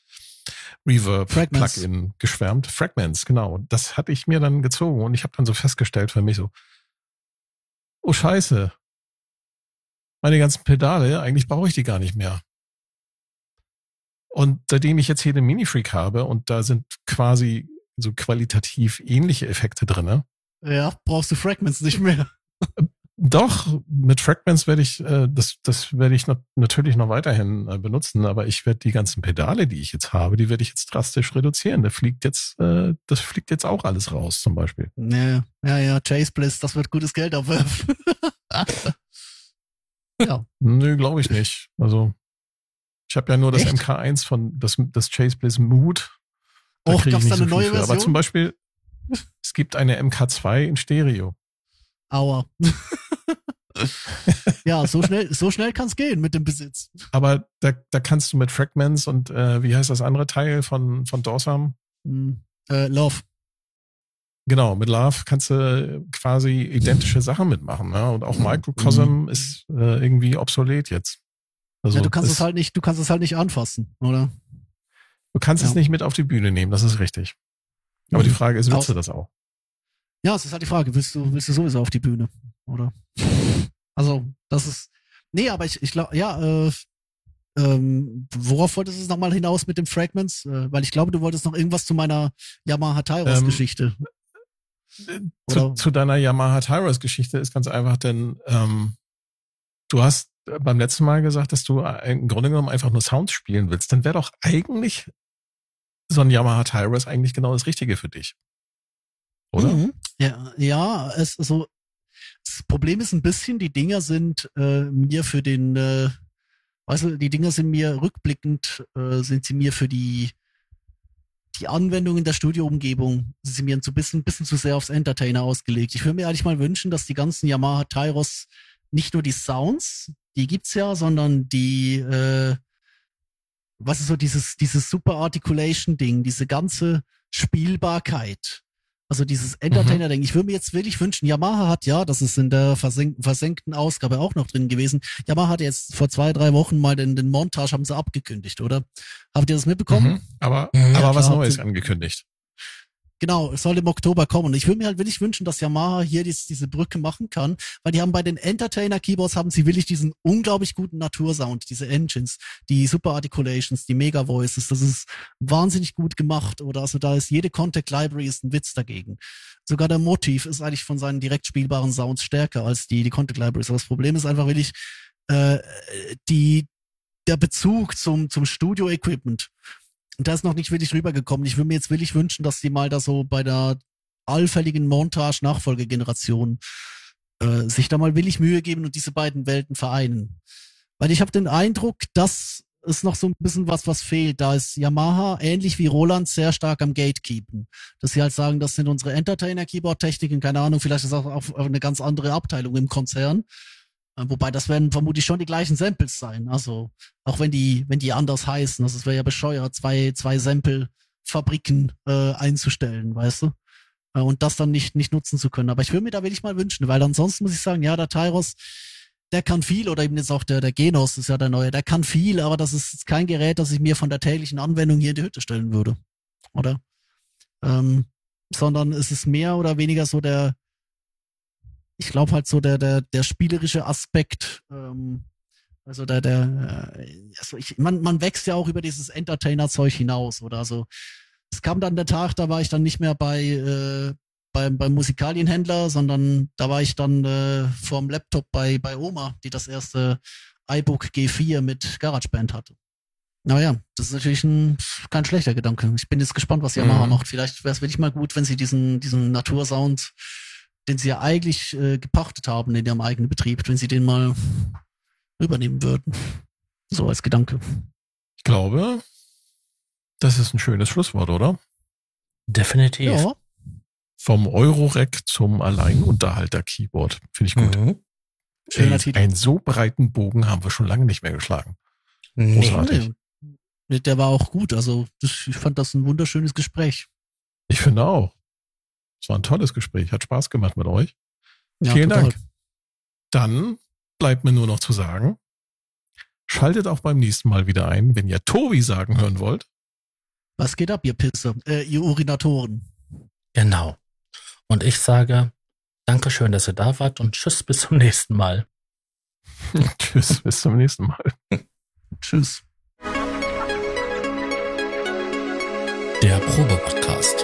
Fragments. Reverb-Plugin geschwärmt. Fragments, genau. Das hatte ich mir dann gezogen und ich habe dann so festgestellt für mich so, oh scheiße, meine ganzen Pedale, eigentlich brauche ich die gar nicht mehr. Und seitdem ich jetzt hier den Mini-Freak habe und da sind quasi so qualitativ ähnliche Effekte drinne. Ja, brauchst du Fragments nicht mehr. Doch, mit Fragments werde ich, äh, das, das werde ich natürlich noch weiterhin äh, benutzen, aber ich werde die ganzen Pedale, die ich jetzt habe, die werde ich jetzt drastisch reduzieren. Da fliegt jetzt, äh, das fliegt jetzt auch alles raus, zum Beispiel. Ja, ja, ja, Chase Bliss, das wird gutes Geld abwerfen. ja. Nö, glaube ich nicht. Also, ich habe ja nur das Echt? MK1 von, das, das Chase Bliss Mood. Da Och, ich gab's da eine so neue für. Aber zum Beispiel, es gibt eine MK2 in Stereo. Aua. ja, so schnell, so schnell kann's gehen mit dem Besitz. Aber da, da kannst du mit Fragments und äh, wie heißt das andere Teil von, von Dorsam? Hm. Äh, Love. Genau, mit Love kannst du quasi identische Sachen mitmachen. Ne? Und auch Microcosm ist äh, irgendwie obsolet jetzt. Also ja, du kannst es halt nicht, du kannst es halt nicht anfassen, oder? du kannst es ja. nicht mit auf die Bühne nehmen, das ist richtig. Aber die Frage ist, willst Aus- du das auch? Ja, es ist halt die Frage, willst du, willst du sowieso auf die Bühne, oder? Also, das ist, nee, aber ich, ich glaube, ja, äh, ähm, worauf wolltest du es nochmal hinaus mit den Fragments? Äh, weil ich glaube, du wolltest noch irgendwas zu meiner Yamaha Tyros Ähm, Geschichte. Zu, zu deiner Yamaha Tyros Geschichte ist ganz einfach, denn ähm, du hast äh, beim letzten Mal gesagt, dass du äh, im Grunde genommen einfach nur Sounds spielen willst. Dann wäre doch eigentlich so ein Yamaha Tyros eigentlich genau das Richtige für dich. Oder? Mhm. Ja, ja, es so. Das Problem ist ein bisschen, die Dinger sind äh, mir für den, äh, weißt du, die Dinger sind mir rückblickend, äh, sind sie mir für die die Anwendung in der Studioumgebung sind sie mir ein bisschen, bisschen zu sehr aufs Entertainer ausgelegt. Ich würde mir eigentlich mal wünschen, dass die ganzen Yamaha Tyros nicht nur die Sounds, die gibt's ja, sondern die, äh, was ist so dieses, dieses Super Articulation Ding, diese ganze Spielbarkeit. Also dieses Entertainer-Ding. Ich würde mir jetzt wirklich wünschen, Yamaha hat ja, das ist in der versenk versenkten Ausgabe auch noch drin gewesen, Yamaha hat jetzt vor zwei, drei Wochen mal den, den Montage haben sie abgekündigt, oder? Habt ihr das mitbekommen? Mhm. Aber, Ja, aber was klar. Neues angekündigt. Genau, es soll im Oktober kommen. Und ich würde mir halt wirklich wünschen, dass Yamaha hier dies, diese Brücke machen kann, weil die haben bei den Entertainer-Keyboards haben sie wirklich diesen unglaublich guten Natursound, diese Engines, die Super Articulations, die Mega Voices, das ist wahnsinnig gut gemacht. Oder also da ist jede Contact Library ist ein Witz dagegen. Sogar der Motiv ist eigentlich von seinen direkt spielbaren Sounds stärker als die, die Contact Libraries. Aber das Problem ist einfach wirklich, äh, die, der Bezug zum, zum Studio-Equipment. Da ist noch nicht wirklich rübergekommen. Ich würde mir jetzt wirklich wünschen, dass die mal da so bei der allfälligen Montage-Nachfolgegeneration äh, sich da mal willig Mühe geben und diese beiden Welten vereinen. Weil ich habe den Eindruck, dass es noch so ein bisschen was, was fehlt. Da ist Yamaha ähnlich wie Roland sehr stark am Gatekeepen. Dass sie halt sagen, das sind unsere Entertainer-Keyboard-Techniken, keine Ahnung, vielleicht ist das auch eine ganz andere Abteilung im Konzern. Äh, Wobei das werden vermutlich schon die gleichen Samples sein. Also auch wenn die, wenn die anders heißen, also es wäre ja bescheuert, zwei, zwei Sample-Fabriken äh, einzustellen, weißt du? Äh, und das dann nicht, nicht nutzen zu können. Aber ich würde mir da wirklich mal wünschen, weil ansonsten muss ich sagen, ja, der Tyros, der kann viel, oder eben jetzt auch der, der Genos ist ja der neue, der kann viel, aber das ist kein Gerät, das ich mir von der täglichen Anwendung hier in die Hütte stellen würde. Oder? Ähm, sondern es ist mehr oder weniger so der, ich glaube halt so der, der, der spielerische Aspekt, ähm, also der, der, äh, also ich, man, man wächst ja auch über dieses Entertainer-Zeug hinaus, oder? Also es kam dann der Tag, da war ich dann nicht mehr bei, äh, beim, beim Musikalienhändler, sondern da war ich dann äh, vorm Laptop bei, bei Oma, die das erste iBook G4 mit GarageBand hatte. Naja, das ist natürlich ein, kein schlechter Gedanke. Ich bin jetzt gespannt, was Yamaha Mhm. macht. Vielleicht wäre es wirklich mal gut, wenn sie diesen, diesen Natursound, den sie ja eigentlich äh, gepachtet haben in ihrem eigenen Betrieb, wenn sie den mal übernehmen würden. So als Gedanke. Ich glaube, das ist ein schönes Schlusswort, oder? Definitiv. Ja, Vom Eurorack zum Alleinunterhalter-Keyboard. Finde ich gut. Mhm. Schöner Titel. einen so breiten Bogen haben wir schon lange nicht mehr geschlagen. Großartig. nee, der war auch gut. Also ich fand das ein wunderschönes Gespräch. Ich finde auch. Es war ein tolles Gespräch. Hat Spaß gemacht mit euch. Ja, Vielen total. Dank. Dann bleibt mir nur noch zu sagen, schaltet auch beim nächsten Mal wieder ein, wenn ihr Tobi sagen hören wollt. Was geht ab, ihr Pisse? Äh, ihr Urinatoren. Genau. Und ich sage, Dankeschön, dass ihr da wart und tschüss bis zum nächsten Mal. Tschüss, bis zum nächsten Mal. Tschüss. Der Probe-Podcast.